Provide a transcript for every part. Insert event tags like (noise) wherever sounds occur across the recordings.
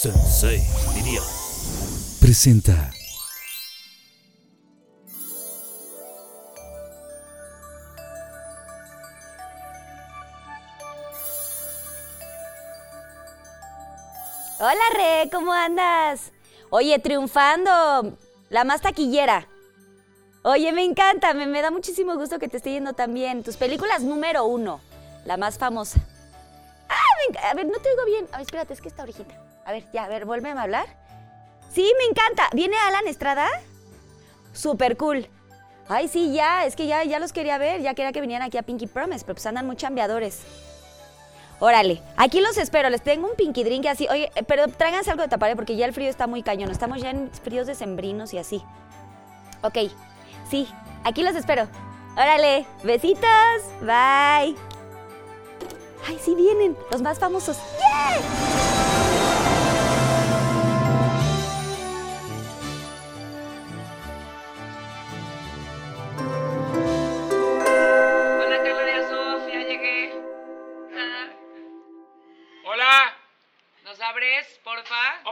Sensei, diría. Presenta. Hola, Re, ¿cómo andas? Oye, triunfando, la más taquillera. Oye, me encanta, me, me da muchísimo gusto que te esté yendo tan bien. Tus películas número uno, la más famosa. Ah, me a ver, no te oigo bien. A ver, espérate, es que esta orejita. A ver, ya, a ver, vuélveme a hablar. Sí, me encanta. ¿Viene Alan Estrada? Súper cool. Ay, sí, ya, es que ya, ya los quería ver, ya quería que vinieran aquí a Pinky Promise, pero pues andan muy chambeadores. Órale, aquí los espero, les tengo un pinky drink así. Oye, eh, pero tráiganse algo de tapar, ¿eh? porque ya el frío está muy cañón. Estamos ya en fríos decembrinos y así. Ok, sí, aquí los espero. Órale, besitos, bye. Ay, sí vienen, los más famosos. ¡Yeah!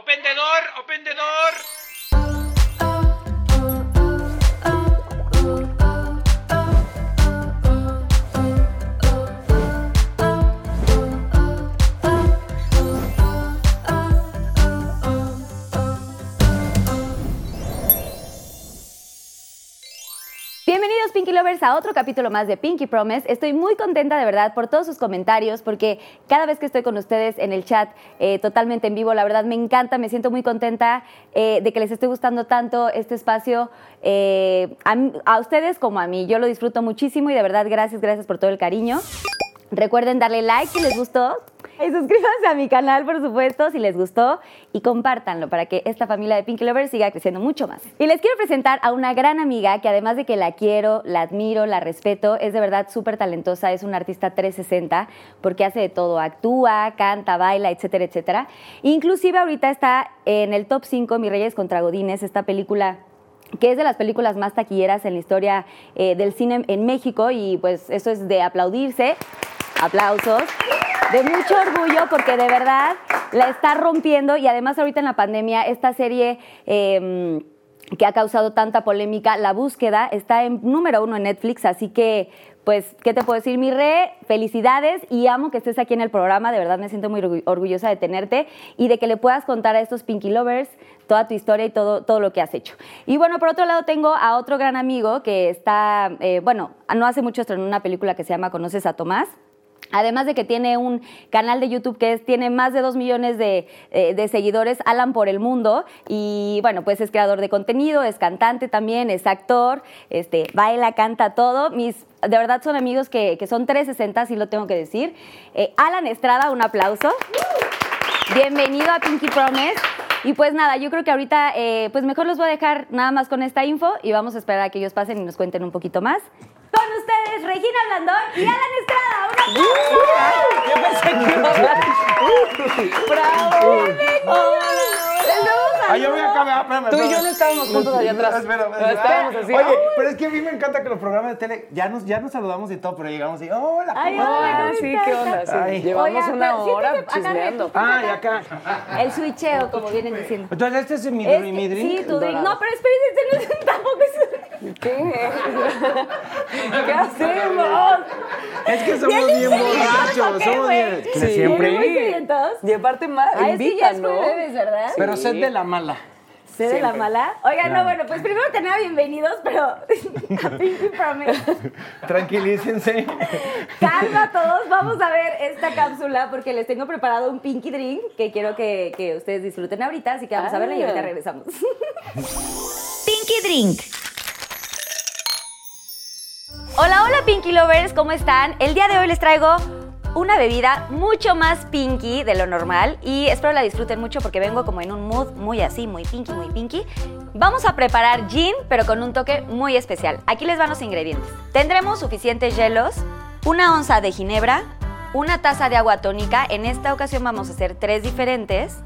Open the door, open. Lovers a otro capítulo más de Pinky Promise. Estoy muy contenta de verdad por todos sus comentarios porque cada vez que estoy con ustedes en el chat eh, totalmente en vivo, la verdad me encanta, me siento muy contenta eh, de que les esté gustando tanto este espacio eh, a, ustedes como a mí. Yo lo disfruto muchísimo y de verdad gracias, gracias por todo el cariño. Recuerden darle like si les gustó. Y suscríbanse a mi canal, por supuesto, si les gustó. Y compártanlo para que esta familia de Pinky Lovers siga creciendo mucho más. Y les quiero presentar a una gran amiga que además de que la quiero, la admiro, la respeto, es de verdad súper talentosa, es una artista 360 porque hace de todo, actúa, canta, baila, etcétera, etcétera. Inclusive ahorita está en el top 5 Mis Reyes contra Godines, esta película que es de las películas más taquilleras en la historia eh, del cine en México y pues eso es de aplaudirse, aplausos, de mucho orgullo porque de verdad la está rompiendo y además ahorita en la pandemia esta serie... eh, que ha causado tanta polémica, La Búsqueda, está en número uno en Netflix, así que, pues, ¿qué te puedo decir, mi re? Felicidades y amo que estés aquí en el programa, de verdad me siento muy orgu- orgullosa de tenerte y de que le puedas contar a estos Pinky Lovers toda tu historia y todo, todo lo que has hecho. Y bueno, por otro lado tengo a otro gran amigo que está, eh, bueno, no hace mucho estrenó una película que se llama Conoces a Tomás, Además de que tiene un canal de YouTube que es- tiene más de dos millones de, eh, de seguidores, Alan por el mundo. Y bueno, pues es creador de contenido, es cantante también, es actor, este, baila, canta todo. Mis, de verdad son amigos que, que son 360, sí lo tengo que decir. Eh, Alan Estrada, un aplauso. Bienvenido a Pinky Promise. Y pues nada, yo creo que ahorita, eh, pues mejor los voy a dejar nada más con esta info y vamos a esperar a que ellos pasen y nos cuenten un poquito más. Con ustedes, Regina Blandón y Alan Estrada. ¡Un ¡Bravo! Ay, yo voy acá, vea, espérame. Tú y yo no estábamos juntos allá atrás. Espera, espera, Estábamos así. Oye, pero es que a mí me encanta que los programas de tele ya nos, ya nos saludamos y todo, pero llegamos y hola. Ay, ¿cómo ay, estás? Ah, sí, qué onda. Sí. Ay. Llevamos Oigan, una hora chismeando. Ah, y acá. El switcheo, como vienen diciendo. Entonces, este es mi, Es mi que- drink. Sí, tu drink. No, pero espérense, no es tampoco es... ¿Qué? (laughs) (laughs) ¿Qué hacemos? Es que somos bien borrachos, somos bien. Sí. ¿Muy Siempre. Y aparte más, Ay, es que ya es ¿no? jueves, ¿verdad? Pero sed de la mala. ¿Sé de la mala? Oigan, no, bueno, pues primero tener bienvenidos, pero (laughs) a Pinky Promise. Tranquilícense. Calma a todos, vamos a ver esta cápsula porque les tengo preparado un Pinky Drink que quiero que, que ustedes disfruten ahorita, así que vamos a verla y ahorita Ah. regresamos. Pinky Drink. Hola, hola Pinky Lovers, ¿cómo están? El día de hoy les traigo una bebida mucho más pinky de lo normal y espero la disfruten mucho porque vengo como en un mood muy así, muy pinky, muy pinky. Vamos a preparar gin, pero con un toque muy especial. Aquí les van los ingredientes. Tendremos suficientes hielos, una onza de ginebra, una taza de agua tónica. En esta ocasión vamos a hacer tres diferentes.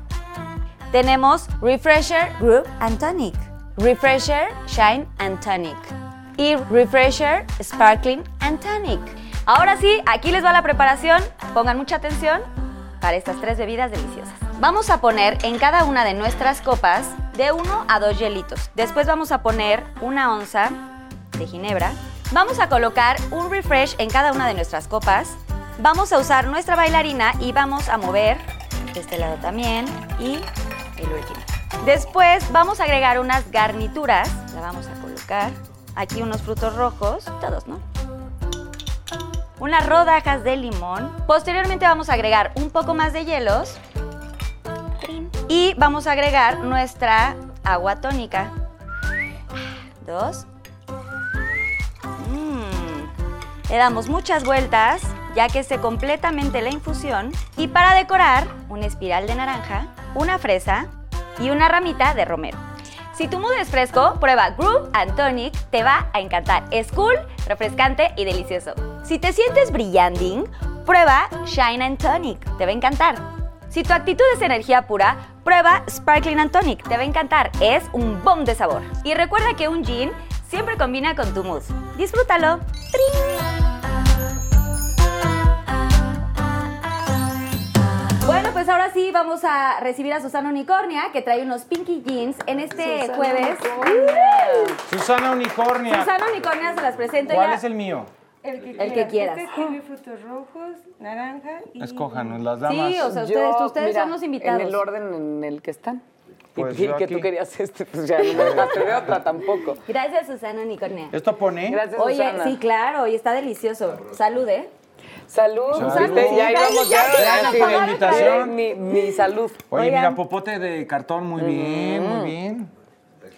Tenemos Refresher Group and Tonic, Refresher Shine and Tonic y Refresher Sparkling and Tonic. Ahora sí, aquí les va la preparación. Pongan mucha atención para estas tres bebidas deliciosas. Vamos a poner en cada una de nuestras copas de 1 a 2 hielitos. Después vamos a poner una onza de ginebra. Vamos a colocar un refresh en cada una de nuestras copas. Vamos a usar nuestra bailarina y vamos a mover este lado también y el último. Después vamos a agregar unas garnituras. La vamos a colocar. Aquí unos frutos rojos, todos, ¿no? Unas rodajas de limón. Posteriormente vamos a agregar un poco más de hielos. Y vamos a agregar nuestra agua tónica. Dos. Mm. Le damos muchas vueltas ya que esté completamente la infusión. Y para decorar, una espiral de naranja, una fresa y una ramita de romero. Si tu mood es fresco, prueba Groove and Tonic, te va a encantar. Es cool, refrescante y delicioso. Si te sientes brillanding, prueba Shine and Tonic, te va a encantar. Si tu actitud es energía pura, prueba Sparkling and Tonic, te va a encantar. Es un bomb de sabor. Y recuerda que un gin siempre combina con tu mood. Disfrútalo. Bueno, pues ahora sí vamos a recibir a Susana Unicornia, que trae unos Pinky Jeans en este Susana jueves. Susana Unicornia. Susana Unicornia se las presento ¿Cuál ya. es el mío? El que, El que quieras. Este tiene frutos rojos, naranja y... Escójanos las damas. Sí, o sea, Yo, ustedes, ustedes mira, son los invitados. En el orden en el que están. Pues y que aquí. tú querías este, pues ya no me (laughs) dejaste de otra tampoco. Gracias, Susana Unicornia. Esto pone. Gracias, Oye, Susana. sí, claro, y está delicioso. Salud, ¿eh? Salud, Salud. ¿viste? Ya íbamos, mi ya, invitación. Mi, mi salud. Oye, Oigan. mira, popote de cartón, muy bien, Mm. muy bien.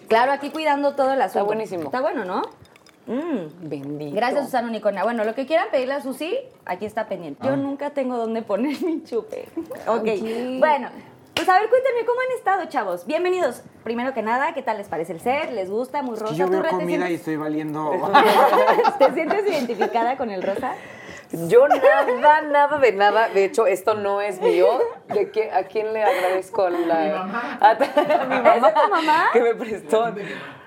Claro, aquí cuidando todo el asunto. buenísimo. Está bueno, ¿no? Mm. Bendito. Gracias, Susana Unicornia. Bueno, lo que quieran pedirle a Susi, aquí está pendiente. Ah. Yo nunca tengo dónde poner (laughs) mi chupe. ok. Bueno, pues a ver, cuéntenme cómo han estado, chavos. Bienvenidos. Primero que nada, ¿qué tal les parece el set? ¿Les gusta? ¿Muy rosa? Que yo ¿Tú, veo comida y estoy valiendo. (laughs) ¿Te sientes identificada con el rosa? Yo nada, nada de nada. De hecho, esto no es mío. ¿De qué, ¿A quién le agradezco la... A mi mamá. A, mi mamá. tu mamá? Que me prestó.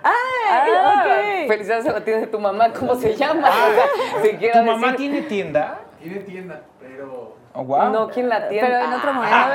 ¡Ay! Ah, ok. Felicidades a la tienda de tu mamá. ¿Cómo se llama? O sea, si quiera ¿Tu mamá decir- tiene tienda? Tiene tienda, Oh, wow. No, ¿quién la tiene? Pero en otro momento. (laughs)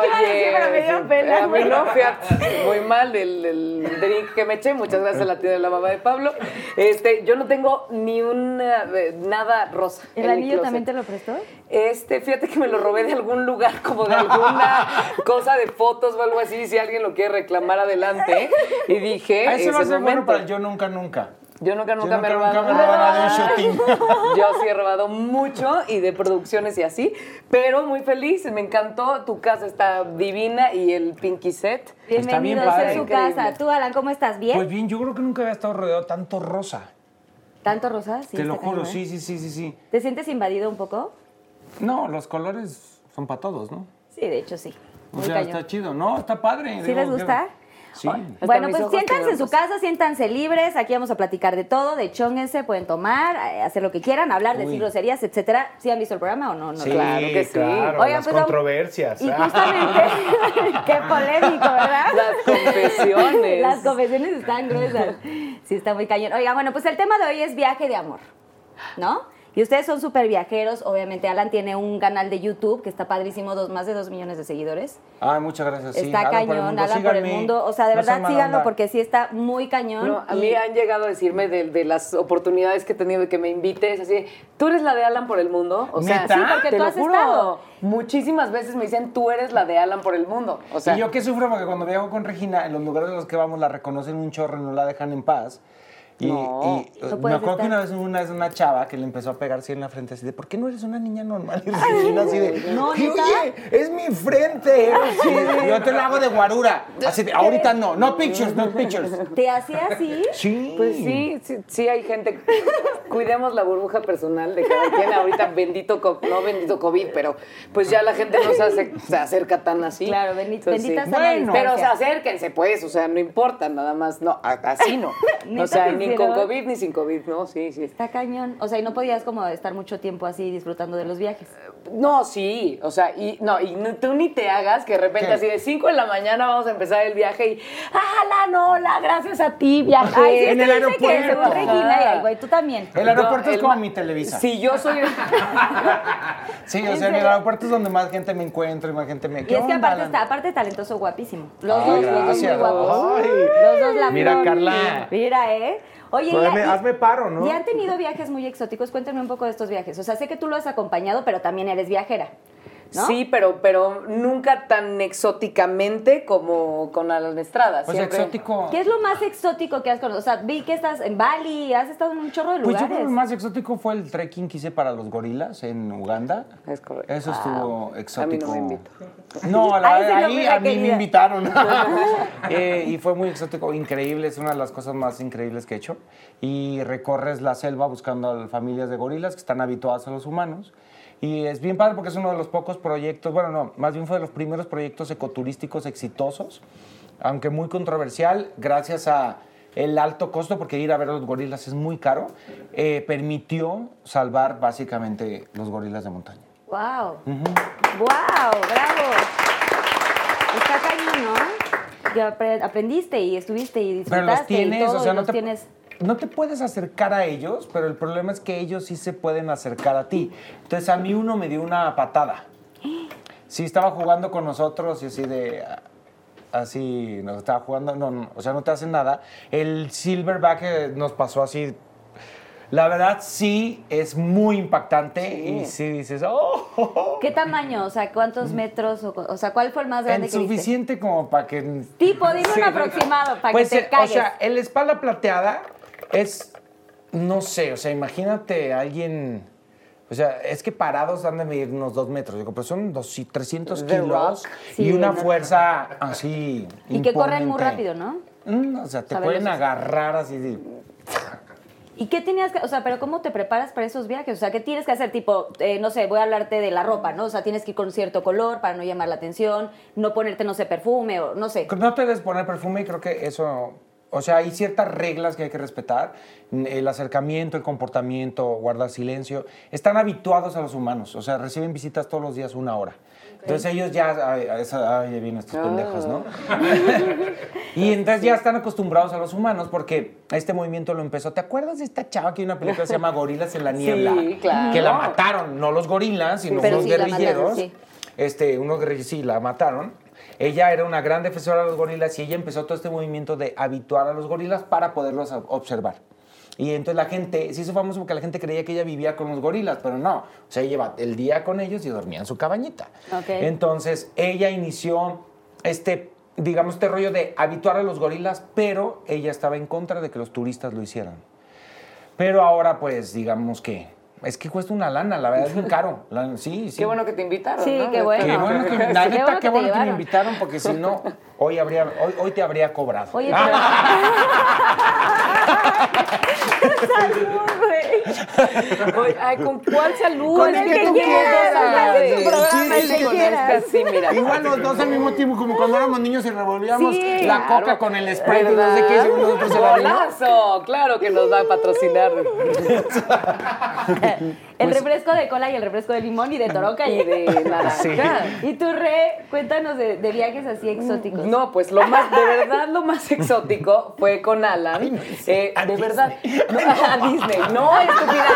Oye, pero me dio pena. a mí no, fíjate, muy mal el, el drink que me eché. Muchas gracias a la tienda de la mamá de Pablo. Este, yo no tengo ni una, nada rosa. ¿El en anillo también te lo prestó? Este, fíjate que me lo robé de algún lugar, como de alguna (laughs) cosa de fotos o algo así, si alguien lo quiere reclamar adelante. (laughs) Y dije, Ah, Ese va a es ser bueno para el yo nunca, nunca. Yo nunca, Yo nunca me he robado. nunca me he robado un shooting. (laughs) Yo sí he robado mucho y de producciones y así, pero muy feliz, me encantó, tu casa está divina y el Pinky Set. Está bien a su casa. Tú, Alan, ¿cómo estás? ¿Bien? Pues bien, yo creo que nunca había estado rodeado de tanto rosa. ¿Tanto rosa? Sí, Te lo juro, cañón, ¿eh? sí, sí, sí, sí, sí. ¿Te sientes invadido un poco? No, los colores son para todos, ¿no? Sí, de hecho sí. O Muy sea, cañón. está chido. No, está padre. ¿Sí digo, les gusta? qué- Sí. Bueno, pues siéntanse en su casa, siéntanse libres. Aquí vamos a platicar de todo, de chónguense, pueden tomar, eh, hacer lo que quieran, hablar, decir groserías, etcétera. ¿Sí han visto el programa o no? no Sí, Claro que sí. claro, Oigan, las pues, controversias. Y justamente, (laughs) qué polémico, ¿verdad? (laughs) Las confesiones. Las confesiones están gruesas. Sí, está muy cañón. Oigan, bueno, pues el tema de hoy es viaje de amor, ¿no? Y ustedes son súper viajeros. Obviamente, Alan tiene un canal de YouTube que está padrísimo, dos, más de dos millones de seguidores. Ay, muchas gracias. sí. está Alan por el cañón, mundo. Alan por el mundo. O sea, de No verdad, síganlo onda. porque sí está muy cañón. No, a y- mí han llegado a decirme de, de las oportunidades que he tenido de que me invites, así, tú eres la de Alan por el mundo. O sea, ¿Neta? Sí, porque te tú lo has juro. estado. Muchísimas veces me dicen, tú eres la de Alan por el mundo. O sea, y yo que sufro porque cuando viajo con Regina, en los lugares en los que vamos la reconocen un chorro y no la dejan en paz. Y, No, y, no me acuerdo que una vez una, vez una chava que le empezó a pegar así en la frente, así de, ¿por qué no eres una niña normal? Y Regina así de, No, "Oye, es mi frente. Sí, (laughs) yo te lo hago de guarura. Así de, ahorita no, no pictures, no pictures. ¿Te hacía así? Sí. Pues sí, sí, sí hay gente. Cuidemos la burbuja personal de cada quien. Ahorita bendito, no bendito COVID, pero pues ya la gente no se, hace- se acerca tan así. Claro, bendi- Entonces, bendita sí. sana Bueno, pero distancia. acérquense, pues, o sea, no importa, nada más, no, así no. (laughs) ¿Neta O sea, te ni con COVID ni sin COVID, no, sí, sí. Está cañón. O sea, y no podías como estar mucho tiempo así disfrutando de los viajes. No, sí, o sea, y no, y no- tú ni te hagas que de repente ¿Qué? así de 5 de la mañana vamos a empezar el viaje y ¡Ah, no, la gracias a ti, viaje! Ay, sí, En que el que aeropuerto. según Regina y ay, güey, tú también. El aeropuerto No, es el como mi Televisa. Sí, yo soy... (laughs) Sí, o ¿En sea, en el aeropuerto es donde más gente me encuentro y más gente me... Y ¿Qué es que aparte está, aparte talentoso, guapísimo. Los Ay, dos, los dos muy guapos. Ay. Los dos la Mira. Carla. Mira, ¿eh? Oye, Pues hazme- hazme paro, ¿no? Y han tenido viajes muy exóticos. Cuéntenme un poco de estos viajes. O sea, sé que tú lo has acompañado, pero también eres viajera. ¿No? Sí, pero, pero nunca tan exóticamente como con Alan Estrada. Pues siempre. exótico... ¿Qué es lo más exótico que has conocido? O sea, vi que estás en Bali, has estado en un chorro de Pues lugares. yo creo que el más exótico fue el trekking que hice para los gorilas en Uganda. Es correcto. Eso estuvo exótico. A mí no me invitó. No, (laughs) a la- Ahí lo a mí me invitaron. (laughs) (laughs) Eh, y fue muy exótico, increíble, es una de las cosas más increíbles que he hecho. Y recorres la selva buscando a familias de gorilas que están habituadas a los humanos. Y es bien padre porque es uno de los pocos proyectos, bueno, no, más bien fue de los primeros proyectos ecoturísticos exitosos, aunque muy controversial, gracias a el alto costo, porque ir a ver a los gorilas es muy caro, eh, permitió salvar básicamente los gorilas de montaña. ¡Wow! ¡Wow! ¡Bravo! Está cañón, ¿no? Apre- aprendiste y estuviste y disfrutaste Pero los tienes, y todo, o sea, y no los te, tienes... no te puedes acercar a ellos, pero el problema es que ellos sí se pueden acercar a ti. Entonces a mí uno me dio una patada. Sí, estaba jugando con nosotros y así de... Así, nos estaba jugando, no, no, o sea, no te hacen nada. El silverback eh, nos pasó así. La verdad sí es muy impactante y sí dices, oh, oh, oh". ¿Qué tamaño? O sea, ¿cuántos metros? O, o sea, ¿cuál fue el más grande suficiente como para que Tipo, dime Sí, un aproximado para pues, que eh, te calles. O sea, el espalda plateada es, no sé, o sea, imagínate a alguien, o sea, es que parados han de medir unos dos metros, digo, pero son dos, y 300 The kilos Rock. Sí, y una no. fuerza así y que corren muy rápido, ¿no? Mm, o sea, te pueden agarrar así de... ¿Y qué tenías que, o sea, pero cómo te preparas para esos viajes? O sea, ¿qué tienes que hacer? Tipo, eh, no sé, voy a hablarte de la ropa, ¿no? O sea, tienes que ir con cierto color para no llamar la atención, no ponerte, no sé, perfume o no sé. No te debes poner perfume y creo que eso... O sea, hay ciertas reglas que hay que respetar. El acercamiento, el comportamiento, guardar silencio. Están habituados a los humanos. O sea, reciben visitas todos los días una hora. Entonces ellos ya... Ay, ay, vienen estos pendejos, ¿no? (laughs) y entonces ya están acostumbrados a los humanos porque este movimiento lo empezó. ¿Te acuerdas de esta chava que hay una película que se llama Gorilas en la niebla? Sí, claro. Que la mataron, no los gorilas, sino sí la mataron, guerrilleros. sí. Este, unos guerrilleros, sí, la mataron. Ella era una gran defensora de los gorilas y ella empezó todo este movimiento de habituar a los gorilas para poderlos observar. Y entonces la gente, se hizo famoso porque la gente creía que ella vivía con los gorilas, pero no. O sea, ella iba el día con ellos y dormía en su cabañita. Entonces ella inició este, digamos, este rollo de habituar a los gorilas, pero ella estaba en contra de que los turistas lo hicieran. Pero ahora, pues, digamos que es que cuesta una lana, la verdad es muy caro. La- sí, sí. Qué bueno que te invitaron, Sí, ¿no? qué bueno. Qué bueno que, (laughs) la Qué neta, bueno que qué te bueno que me invitaron, porque si no, hoy, habría, hoy, hoy te habría cobrado. Oye, pero... (laughs) Salud, güey. Ay, ¿con cuál salud? Con Es el que que tú quieras, con tu programa, Sí, el que sí, quieras. mira. Igual los dos al mismo tiempo, como cuando éramos niños y revolvíamos Sí, la Claro. coca con el spray de no sé qué. Golazo, claro que nos va a patrocinar. (laughs) El refresco de cola y el refresco de limón y de toronca y de (laughs) naranja. Y tu re, cuéntanos de, de viajes así exóticos. No, pues lo más, de verdad, lo más exótico fue con Alan. Eh, a de Disney. verdad. No, (laughs) a Disney. No, estúpida.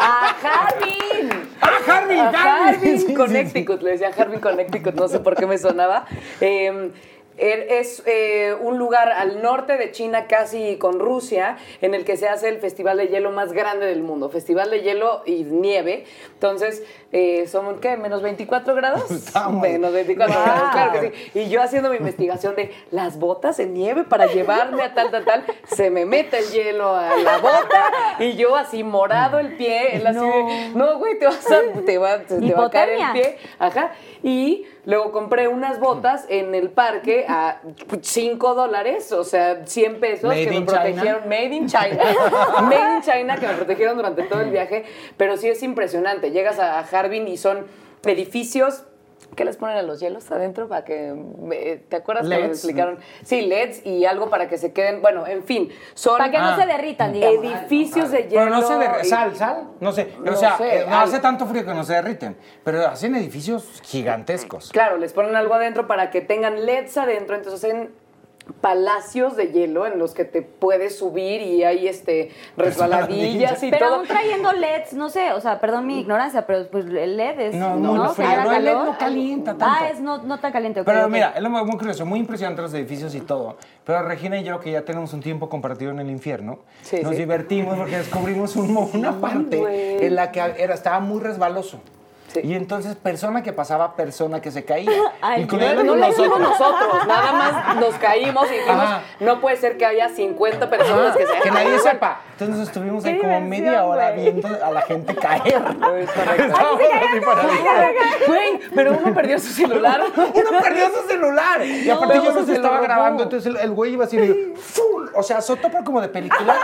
A Harbin. ¡Ah! A! Harbin, Sí, sí, Connecticut. Le decía Harbin, Connecticut. No sé por qué me sonaba. Eh, es eh, un lugar al norte de China, casi con Rusia, en el que se hace el festival de hielo más grande del mundo. Festival de hielo y nieve. Entonces, eh, ¿son qué? ¿Menos 24 grados? (laughs) Estamos. Menos 24 Wow. grados, claro que sí. Y yo haciendo mi investigación de las botas en nieve para llevarme a tal, tal, tal, se me mete el hielo a la bota y yo así morado el pie, él así de, no, güey, te vas a, te va, te va a caer el pie. Ajá. Y luego compré unas botas en el parque a 5 dólares, o sea, 100 pesos Made que me China. protegieron. Made in China. (laughs) Made in China que me protegieron durante todo el viaje. Pero sí es impresionante. Llegas a Harbin y son edificios ¿Qué les ponen a los hielos adentro para que... me- ¿Te acuerdas que me LEDs. explicaron? Sí, LEDs y algo para que se queden... Bueno, en fin, son... Para que no Ah. se derritan, digamos. Edificios de hielo. Pero no se derrite. y- Sal, sal. No sé. No o sea, sé, eh, no hace tanto frío que no se derriten. Pero hacen edificios gigantescos. Claro, les ponen algo adentro para que tengan LEDs adentro, entonces hacen palacios de hielo en los que te puedes subir y hay este resbaladillas y Pero todo. aún trayendo LEDs, no sé, o sea, perdón mi ignorancia, pero pues el LED es. No, muy ¿no? frío. ¿Genera No, el LED no calienta tanto. Ah, es no, no tan caliente. Pero ok. mira, es lo muy muy curioso, muy impresionante los edificios y todo. Pero Regina y yo, que ya tenemos un tiempo compartido en el infierno, Sí, nos sí. divertimos porque descubrimos un mo- una parte en la que era, estaba muy resbaloso. Sí. Y entonces, persona que pasaba, persona que se caía. (laughs) Ay, No, incluyendo no hicimos nosotros. (laughs) nosotros, nada más nos caímos y dijimos, Ajá. no puede ser que haya 50 personas que se que nadie sepa. Entonces nos estuvimos ahí como media hora viendo a la gente caer. (laughs) Es. Güey, pero uno perdió su celular. Uno perdió su celular. Y aparte pero yo no se estaba grabando, entonces el, güey iba así, ¡fum! o sea, sotopa como de película.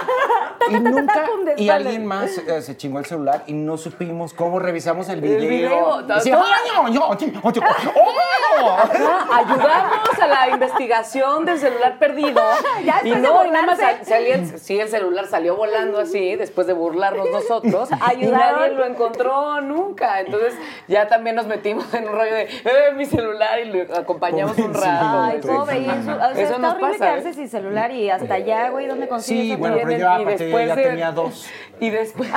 y nunca, y alguien más eh, se chingó el celular y no supimos cómo revisamos el video. Video, Y decía, todo- ¡ay, yo, yo, yo, yo, ¡oh! Ajá, ayudarnos a la investigación del celular perdido. (laughs) Ya y no, nada más salía el, sí, el celular salió volando así después de burlarnos nosotros. (laughs) y nadie lo encontró nunca. Entonces ya también nos metimos en un rollo de, eh, mi celular y lo acompañamos un rato. Ay, pobre, y eso, o sea, Eso está nos horrible pasa, quedarse ¿eh? sin celular y hasta allá, güey, ¿dónde consigues Sí, bueno, pero yo aparte ya de- tenía dos. (laughs) Y después,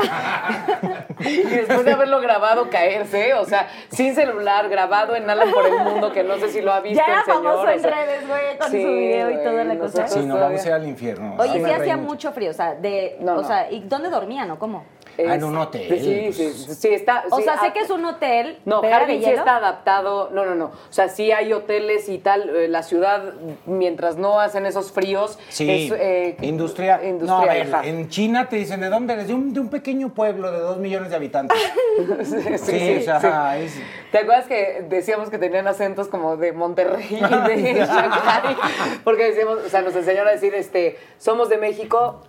y después de haberlo grabado (laughs) caerse, o sea, sin celular, grabado en Alan por el Mundo, que no sé si lo ha visto Ya era el señor. famoso o en sea, redes, güey, con sí, su video y toda la cosa. Sí, no, vamos a ir al infierno. Oye, Sí hacía mucho. mucho frío, o sea, de, No, o no. sea, ¿y dónde dormían o cómo? Ah, en un hotel, Sí, sí, pues. sí, está. O sí, sea, sé ah, que es un hotel, No, Harbin sí está adaptado. No, no, no. O sea, sí hay hoteles y tal. eh, La ciudad, mientras no hacen esos fríos, Sí, es eh, industria. Industria. no, a ver, ajá. en China te dicen, ¿de dónde eres? De un, de un pequeño pueblo de dos millones de habitantes. (laughs) sí, Sí, o sea, es- ¿Te acuerdas que decíamos que tenían acentos como de Monterrey y de (laughs) Shanghai? Porque decíamos, o sea, nos enseñaron a decir, este, somos de México,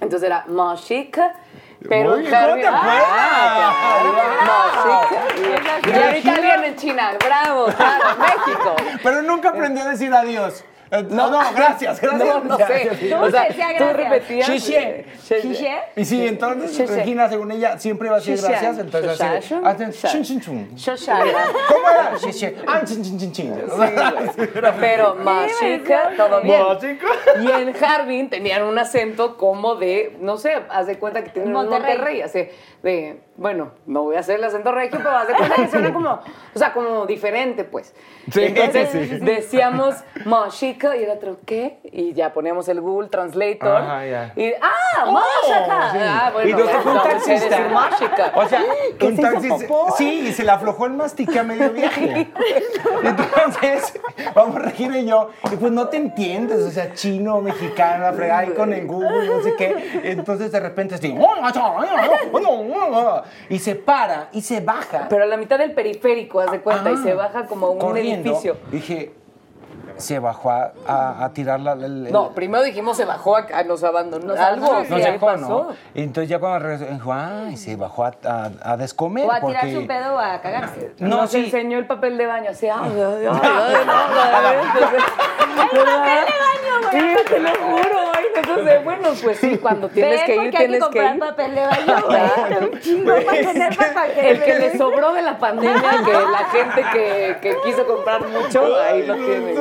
entonces era Moshika. Pero Muy bien, ¿cómo te Ah, claro, Moshika. Y, y ahorita en China, bravo, claro, México. Pero nunca aprendió a decir adiós. No, no, gracias, (laughs) gracias. No, no sé. Tú O sea, decía tú gracias. repetías. Xixie. ¿Xixe? Y sí, entonces sí. Regina, según ella, siempre va a decir gracias. Entonces así, hacen chun, chun, chun. Shoshana. ¿Cómo era? Xixie. Ah, chin, chin, chin, chin. Pero Mashika, todo bien. Y en Harbin tenían un acento como de, no sé, haz de cuenta que tienen un Monterrey. Monterrey, así de, bueno, no voy a hacer el acento regio, pero haz de cuenta que suena como, o sea, como diferente, pues. Sí, Entonces sí, sí. decíamos Y el otro, ¿qué? Y ya poníamos el Google Translator. Ajá, ya. Y, ¡ah, Mashika! Sí. Ah, bueno, y nos tocó un taxista. O sea, ¿Qué un taxista. Sí, y se le aflojó el mastique a medio (laughs) viaje. Entonces, (laughs) vamos Regina y yo, y pues no te entiendes, o sea, chino, mexicano, la fregada ahí con el Google, no sé qué. Entonces de repente así, y se para y se baja. Pero a la mitad del periférico, haz de cuenta, y se baja como a un corriendo. edificio. Dije, se bajó a, a, a tirar la, el- el- No, primero dijimos se bajó nos abandonó. Nos Algo abandonó, No ¿qué se bajó, pasó? ¿no? Y entonces ya cuando regresó, dijo, ay, se bajó a, a, a descomer. O a porque... tirarse un pedo o a cagarse. No, Nos sí. enseñó el papel de baño así. ay, ay, ay, ay, no, no, no, papel de baño, güey. Sí, te lo juro. ay, Entonces, bueno, pues sí, cuando tienes ¿Ven que ir, que tienes que comprar ir. papel de baño, güey? Un chingo para tener para El que le sobró de la pandemia, que la gente que, que quiso comprar mucho, ahí lo tiene.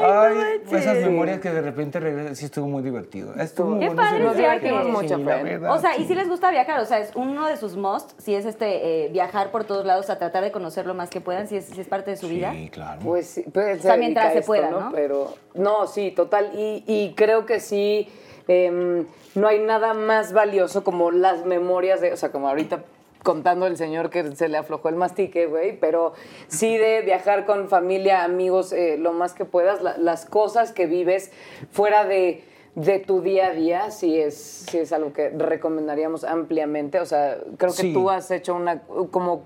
Ay, esas memorias que de repente regresan, sí estuvo muy divertido. Estuvo muy Qué bueno, padre sí, viaje. sí, mucho, verdad, O sea, y sí. si les gusta viajar, o sea, es uno de sus must, si es este eh, viajar por todos lados, a tratar de conocer lo más que puedan, si es, si es parte de su vida. Sí, claro. Pues sí, pues, O sea, se mientras se esto, pueda, ¿no? Pero, no, sí, total. Y, y creo que sí, em, no hay nada más valioso como las memorias de, o sea, como ahorita contando el señor que se le aflojó el mastique, güey, pero sí de viajar con familia, amigos, eh, lo más que puedas, la- las cosas que vives fuera de, de tu día a día, sí es, sí es algo que recomendaríamos ampliamente. O sea, creo que Sí. tú has hecho una, como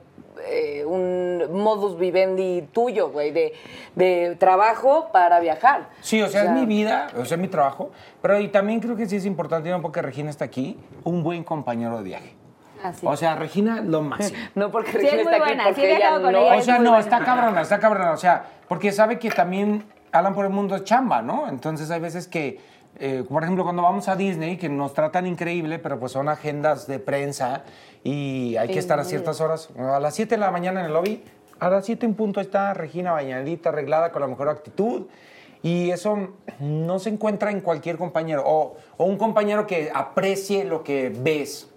eh, un modus vivendi tuyo, güey, de, de trabajo para viajar. Sí, o sea, es mi vida, o sea, es mi trabajo, pero y también creo que sí es importante, un poco que Regina está aquí, un buen compañero de viaje. Ah, sí. O sea, Regina, lo (laughs) máximo. No porque Sí, es Regina muy está aquí, buena, porque sí ella con no. ella. O sea, no, buena. está cabrona, está cabrona. O sea, porque sabe que también Alan por el mundo es chamba, ¿no? Entonces hay veces que, eh, por ejemplo, cuando vamos a Disney, que nos tratan increíble, pero pues son agendas de prensa y hay que estar a ciertas horas. A las 7 de la mañana en el lobby, a las 7 en punto está Regina bañadita, arreglada, con la mejor actitud. Y eso no se encuentra en cualquier compañero. O, o un compañero que aprecie lo que ves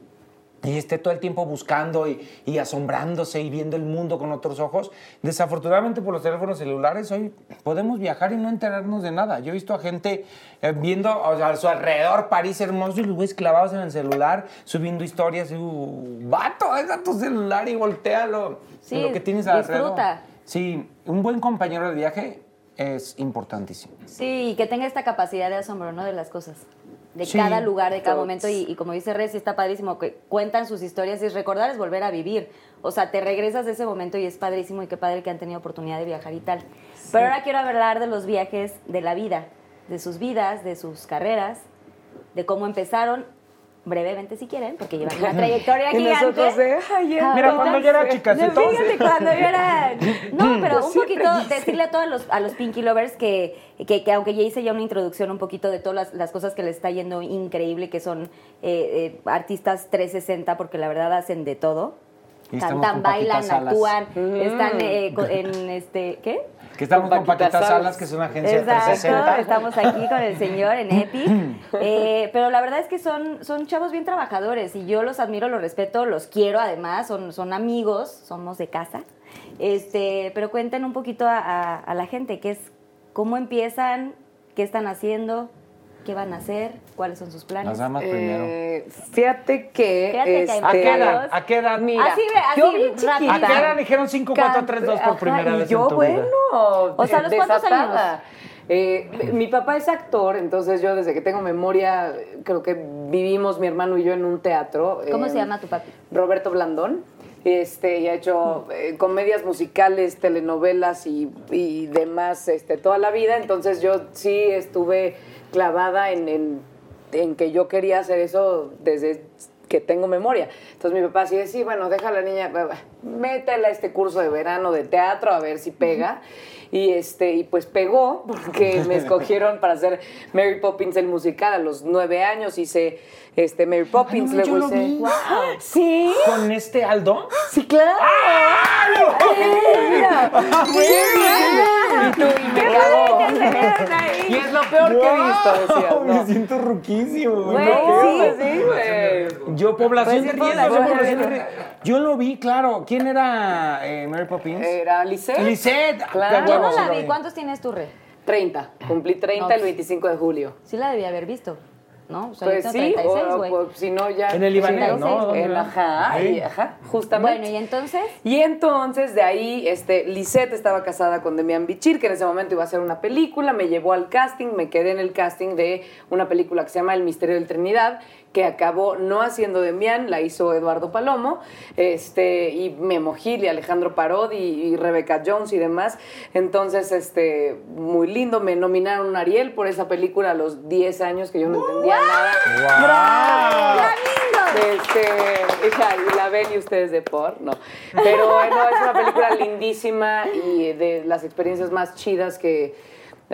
y esté todo el tiempo buscando y, y asombrándose y viendo el mundo con otros ojos. Desafortunadamente por los teléfonos celulares hoy podemos viajar y no enterarnos de nada. Yo he visto a gente eh, viendo o sea, a su alrededor París hermoso y los güeyes clavados en el celular, subiendo historias y, uh, vato, deja tu celular y voltealo. Sí, lo que tienes alrededor. disfruta. Sí, un buen compañero de viaje es importantísimo. Sí, y que tenga esta capacidad de asombro, ¿no? De las cosas. De Sí, cada lugar, de cada momento. Y, y como dice Reci, está padrísimo que cuentan sus historias y recordar es volver a vivir. O sea, te regresas de ese momento y es padrísimo y qué padre que han tenido oportunidad de viajar y tal. Pero ahora quiero hablar de los viajes de la vida, de sus vidas, de sus carreras, de cómo empezaron, brevemente si quieren, porque llevan una (laughs) trayectoria Y gigante. nosotros de, ay, Ah, Mira, cuando yo era no, chicacito. fíjate, cuando yo era... (laughs) No, pero un poquito dice. decirle a todos los, a los Pinky Lovers que, que, que aunque ya hice ya una introducción un poquito de todas las, las cosas que les está yendo increíble, que son eh, eh, artistas 360, porque la verdad hacen de todo. Y Cantan, bailan, actúan, están eh, co- en este... ¿Qué? Que estamos Con Paquita Paquita Salas. Salas, que es una agencia Exacto, 360. estamos aquí con el señor en Epic. (laughs) Eh, pero la verdad es que son, son chavos bien trabajadores y yo los admiro, los respeto, los quiero además, son, son amigos, somos de casa. Este, pero cuenten un poquito a, a- a la gente qué es, cómo empiezan, qué están haciendo, qué van a hacer, cuáles son sus planes. Las damas primero. Eh, fíjate que. Fíjate que hay este, ¿A qué edad? ¿A qué edad? Mira, Así ve- así yo bien rápido. chiquita. ¿A qué edad dijeron 5, 4, 3, 2 por primera vez yo, en tu bueno, vida? O sea, ¿a los cuántos años? Eh, mi papá es actor, entonces yo desde que tengo memoria, creo que vivimos mi hermano y yo en un teatro. ¿Cómo eh, se llama tu papi? Roberto Blandón. Este, y ha hecho eh, comedias musicales, telenovelas y, y demás este, toda la vida. Entonces yo sí estuve clavada en, en- en que yo quería hacer eso desde que tengo memoria. Entonces mi papá sí decía, sí, bueno, deja a la niña, métela a este curso de verano de teatro a ver si pega. Y, este, y pues pegó, porque (laughs) me escogieron para hacer Mary Poppins el musical a los nueve años. Hice este, Mary Poppins, Ay, no, luego lo hice... vi. (gasps) Sí, ¿Con este Aldo? sí, claro. Mira, (laughs) Y tú, y me (laughs) cagó. Y es lo peor que he visto, decía. Wow, (laughs) Me No. siento ruquísimo, güey. No, sí. Sí, güey. Yo, población de Pues riesgo, yo, población de riesgo. Yo lo vi, claro. ¿Quién era eh, Mary Poppins? Era Lisette. Lisette. Claro. Ah, Yo huevo, no la vi. ¿Cuántos tienes tú, Re? 30. Cumplí 30 No, el 25 de julio. Sí la debía haber visto, ¿no? O sea, Pues sí, tengo 36, o- o si no ya... En el Ibanez, ¿no? ¿no? En- ¿Dónde ajá, y- ajá, justamente. Bueno, y entonces... Y entonces de ahí, este, Lisette estaba casada con Demian Bichir, que en ese momento iba a hacer una película, me llevó al casting, me quedé en el casting de una película que se llama El Misterio del Trinidad, que acabó no haciendo Demian, la hizo Eduardo Palomo, este, y Memo Gil y Alejandro Parodi y, y Rebecca Jones y demás. Entonces, este, muy lindo, me nominaron un Ariel por esa película a los 10 años, que yo no entendía nada. Este, hija, la ven y ustedes de por, no. Pero bueno, es una película lindísima y de las experiencias más chidas que,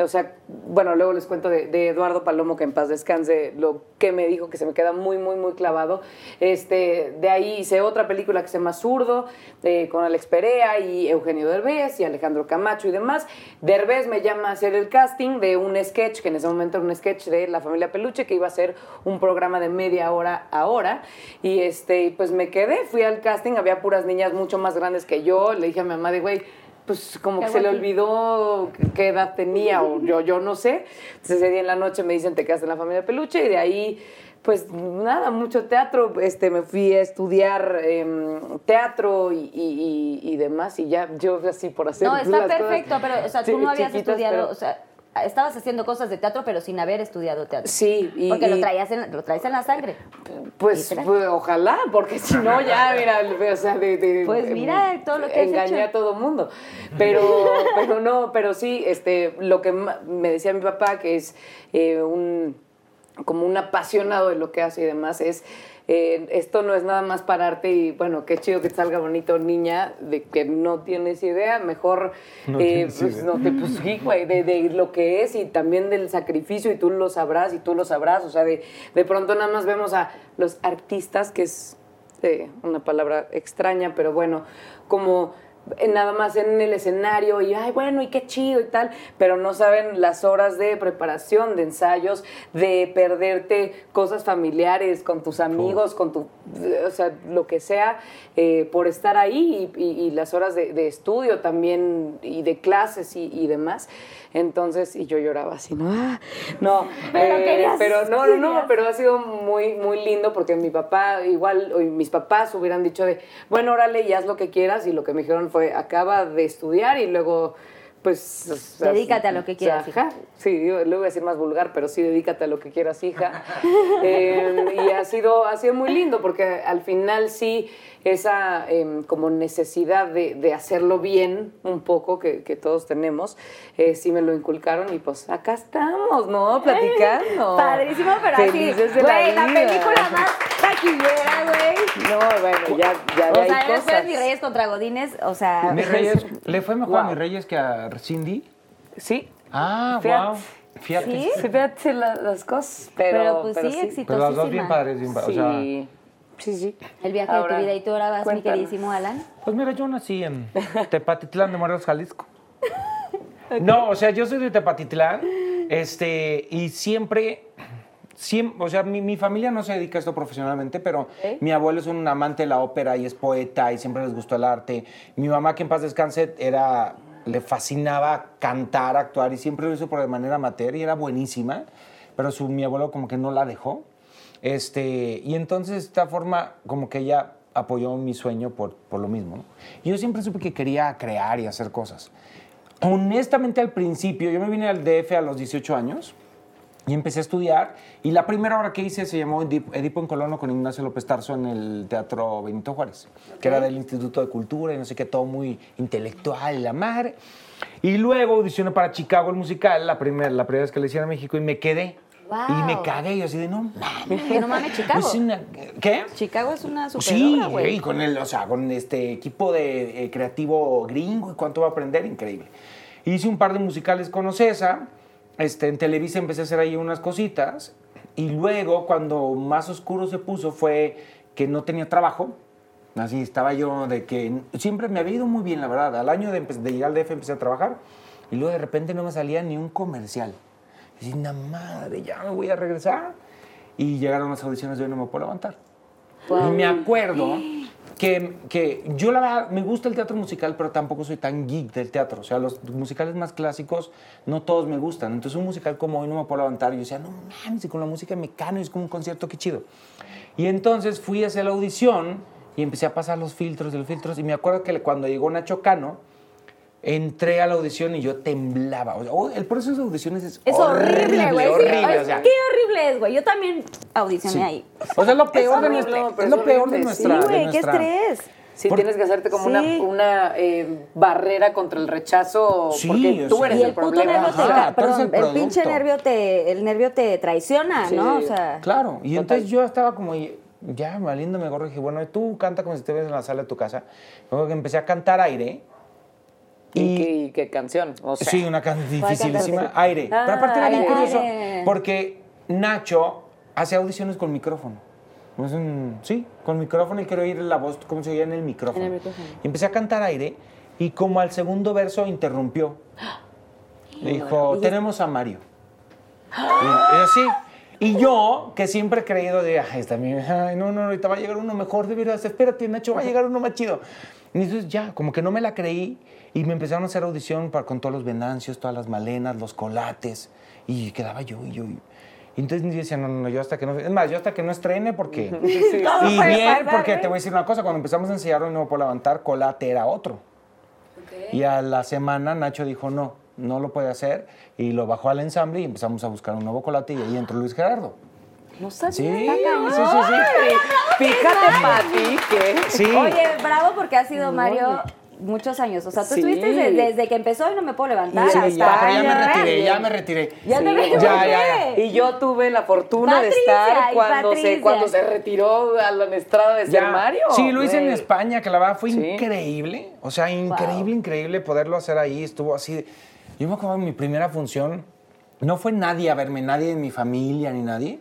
o sea, bueno, luego les cuento de, Eduardo Palomo, que en paz descanse, lo que me dijo, que se me queda muy, muy, muy clavado. Este, de ahí hice otra película que se llama Zurdo, eh, con Alex Perea y Eugenio Derbez y Alejandro Camacho y demás. Derbez me llama a hacer el casting de un sketch, que en ese momento era un sketch de La Familia Peluche, que iba a ser un programa de media hora a hora. Y este, pues me quedé, fui al casting, había puras niñas mucho más grandes que yo. Le dije a mi mamá de, güey, pues como ¿Qué que se le olvidó qué edad tenía o yo, yo no sé. Entonces ese día en la noche me dicen te quedaste en la familia peluche y de ahí pues nada, mucho teatro. Este, me fui a estudiar em, teatro y, y- y- y demás y ya yo así por hacer No, está las cosas perfecto, pero, o sea, tú no habías estudiado, pero- o sea, estabas haciendo cosas de teatro, pero sin haber estudiado teatro. Sí, y, Porque lo, traías en, lo traes en la sangre. Pues, pues, ojalá, porque si no ya, (laughs) mira, o sea, de, de- Pues mira todo lo que engañé a todo mundo. Pero, (laughs) pero no, pero sí, este, lo que me decía mi papá, que es eh, un como un apasionado de lo que hace y demás, es eh, esto no es nada más pararte y, bueno, qué chido que te salga bonito, niña, de que no tienes idea, mejor, No eh, pues, idea. no te, pues sí, güey, de, de lo que es y también del sacrificio y tú lo sabrás y tú lo sabrás, o sea, de, de pronto nada más vemos a los artistas, que es eh, una palabra extraña, pero bueno, como nada más en el escenario y, ay, bueno, y qué chido y tal, pero no saben las horas de preparación, de ensayos, de perderte cosas familiares con tus amigos, con tu, o sea, lo que sea, eh, por estar ahí y, y- y las horas de, de estudio también y de clases y, y demás. Entonces, y yo lloraba así, ¿no? Ah, no, (laughs) Pero eh, pero no, no, no, pero ha sido muy, muy lindo porque mi papá, igual, o mis papás hubieran dicho de, bueno, órale y haz lo que quieras, y lo que me dijeron fue, acaba de estudiar y luego, pues... o sea, Dedícate a lo que o sea, quieras, hija. Sí, yo le voy a decir más vulgar, pero sí, dedícate a lo que quieras, hija. (laughs) Eh, y ha sido, ha sido muy lindo porque al final sí esa em, como necesidad de, de hacerlo bien un poco que, que todos tenemos, eh, sí me lo inculcaron y pues acá estamos, ¿no? (laughs) Platicando. Padrísimo, pero Felices así, güey, la, película más taquillera, güey. No, bueno, ya, ya O ahí sea, cosas. Mis Reyes contra Godines, o sea... Mis Reyes, ¿le fue mejor a Wow. Mis Reyes que a Cindy? Sí. Ah, Fíjate. wow. Fíjate. ¿Sí? Fíjate la- las cosas, pero, Pero, pues sí, sí. exitosísima. Pero las dos bien padres, bien padres. O sea, Sí, sí. El viaje Ahora, de tu vida y tú ahora vas, mi cuéntanos. queridísimo Alan. Pues mira, yo nací en (laughs) Tepatitlán de Morelos, Jalisco. (laughs) No, o sea, yo soy de Tepatitlán, este, y siempre, siempre, o sea, mi, mi familia no se dedica a esto profesionalmente, pero mi abuelo es un amante de la ópera y es poeta y siempre les gustó el arte. Mi mamá, que en paz descanse, era, le fascinaba cantar, actuar y siempre lo hizo por de manera amateur y era buenísima, pero su, mi abuelo como que no la dejó. Este, y entonces de esta forma como que ella apoyó mi sueño por, por lo mismo. ¿no? Y yo siempre supe que quería crear y hacer cosas. Honestamente al principio, yo me vine al DF a los 18 años y empecé a estudiar y la primera obra que hice se llamó Edip- Edipo en Colono con Ignacio López Tarso en el Teatro Benito Juárez, que era del Instituto de Cultura y no sé qué, todo muy intelectual la madre. Y luego audicioné para Chicago el musical, la primera, la primera vez que le hicieron a México y me quedé. Y me Wow. cagué, yo así de no mames. No mames, Chicago. Es una- ¿Qué? Chicago es una super Sí, güey. y con el, o sea, con este equipo de eh, creativo gringo y cuánto va a aprender, increíble. Hice un par de musicales con Ocesa, este, en Televisa empecé a hacer ahí unas cositas, y luego cuando más oscuro se puso fue que no tenía trabajo, así estaba yo de que siempre me había ido muy bien, la verdad. Al año de, de llegar al DF empecé a trabajar, y luego de repente no me salía ni un comercial. Y dije, "Na madre, ya me voy a regresar. Y llegaron las audiciones Hoy No Me Puedo Levantar. Y me acuerdo que, que yo la verdad me gusta el teatro musical, pero tampoco soy tan geek del teatro. O sea, los musicales más clásicos no todos me gustan. Entonces un musical como Hoy No Me Puedo Levantar, yo decía, no mames, y con la música mecánica es como un concierto, qué chido. Y entonces fui a hacer la audición y empecé a pasar los filtros los filtros. Y me acuerdo que cuando llegó Nacho Cano, entré a la audición y yo temblaba. O sea, oh, el proceso de audiciones es, Es horrible, güey. Horrible, es- o sea. Qué horrible es, güey. Yo también audicioné Sí. ahí. O sea, es lo peor, de, horrible, nuestra, es lo peor de nuestra. Sí, güey, qué estrés. Sí, Por- tienes que hacerte como Sí. una, una eh, barrera contra el rechazo Sí, porque tú eres Y el, el puto problema. nervio te, Ajá, ca- tú eres perdón, el el, pinche nervio te, el nervio te traiciona, Sí. ¿no? O sea, Claro, y Total. entonces yo estaba como ya valiéndome gorro, dije, bueno, tú canta como si estuvieras en la sala de tu casa. Luego que empecé a cantar aire. ¿Y, qué, y qué canción? O sea, sí, una canción ¿Cuál dificilísima, aire. Ah, Pero aparte era bien curioso, Aire. porque Nacho hace audiciones con micrófono. Sí, con micrófono y quiero oír la voz, cómo se oía en el micrófono. En el micrófono. Y empecé a cantar aire y como al segundo verso interrumpió. (gasps) Dijo, tenemos a Mario. Y, y así. Y yo, que siempre he creído de, ay, bien, ay, no, no, ahorita va a llegar uno mejor, de veras, espérate, Nacho, va a llegar uno más chido. Y entonces ya, como que no me la creí y me empezaron a hacer audición para, con todos los venancios, todas las malenas, los colates, y quedaba yo y yo. Y, y entonces yo decía, no, no, no, yo hasta que no, es más, yo hasta que no estrene, porque... (laughs) Todo y puede bien, pasar, porque ¿eh? te voy a decir una cosa, cuando empezamos a hoy no me puedo levantar, colate era otro. Y a la semana Nacho dijo, no, no lo puede hacer. Y lo bajó al ensamble y empezamos a buscar un nuevo colate y ahí entró Luis Gerardo. No sabía. Sí, sí, sí, sí. Fíjate, Pati, que... Sí. Oye, bravo porque ha sido Mario muchos años. O sea, tú Sí. estuviste desde, desde que empezó y no me puedo levantar. En hasta- Sí, ya, pero ya me retiré, ya me retiré. Ya te Sí. Ya, ¿por ya, qué? Y yo tuve la fortuna Patricia, de estar cuando se, cuando se retiró a la estrada de ser Ya. Mario. Sí, lo hice en. España, que la verdad fue Sí. increíble. O sea, increíble, increíble poderlo hacer ahí. Estuvo así. de- Yo me acuerdo de mi primera función. No fue nadie a verme, nadie de mi familia ni nadie.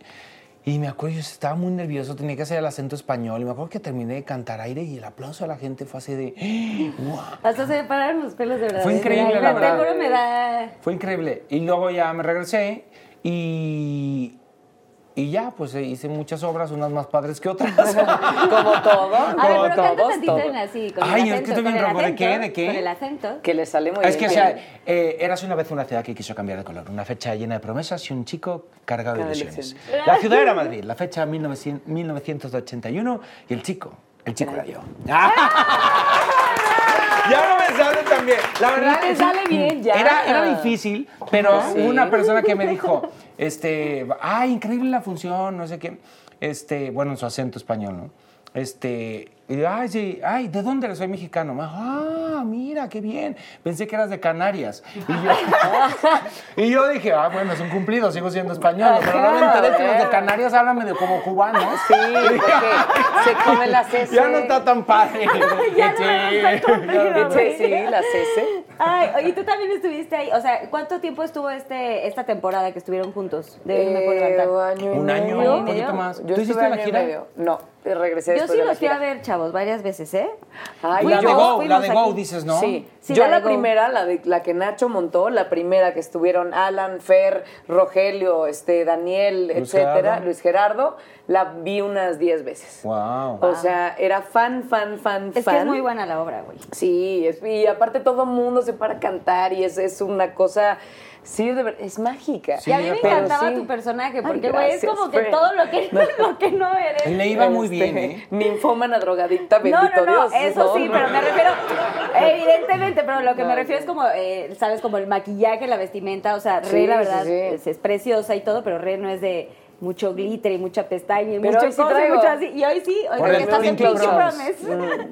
Y me acuerdo, yo estaba muy nervioso, tenía que hacer el acento español. Y me acuerdo que terminé de cantar aire y el aplauso de la gente fue así de. (gasps) ¡Wow! Hasta se pararon los pelos de verdad. Fue increíble, la Te verdad. juro, me da... Fue increíble. Y luego ya me regresé y. Y ya, pues eh, hice muchas obras, unas más padres que otras. (laughs) Como todo. A ver, pero todos, en así, con Ay, el es que acento. estoy bien rojo. ¿De qué? acento, ¿De qué? Con el acento. Que le sale muy Es que, o bien. sea, eh, érase una vez una ciudad que quiso cambiar de color. Una fecha llena de promesas y un chico cargado de Cargado de ilusiones. La ciudad era Madrid, la fecha 1900 1981 y el chico, el chico era yo. (laughs) Ya no me sale tan bien. La verdad te es- sale bien, ya. Era, era difícil, pero Sí. hubo una persona que me dijo, este, ay, increíble la función, no sé qué. Este, bueno, en su acento español, ¿no? Este, y yo, ay, sí, ay, ¿de dónde eres? Soy mexicano. Me dijo, ah, mira, qué bien. Pensé que eras de Canarias. Y yo, (laughs) y yo dije, ah, bueno, es un cumplido, sigo siendo español. Pero no me enteré que los de Canarias hablan medio como cubanos. Sí, porque se come la cese. Ya no está tan padre. (laughs) Ya no Sí. Sí, sí, la cese. Ay, oye, tú también estuviste ahí. O sea, ¿cuánto tiempo estuvo este, esta temporada que estuvieron juntos? De Me Puedo Eh, Levantar. año y Un año, un poquito más. Yo ¿Tú hiciste la y gira? medio. No, regresé Yo después sí de la los fui gira. a ver, chavos, varias veces, ¿eh? Ay, La de yo- Go, la de Go, aquí. dices, ¿no? Sí, Sí, yo la la, de Go. primera, la de la que Nacho montó, la primera que estuvieron Alan, Fer, Rogelio, este, Daniel, Luis etcétera, Gerardo. Luis Gerardo, la vi unas 10 veces. Wow. O sea, era fan, fan, fan, Es fan. que es muy buena la obra, güey. Sí, es- y aparte todo mundo se para a cantar y es, es una cosa, sí, de ver- es mágica. Sí, y a mí me encantaba sí. tu personaje, Ay, porque, güey, es como que todo lo que, (laughs) lo que no eres. Le iba muy Este, bien, ¿eh? (laughs) Ninfómana drogadicta, bendito No, no, no, Dios. eso sí, pero me refiero, (laughs) evidentemente, pero lo que me refiero es como, eh, sabes, como el maquillaje, la vestimenta, o sea, Sí, Rey, la verdad, sí. Es, es preciosa y todo, pero Rey no es de mucho glitter y mucha pestaña y mucho sí traigo. mucho así. Y hoy sí, hoy estás en Pinky Promise. (laughs)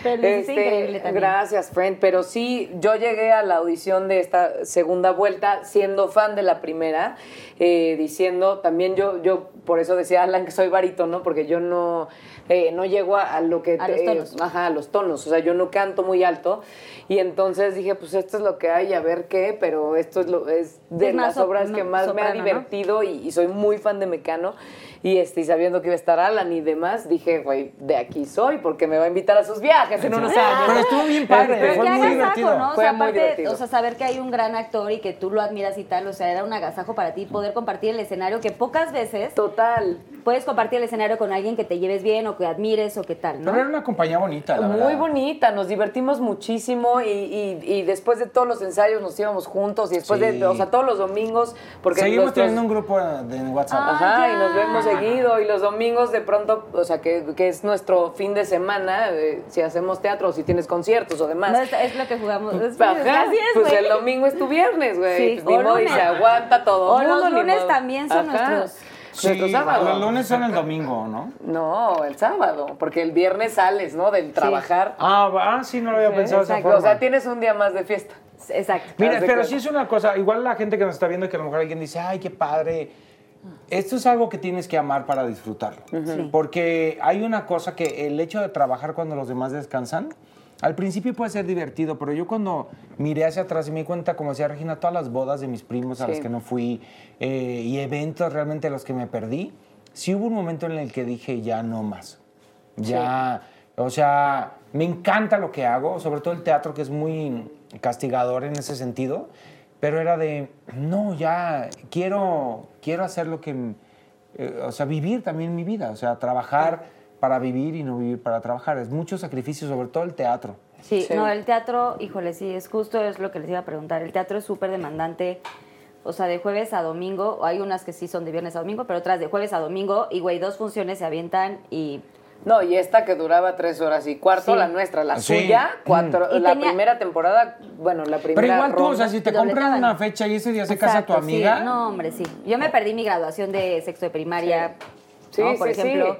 Pero hiciste Este, increíble también. Gracias, friend. Pero sí, yo llegué a la audición de esta segunda vuelta siendo fan de la primera, eh, diciendo también yo, yo por eso decía Alan que soy barítono, porque yo no, eh, no llego a, a lo que A los eh, tonos. ajá, a los tonos. O sea, yo no canto muy alto. Y entonces dije, pues esto es lo que hay, a ver qué, pero esto es lo es de Es las so- obras que más soprano, me ha divertido y, y soy muy fan de Mecano. Y, este, y sabiendo que iba a estar Alan y demás, dije, güey, de aquí soy, porque me va a invitar a sus viajes en unos años. Pero estuvo bien padre, Pero fue que muy agasajo, divertido. ¿no? O Fue sea, muy aparte, divertido. o sea, saber que hay un gran actor y que tú lo admiras y tal, o sea, era un agasajo para ti poder compartir el escenario que pocas veces Total. puedes compartir el escenario con alguien que te lleves bien o que admires o que tal, ¿no? Pero era una compañía bonita, la Muy verdad. bonita, nos divertimos muchísimo y, y- y después de todos los ensayos nos íbamos juntos y después Sí. de, o sea, todos los domingos, porque Seguimos nuestros- teniendo un grupo de en WhatsApp. Ah, Ajá, ya. y nos vemos seguido y los domingos de pronto, o sea, que, que es nuestro fin de semana, eh, si hacemos teatro, si tienes conciertos o demás. No, es, es lo que jugamos. Es, Ajá, así es, pues güey. el domingo es tu viernes, güey. Sí, pues, ni o modo, y se aguanta todo. O mundo, los lunes también son Ajá. nuestros- Nuestro Sí. Los lunes son el domingo, ¿no? No, el sábado, porque el viernes sales, ¿no? Del trabajar. Ah, ah, sí, no lo había pensado de esa Exacto, forma. o sea, tienes un día más de fiesta. Exacto. Mira, pero sí es una cosa, igual la gente que nos está viendo, que a lo mejor alguien dice, ay, qué padre. Esto es algo que tienes que amar para disfrutarlo. Sí. Porque hay una cosa que el hecho de trabajar cuando los demás descansan, al principio puede ser divertido, pero yo cuando miré hacia atrás y me di cuenta, como decía Regina, todas las bodas de mis primos a Sí. las que no fui eh, y eventos realmente a los que me perdí, sí hubo un momento en el que dije, ya no más. Ya, o sea, me encanta lo que hago, sobre todo el teatro que es muy castigador en ese sentido, pero era de, no, ya quiero, quiero hacer lo que, eh, o sea, vivir también mi vida, o sea, trabajar para vivir y no vivir para trabajar. Es mucho sacrificio, sobre todo el teatro. Sí, Sí. no, el teatro, híjole, sí, es justo es lo que les iba a preguntar. El teatro es súper demandante, o sea, de jueves a domingo, hay unas que sí son de viernes a domingo, pero otras de jueves a domingo, y güey, dos funciones se avientan y... No, y esta que duraba tres horas y cuarto, Sí. la nuestra, la Sí. suya, cuatro, Y la tenía- primera temporada, bueno, la primera Pero igual tú, o sea, si te compran una fecha y ese día se casa tu Exacto, sí. amiga, No, hombre, sí. Yo me perdí mi graduación de sexto de primaria, Sí. ¿no? Sí, por sí, ejemplo.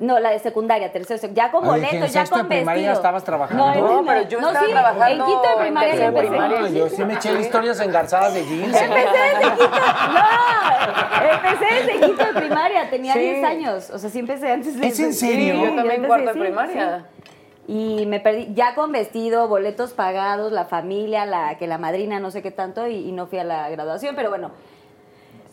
No, la de secundaria, tercero, ya con boleto, en ya sexto de con primaria vestido. ya estabas trabajando. en No, pero yo estaba sí, trabajando En quinto de en primaria tercero yo de empecé. Primaria, yo sí me eché (laughs) historias engarzadas de jeans. Empecé desde quinto. No, empecé desde quinto de primaria, tenía Sí. 10 años. O sea, sí empecé antes de. ¿Es en serio? Sí, yo también cuarto de sí, primaria. sí. Y me perdí, ya con vestido, boletos pagados, la familia, la que la madrina, no sé qué tanto, y, y no fui a la graduación, pero bueno.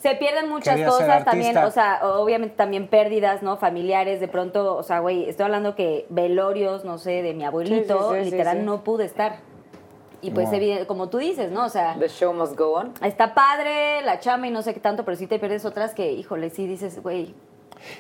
Se pierden muchas cosas también, o sea, obviamente también pérdidas, ¿no? Familiares, de pronto, o sea, güey, estoy hablando que velorios, no sé, de mi abuelito, sí, sí, literal sí. no pude estar. Y pues, Wow. evidente- como tú dices, ¿no? O sea, The show must go on. está padre la chama y no sé qué tanto, pero sí te pierdes otras que, híjole, sí dices, güey,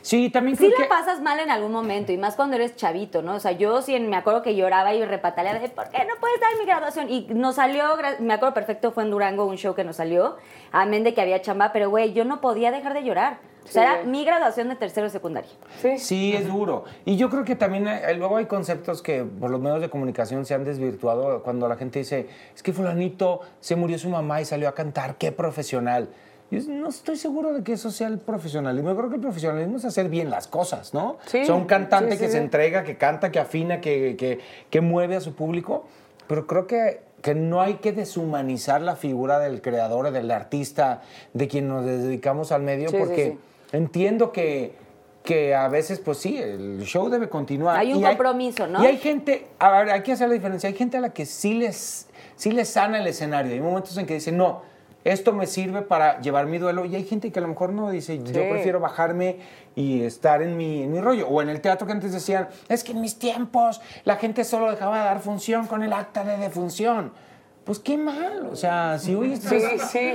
Sí, también Sí creo la que... pasas mal en algún momento, y más cuando eres chavito, ¿no? O sea, yo sí me acuerdo que lloraba y repataleaba de ¿por qué no puedes dar mi graduación? Y nos salió, me acuerdo perfecto, fue en Durango un show que nos salió, amén de que había chamba, pero güey, yo no podía dejar de llorar. O sea, Sí, era mi graduación de tercero de secundaria. Sí. Sí, es duro. Y yo creo que también eh, luego hay conceptos que por los medios de comunicación se han desvirtuado cuando la gente dice, es que fulanito se murió su mamá y salió a cantar, qué profesional. Yo no estoy seguro de que eso sea el profesionalismo. Yo creo que el profesionalismo es hacer bien las cosas, ¿no? Sí, o sea, un cantante sí, sí, que se entrega, que canta, que afina, que, que, que mueve a su público. Pero creo que, que no hay que deshumanizar la figura del creador, del artista, de quien nos dedicamos al medio, porque entiendo que, que a veces, pues sí, el show debe continuar. Hay un Y compromiso, ¿no? Y hay gente, a ver, hay que hacer la diferencia, hay gente a la que sí les, sí les sana el escenario. Hay momentos en que dicen, no, esto me sirve para llevar mi duelo. Y hay gente que a lo mejor no dice, yo prefiero bajarme y estar en mi, en mi rollo. O en el teatro que antes decían, es que en mis tiempos la gente solo dejaba de dar función con el acta de defunción. Pues qué mal, o sea, si hoy estás- Sí, sí.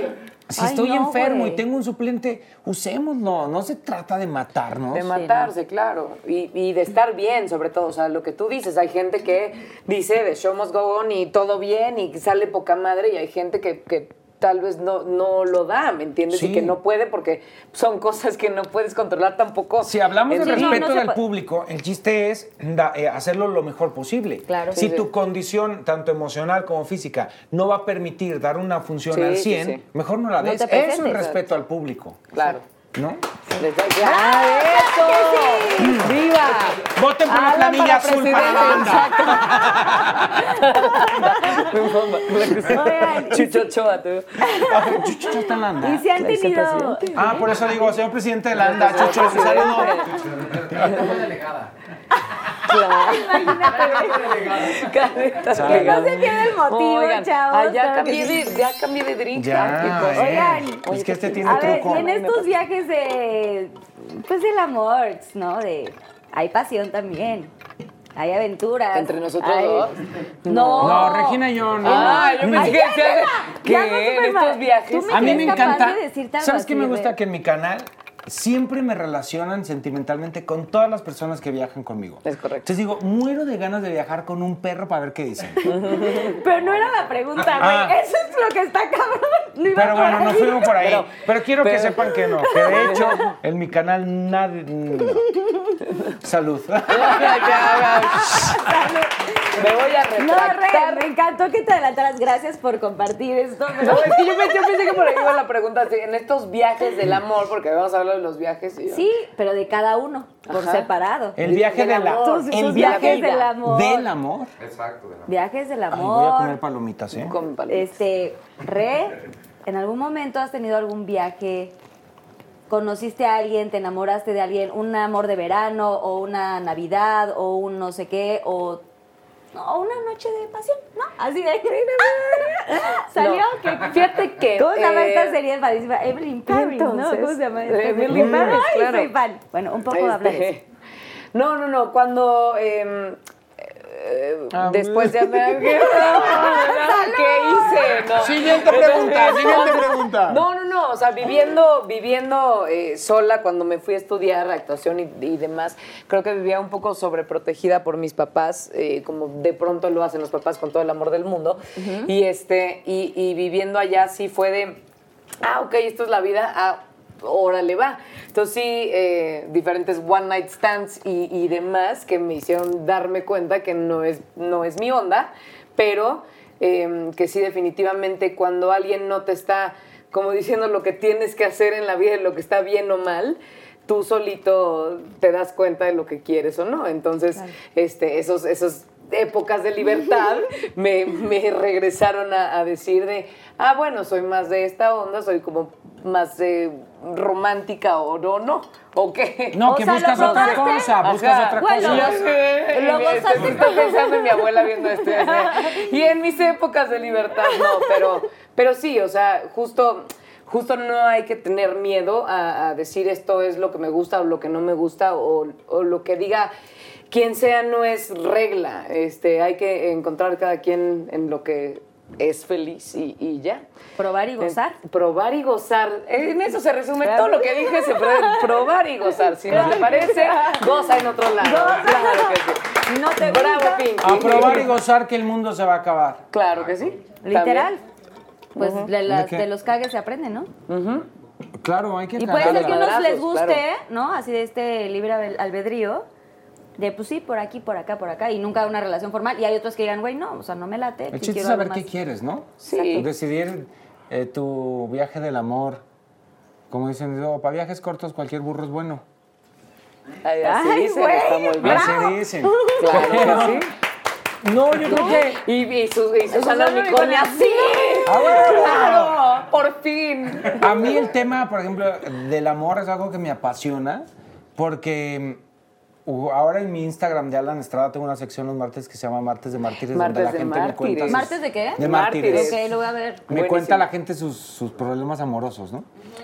si Ay, estoy no, enfermo y tengo un suplente, usémoslo. No se trata de matarnos. De matarse, claro. Y, y de estar bien, sobre todo. O sea, lo que tú dices, hay gente que dice de show must go on y todo bien y sale poca madre y hay gente que, que tal vez no, no lo da, ¿me entiendes? Sí. Y que no puede porque son cosas que no puedes controlar tampoco. Si hablamos en de sí. no, respeto no se del público, el chiste es da- eh, hacerlo lo mejor posible. Claro. Si Sí, sí. tu condición, tanto emocional como física, no va a permitir dar una función al sí, 100, sí. mejor no la No des. Eso es respeto al público, Claro. ¿No? Les da- ¡Ah, eso! ¡Viva! Voten por la planilla azul para la banda. (laughs) Chucho Ochoa, tú. (laughs) Chucho está en la anda. Y si han tenido... Ah, por eso digo, señor presidente de la anda, Chucho, un saludo. Como delegada. Careta Que no se pierda el motivo, Oigan, chavos. ah, ya, claro cambié de, ya cambié de drink. Ya, eh. Oigan, es que este tiene A ver, truco. y en estos viajes de... Pues del amor, ¿no? De... Hay pasión también. Hay aventuras. ¿Entre nosotros dos? No. No, Regina y yo no. Ah, yo Mm. pensé que que en estos viajes. Tú me A mí me encanta. de ¿Sabes qué me gusta? Que en mi canal siempre me relacionan sentimentalmente con todas las personas que viajan conmigo. Es correcto. Entonces digo, muero de ganas de viajar con un perro para ver qué dicen. (laughs) Pero no era la pregunta, güey. Ah. Eso es lo que está cabrón. No iba Pero bueno, nos fuimos por ahí. Pero, Pero- quiero que sepan que no. Que de hecho, en mi canal nadie. no. Salud. (laughs) Me voy a No, retractar. Re, me encantó que te adelantaras. Gracias por compartir esto. pero- No, es que yo pensé, yo pensé que por ahí iba la pregunta, en estos viajes del amor, porque vamos a hablar de los viajes. Y yo- Sí, pero de cada uno, por Ajá. separado. El viaje Del de la. amor. Tus- el viaje del amor. del amor. Exacto. de la- Viajes del Ay, amor. voy a comer palomitas, ¿eh? Con palitos. Este, Re, ¿en algún momento has tenido algún viaje? ¿Conociste a alguien, te enamoraste de alguien, un amor de verano o una Navidad o un no sé qué o no, una noche de pasión, ¿no? Así de (laughs) salió que Fíjate que, ¿Cómo se llama eh, esta serie padrísima? Evelyn Paris, ¿no? ¿Cómo se llama? serie? in Paris, claro. Bueno, un poco Este, de eso. (laughs) No, no, no. Cuando eh, eh, Ah, después ya me ¿Qué, ¿Qué hice? No. Siguiente pregunta, siguiente pregunta. No, no, no. O sea, viviendo, viviendo eh, sola cuando me fui a estudiar actuación y, y demás, creo que vivía un poco sobreprotegida por mis papás, eh, como de pronto lo hacen los papás con todo el amor del mundo. Y este, y, y viviendo allá sí fue de, ah, ok, esto es la vida, ah, órale va. Entonces sí, eh, diferentes one night stands y, y demás que me hicieron darme cuenta que no es, no es mi onda, pero eh, que sí definitivamente cuando alguien no te está como diciendo lo que tienes que hacer en la vida lo que está bien o mal, tú solito te das cuenta de lo que quieres o no. Entonces, este, esos, esos épocas de libertad (laughs) me, me regresaron a, a decir de, ah, bueno, soy más de esta onda, soy como más eh, romántica o no, no, o qué. No, O que sea, buscas ¿lo otra gozaste? cosa, buscas Ajá. otra Bueno, cosa. Ya sé, ¿Lo y gozaste? estoy, pensando en mi abuela viendo esto. y en mis épocas de libertad, no, pero, pero sí, o sea, justo, justo no hay que tener miedo a, a decir esto es lo que me gusta o lo que no me gusta o, o lo que diga quien sea no es regla. Este, hay que encontrar cada quien en lo que es feliz y, y ya. Probar y gozar. Eh, probar y gozar. En eso se resume todo lo que dije, se puede probar y gozar. Si no te parece, goza en otro lado. Claro que sí. No te Bravo. Pinky. A probar y gozar que el mundo se va a acabar. Claro que sí. Literal. Pues de, los cagues se aprende, ¿no? Claro, hay que Y puede ser que a unos les guste, claro. ¿no? Así de este libre albed- albedrío. De pues sí, por aquí, por acá, por acá. Y nunca una relación formal. Y hay otros que digan, güey, no, o sea, no me late. El chiste es quiero saber qué más". quieres, ¿no? Sí. Decidir eh, tu viaje del amor. Como dicen, "Oh, para viajes cortos cualquier burro es bueno. Ay, así Ay, dicen, güey, está muy bien. Así dicen. (laughs) Claro que sí. No, yo creo que... Y, y, su- y Susana Unicornia, sí. ¡A huevo! Claro, por fin. A mí el tema, por ejemplo, del amor es algo que me apasiona porque ahora en mi Instagram de Alan Estrada tengo una sección los martes que se llama Martes de Mártires, Martes donde la de gente me cuenta... Mártires. sus- ¿Martes de qué? De Mártires. mártires. Ok, lo voy a ver. Me Buenísimo. cuenta la gente sus, sus problemas amorosos, ¿no?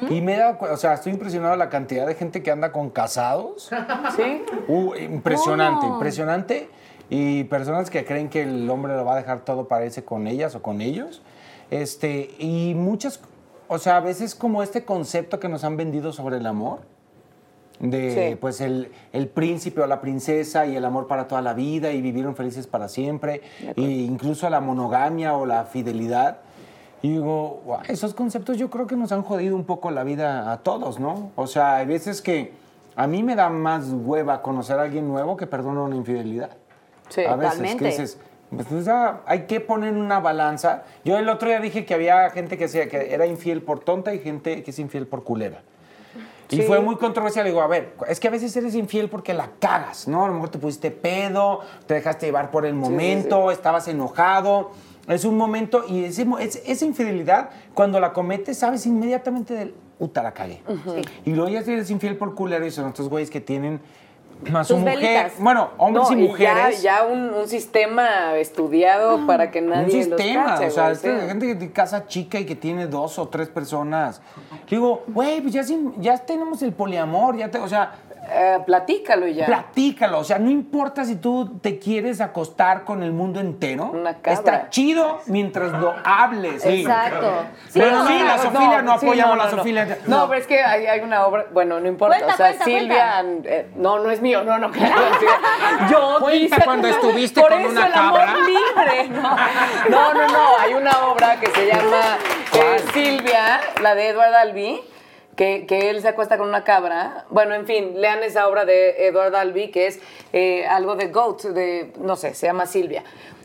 Y me he dado, o sea, estoy impresionado de la cantidad de gente que anda con casados. Sí. Uh, impresionante, ¿Cómo? impresionante. Y personas que creen que el hombre lo va a dejar todo para irse con ellas o con ellos. Este, y muchas, o sea, a veces como este concepto que nos han vendido sobre el amor, de Sí. pues el, el príncipe o la princesa y el amor para toda la vida y vivieron felices para siempre, e incluso la monogamia o la fidelidad. Y digo, "Guau, esos conceptos yo creo que nos han jodido un poco la vida a todos, ¿no? O sea, hay veces que a mí me da más hueva conocer a alguien nuevo que perdonar una infidelidad. Sí, a veces totalmente. que dices, pues, hay que poner una balanza. Yo el otro día dije que había gente que, decía que era infiel por tonta y gente que es infiel por culera. Y fue muy controversial. Digo, a ver, es que a veces eres infiel porque la cagas, ¿no? A lo mejor te pusiste pedo, te dejaste llevar por el momento, estabas enojado. Es un momento y es- esa infidelidad, cuando la cometes, sabes inmediatamente del, puta, la cagué. Y luego ya eres infiel por culero y son estos güeyes que tienen más su Sus mujer. velitas. Bueno, hombres No, y mujeres. Ya, ya un, un sistema estudiado para que un nadie sistema, los cache, o sea, sí. gente de casa chica y que tiene dos o tres personas. Digo, güey, pues ya, ya tenemos el poliamor, ya te, o sea, Eh, platícalo ya. platícalo, o sea, no importa si tú te quieres acostar con el mundo entero, Una cabra. está chido mientras lo hables. sí. Exacto. Sí, Pero o sí, la sofilia, no, sí, apoyamos no, la no. sofilia. No, pero es que hay, hay una obra, bueno, no importa. Cuenta, o sea, cuenta, Silvia, eh, no, no es mío, no, no, claro. (laughs) Yo Cuenta quise- cuando estuviste por con eso una el amor cabra. libre. (laughs) No, no, no, no, hay una obra que se llama eh, Silvia, la de Edward Albee. Que, que él se acuesta con una cabra. Bueno, en fin, lean esa obra de Edward Albee, que es eh, algo de Goat, de, no sé, se llama Silvia.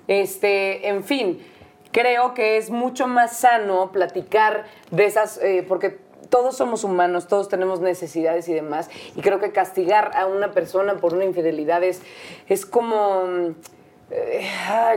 Este, en fin, creo que es mucho más sano platicar de esas, eh, porque todos somos humanos, todos tenemos necesidades y demás, y creo que castigar a una persona por una infidelidad es, es como, eh,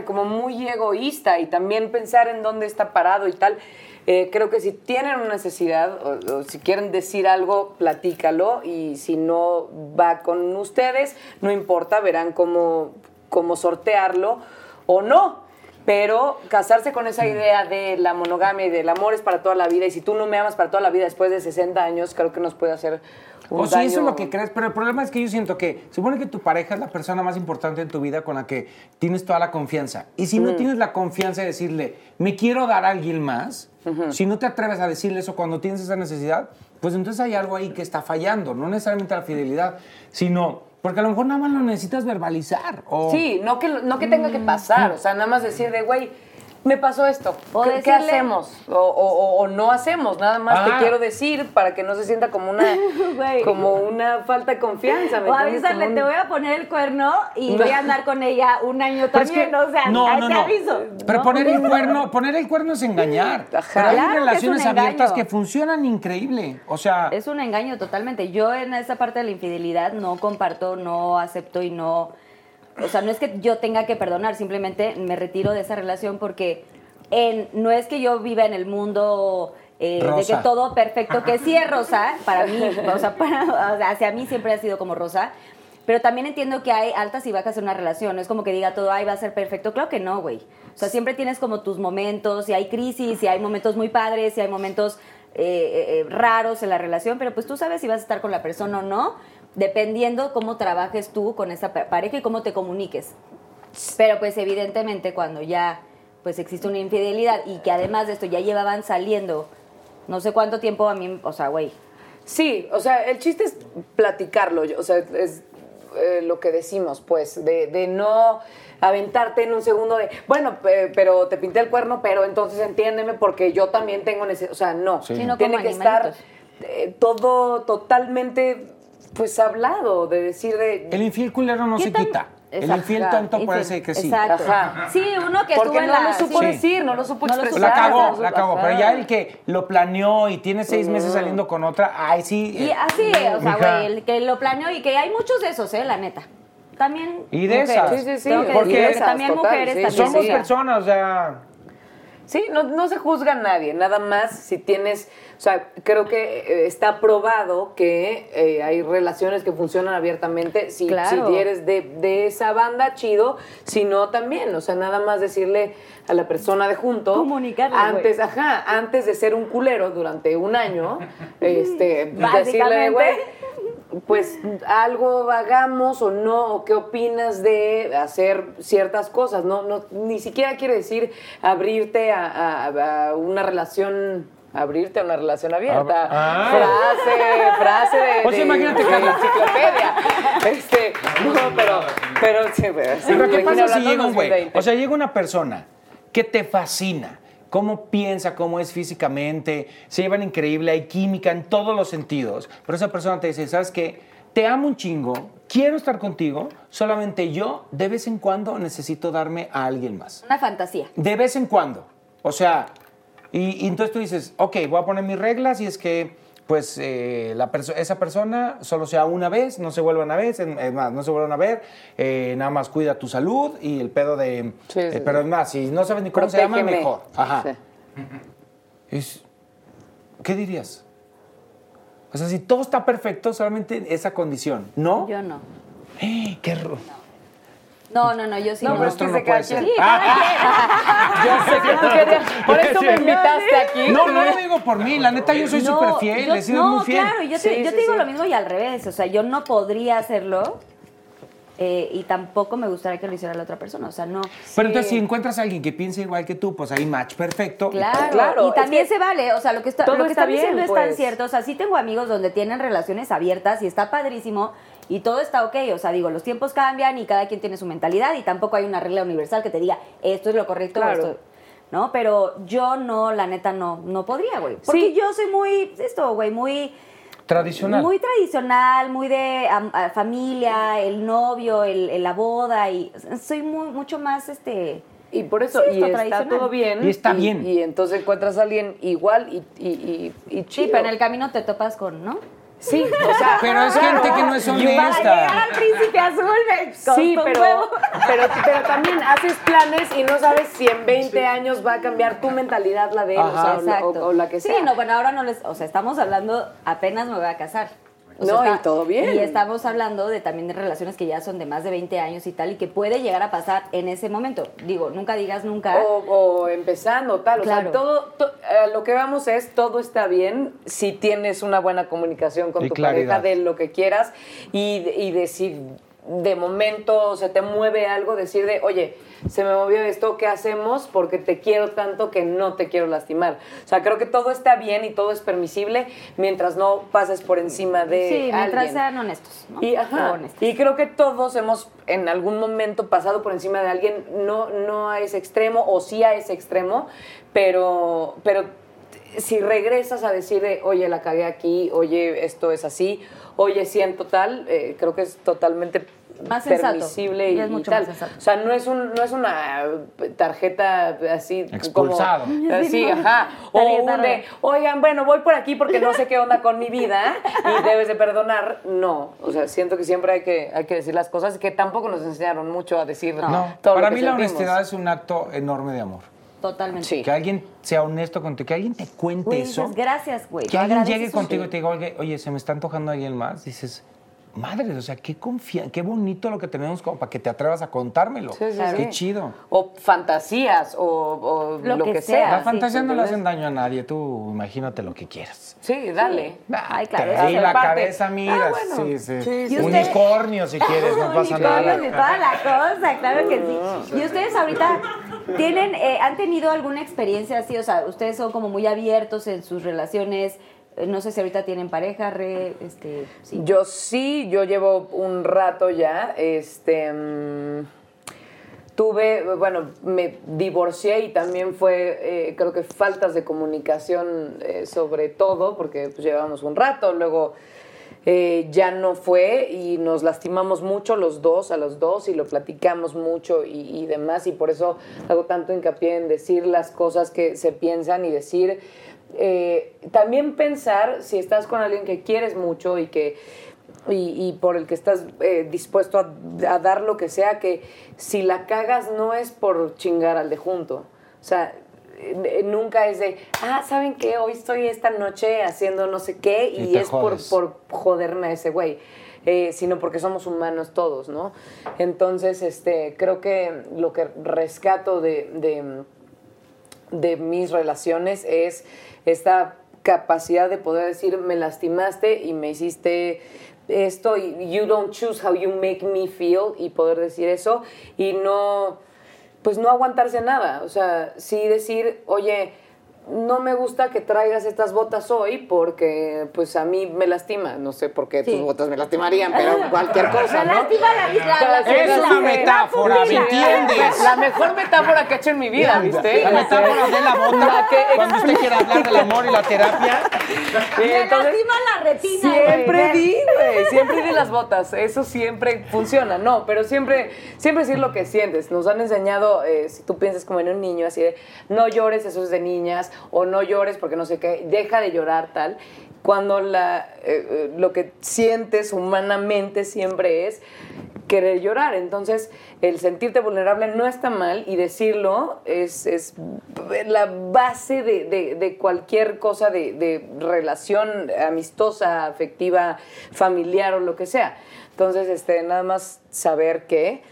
como muy egoísta y también pensar en dónde está parado y tal. Eh, creo que si tienen una necesidad o, o si quieren decir algo, platícalo y si no va con ustedes, no importa, verán cómo, cómo sortearlo o no. Pero casarse con esa idea de la monogamia y del amor es para toda la vida y si tú no me amas para toda la vida después de 60 años, creo que nos puede hacer un O sí, eso es lo que crees, pero el problema es que yo siento que supone que tu pareja es la persona más importante en tu vida con la que tienes toda la confianza. Y si no Mm. tienes la confianza de decirle, me quiero dar a alguien más, si no te atreves a decirle eso cuando tienes esa necesidad, pues entonces hay algo ahí que está fallando. No necesariamente la fidelidad, sino porque a lo mejor nada más lo necesitas verbalizar. O, Sí, no que, no que tenga que pasar, o sea, nada más decir de, güey, me pasó esto. O ¿Qué, hacemos? O, o- o- o no hacemos, nada más Ah. te quiero decir para que no se sienta como una, (laughs) como una falta de confianza. ¿me O un- te voy a poner el cuerno y voy a andar con ella un año Pero es también, que- o sea, no, ahí no, te no. aviso. Pero ¿no? poner el (laughs) cuerno, poner el cuerno es engañar. Ajá. Pero hay Claro relaciones abiertas que funcionan increíble. O sea, Es un engaño totalmente. Yo en esa parte de la infidelidad no comparto, no acepto y no... O sea, no es que yo tenga que perdonar, simplemente me retiro de esa relación porque en, no es que yo viva en el mundo eh, de que todo perfecto, que sí es (laughs) rosa, para mí, o sea, para- o sea, hacia mí siempre ha sido como rosa, pero también entiendo que hay altas y bajas en una relación, no es como que diga todo, ay, va a ser perfecto, claro que no, güey. O sea, siempre tienes como tus momentos, y hay crisis, y hay momentos muy padres, y hay momentos eh, eh, raros en la relación, pero pues tú sabes si vas a estar con la persona o no, dependiendo cómo trabajes tú con esa pa- pareja y cómo te comuniques. Pero pues evidentemente cuando ya pues existe una infidelidad y que además de esto ya llevaban saliendo no sé cuánto tiempo a mí, o sea, güey, Sí, o sea, el chiste es platicarlo, o sea, es eh, lo que decimos, pues, de, de no aventarte en un segundo de, bueno, pe- pero te pinté el cuerno, pero entonces entiéndeme porque yo también tengo necesidad, o sea, no, Sí. Sí, no tiene como que estar eh, todo totalmente, pues, hablado, de decir de... el infiel culero no ¿Qué se tan- quita. El Exacto. infiel tonto Infiel. puede ser que sí. Exacto. Ajá. Sí, uno que estuvo porque en no la... lo supo Sí. decir, no lo supo No lo expresar. La cagó, la cagó. Pero ya el que lo planeó y tiene seis meses saliendo con otra, ay, sí. Y eh, así, o sea, güey, el que lo planeó y que hay muchos de esos, eh, la neta. También Y de mujeres. esas. Sí, sí, sí. Porque también total, mujeres sí. también. Somos sí. personas, o sea. Sí, no, no se juzga a nadie, nada más si tienes, o sea, creo que eh, está probado que eh, hay relaciones que funcionan abiertamente, si, Claro. si eres de, de esa banda, chido, si no también, o sea, nada más decirle a la persona de junto, Comunicarle, antes, ajá, antes de ser un culero durante un año, (laughs) este, decirle, güey, pues algo hagamos o no, o qué opinas de hacer ciertas cosas. No, no, ni siquiera quiere decir abrirte a, a- a una relación. Abrirte a una relación abierta. Ah. Frase, frase de. De- imagínate, de Carla. enciclopedia. Este, no, pero. Pero, sí, pero, sí, Pero ¿qué pasa si llega un güey? 2020. O sea, llega una persona que te fascina. Cómo piensa, cómo es físicamente, se llevan increíble, hay química en todos los sentidos. Pero esa persona te dice, ¿sabes qué? Te amo un chingo, quiero estar contigo, solamente yo de vez en cuando necesito darme a alguien más. Una fantasía. De vez en cuando. O sea, y, y entonces tú dices, ok, voy a poner mis reglas y es que, pues, eh, la perso- esa persona solo sea una vez, no se vuelvan a ver, es es más, no se vuelvan a ver, eh, nada más cuida tu salud y el pedo de... Sí, sí, eh, pero es más, si no sabes ni cómo se llama, mejor. Ajá. Sí. Es- ¿Qué dirías? O sea, si todo está perfecto, solamente esa condición, ¿no? Yo no. ¡Eh! (gasps) ¡Qué ro- No, no, no, yo sí No, no. pero esto es que no se puede cada ser. quien. (laughs) Sí, Yo sé que (laughs) tú querías. Por eso me invitaste aquí. No, no lo digo por mí, la neta yo soy No, súper fiel, he sido no, muy fiel. claro, yo te, Sí, yo sí, te digo sí. lo mismo y al revés. O sea, yo no podría hacerlo eh, y tampoco me gustaría que lo hiciera la otra persona. O sea, no. Pero entonces si encuentras a alguien que piensa igual que tú, pues ahí match perfecto. Claro, Claro, y también es que se vale, o sea, lo que, está, todo lo que está están diciendo bien, es tan pues. cierto, o sea, sí tengo amigos donde tienen relaciones abiertas y está padrísimo y todo está ok, o sea, digo, los tiempos cambian y cada quien tiene su mentalidad y tampoco hay una regla universal que te diga esto es lo correcto, o Claro. esto, ¿no? Pero yo no, la neta, no, no podría, güey, porque Sí. yo soy muy, esto, güey, muy... Tradicional. Muy tradicional, muy de a- familia, el novio, el, el- la boda y soy muy, mucho más, este... Y por eso, Sí, y esto está todo bien. Y está bien. Y entonces encuentras a alguien igual y, y, y, y Sí, chido. pero en el camino te topas con, ¿no? Sí, o sea. Pero es claro. gente que no es Para llegar honesta. al príncipe azul me costó Sí, un pero, huevo. pero, pero también haces planes y no sabes si en 20 años va a cambiar tu mentalidad, la de él, o, sea, o- Exacto. o, o la que sea. Sí, no, bueno, ahora no les, o sea, estamos hablando, apenas me voy a casar. O No, sea, y todo bien. Y estamos hablando de también de relaciones que ya son de más de 20 años y tal, y que puede llegar a pasar en ese momento. Digo, nunca digas nunca. O, o empezando, tal. O Claro. sea, todo, to- eh, lo que vamos es, todo está bien si tienes una buena comunicación con Y tu claridad. pareja de lo que quieras y, y decir de momento se te mueve algo, decir de, oye, se me movió esto, ¿qué hacemos? Porque te quiero tanto que no te quiero lastimar. O sea, creo que todo está bien y todo es permisible mientras no pases por encima de Sí, mientras alguien. sean honestos. ¿no? Y, ajá, honestos. y creo que todos hemos en algún momento pasado por encima de alguien, no, no a ese extremo, o sí a ese extremo, pero, pero si regresas a decir, de, oye, la cagué aquí, oye, esto es así, oye, siento tal, eh, creo que es totalmente Más sensato, permisible y y, es y mucho tal. más sensato. O sea, no es, un, no es una tarjeta así Expulsado. (laughs) como... Así, ajá. O un de, oigan, bueno, voy por aquí porque no sé qué onda con mi vida y debes de perdonar. No, o sea, siento que siempre hay que, hay que decir las cosas que tampoco nos enseñaron mucho a decir No, todo para lo que mí la honestidad es un acto enorme de amor. Totalmente. Sí. Que alguien sea honesto contigo, que alguien te cuente Güey, eso. dices, gracias, güey. Que alguien llegue contigo y te diga, oye, oye, se me está antojando alguien más. Dices, madre, o sea, qué confia qué bonito lo que tenemos como para que te atrevas a contármelo. Sí, sí, Qué sí. chido. O fantasías, o, o Lo lo, que que, sea. Las fantasías no le hacen daño a nadie, tú imagínate lo que quieras. Sí, dale. Ay, claro, Te eso reí es la parte. cabeza, mira. Ah, bueno. sí, sí. Sí, sí. Unicornio, si (laughs) quieres, no pasa Unicornios y nada. toda la cosa, claro que sí. ¿Y ustedes ahorita tienen, eh, han tenido alguna experiencia así? O sea, ustedes son como muy abiertos en sus relaciones. No sé si ahorita tienen pareja, re, este. Yo sí, yo llevo un rato ya. Este. mm, tuve, bueno, me divorcié y también fue, eh, creo que faltas de comunicación eh, sobre todo, porque pues, llevábamos un rato, luego eh, ya no fue y nos lastimamos mucho los dos, a los dos, y lo platicamos mucho y, y demás, y por eso hago tanto hincapié en decir las cosas que se piensan y decir, eh, también pensar si estás con alguien que quieres mucho y que y, y por el que estás eh, dispuesto a, a dar lo que sea, que si la cagas no es por chingar al de junto. O sea, eh, nunca es de, ah, ¿saben qué? Hoy estoy esta noche haciendo no sé qué Y es por, por joderme a ese güey. Eh, sino porque somos humanos todos, ¿no? Entonces, este, creo que lo que rescato de, de, de mis relaciones es esta capacidad de poder decir, me lastimaste y me hiciste esto y you don't choose how you make me feel y poder decir eso y no, pues no aguantarse nada, o sea, sí decir, oye, no me gusta que traigas estas botas hoy porque pues a mí me lastima, no sé por qué Sí. tus botas me lastimarían, pero (laughs) cualquier cosa, Me ¿no? lastima la la- Es la- una metáfora, ¿me entiendes? La mejor metáfora que he hecho en mi vida, ¿viste? La metáfora de la bota, La que- cuando usted quiere hablar del amor y la terapia. (laughs) Me entonces- lastima la retina. Siempre di, güey, siempre di las botas, eso siempre funciona, no, pero siempre, siempre decir lo que sientes. Nos han enseñado, eh, si tú piensas como en un niño, así de, no llores, eso es de niñas, o no llores porque no sé qué, deja de llorar, tal. Cuando la, eh, eh, lo que sientes humanamente siempre es querer llorar. Entonces, el sentirte vulnerable no está mal y decirlo es, es la base de, de- cualquier cosa de, de relación amistosa, afectiva, familiar o lo que sea. Entonces, este, nada más saber que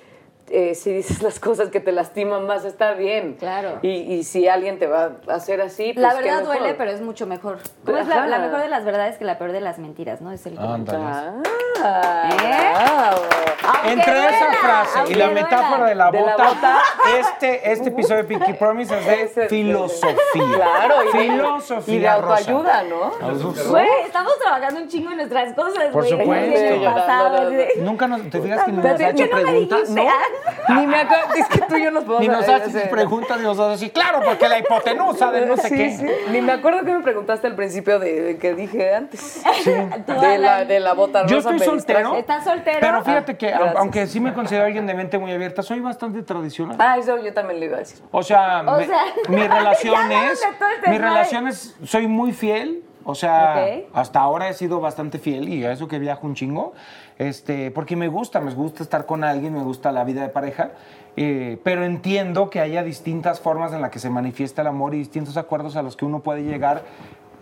eh, si dices (laughs) las cosas que te lastiman a estar bien. Claro. Y, y si alguien te va a hacer así, pues La qué verdad mejor. duele, pero es mucho mejor. ¿Cómo es la, mejor de las verdades que la peor de las mentiras, ¿no? Es el Ándale. Ah, ¿Eh? Entre esa frase y la metáfora de la De la bota, este, este episodio de Pinky Promise es de filosofía. Claro, y filosofía y de autoayuda. ¿no? Güey, estamos trabajando un chingo en nuestras cosas, Por güey. supuesto. En el pasado, así de- Nunca nos, te digas que nos Espérate, ha hecho ¿qué no preguntas. Ni me acuerdo, es que tú y yo nos podemos Ni nos haces preguntas ni nos haces así, claro, porque la hipotenusa de no sé Sí, qué. sí. Ni me acuerdo que me preguntaste al principio de, de que dije antes. (laughs) Tú, De la, de la bota rosa. Yo estoy soltero. ¿Estás soltero? Pero fíjate que, Ah, gracias. aunque sí me considero alguien de mente muy abierta, soy bastante tradicional. Ah, eso yo también le iba a decir. O sea, O me- sea, (laughs) mis ya relaciones, hablamos de todo este mis desmadre. relaciones, soy muy fiel. O sea, Ok. hasta ahora he sido bastante fiel y a eso que viajo un chingo, este, porque me gusta, me gusta estar con alguien, me gusta la vida de pareja, eh, pero entiendo que haya distintas formas en las que se manifiesta el amor y distintos acuerdos a los que uno puede llegar,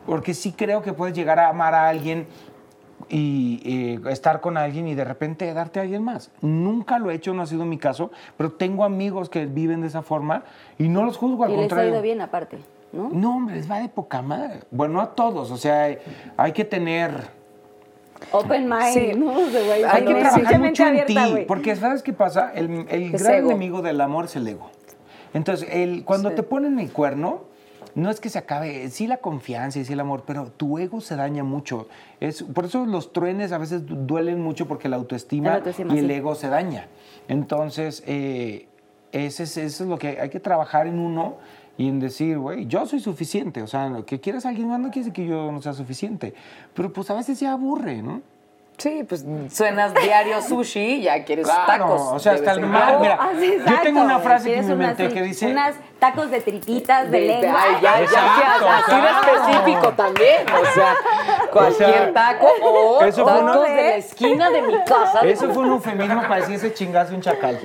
porque sí creo que puedes llegar a amar a alguien y eh, estar con alguien y de repente darte a alguien más. Nunca lo he hecho, no ha sido mi caso, pero tengo amigos que viven de esa forma y no los juzgo, al Y les ha contrario. ido bien aparte, ¿no? No, hombre, les va de poca madre. Bueno, no a todos, o sea, hay, hay que tener Open mind, Sí. ¿no? Güey, Hay que trabajar mucho en ti, porque ¿sabes qué pasa? El, el gran ego. enemigo del amor es el ego. Entonces, el, cuando te ponen el cuerno, no es que se acabe, sí la confianza y sí el amor, pero tu ego se daña mucho. Es, por eso los truenes a veces du- duelen mucho porque la autoestima, La autoestima, y el sí. ego se daña. Entonces, eh, ese, es, eso es lo que hay que trabajar en uno y en decir, güey, yo soy suficiente. O sea, lo que quieras a alguien más no quiere decir que yo no sea suficiente. Pero pues a veces se aburre, ¿no? Sí, pues suenas diario sushi y ya quieres Claro, tacos. o sea, hasta el mar, mira, Ah, sí, yo tengo una frase que me inventé que dice... Unas tacos de tripitas de, De- lengua. ay, ya, ya, Exacto, ya, así de claro. específico también. O sea, cualquier O sea, taco o tacos una- de la esquina de mi casa. Eso fue un eufemismo para decir ese chingazo un chacal.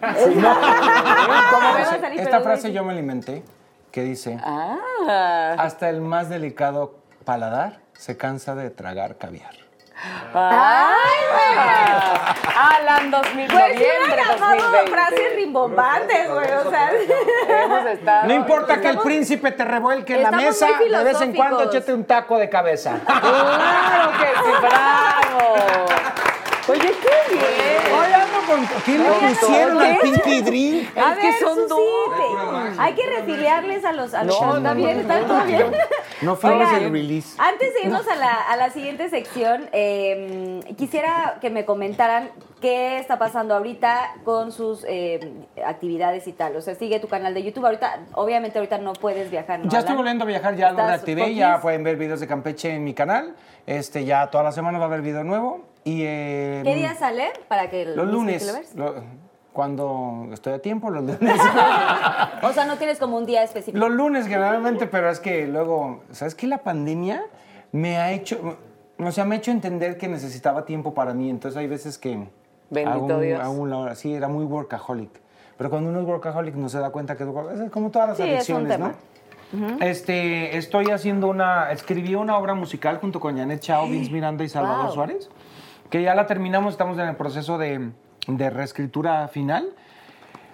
¿Cómo me va a Esta frase yo me la inventé, que dice, Ah, hasta el más delicado paladar se cansa de tragar caviar. ay, güey. Alan 2000, Pues noviembre 2020. frases rimbombantes, güey, o sea. Hemos estado. No importa que el príncipe te revuelque en la mesa, de vez en cuando échate un taco de cabeza. Claro que sí, bravo. Oye, qué bien. Hoy ando con... ¿Qué le pusieron al. Pinky Drink? A Es que ver, son dos. Hay que refiliarles a los... A los No, ¿Está no, bien? no, ¿Está no, todo bien? No fuimos el release. Antes de irnos a la, a la siguiente sección, eh, quisiera que me comentaran qué está pasando ahorita con sus eh, actividades y tal. O sea, sigue tu canal de YouTube. Ahorita, obviamente, ahorita no puedes viajar. ¿no, Ya estoy volviendo a viajar, ya lo ¿Estás reactivé, ya pueden ver videos de Campeche en mi canal. Este, ya toda la semana va a haber video nuevo. Y, eh, ¿Qué día sale para que Los lunes. lo- cuando estoy a tiempo, los lunes. (laughs) O sea, no tienes como un día específico. los lunes generalmente, pero es que luego, ¿sabes qué? La pandemia me ha hecho, o sea, me ha hecho entender que necesitaba tiempo para mí. Entonces hay veces que... Bendito un- Dios. sí, era muy workaholic. Pero cuando uno es workaholic no se da cuenta que es workaholic. Es como todas las Sí, es un adicciones, tema. ¿no? Este, estoy haciendo una, escribí una obra musical junto con Janet Chao, (gasps) Vince Miranda y Salvador Wow. Suárez, que ya la terminamos, estamos en el proceso de, de reescritura final.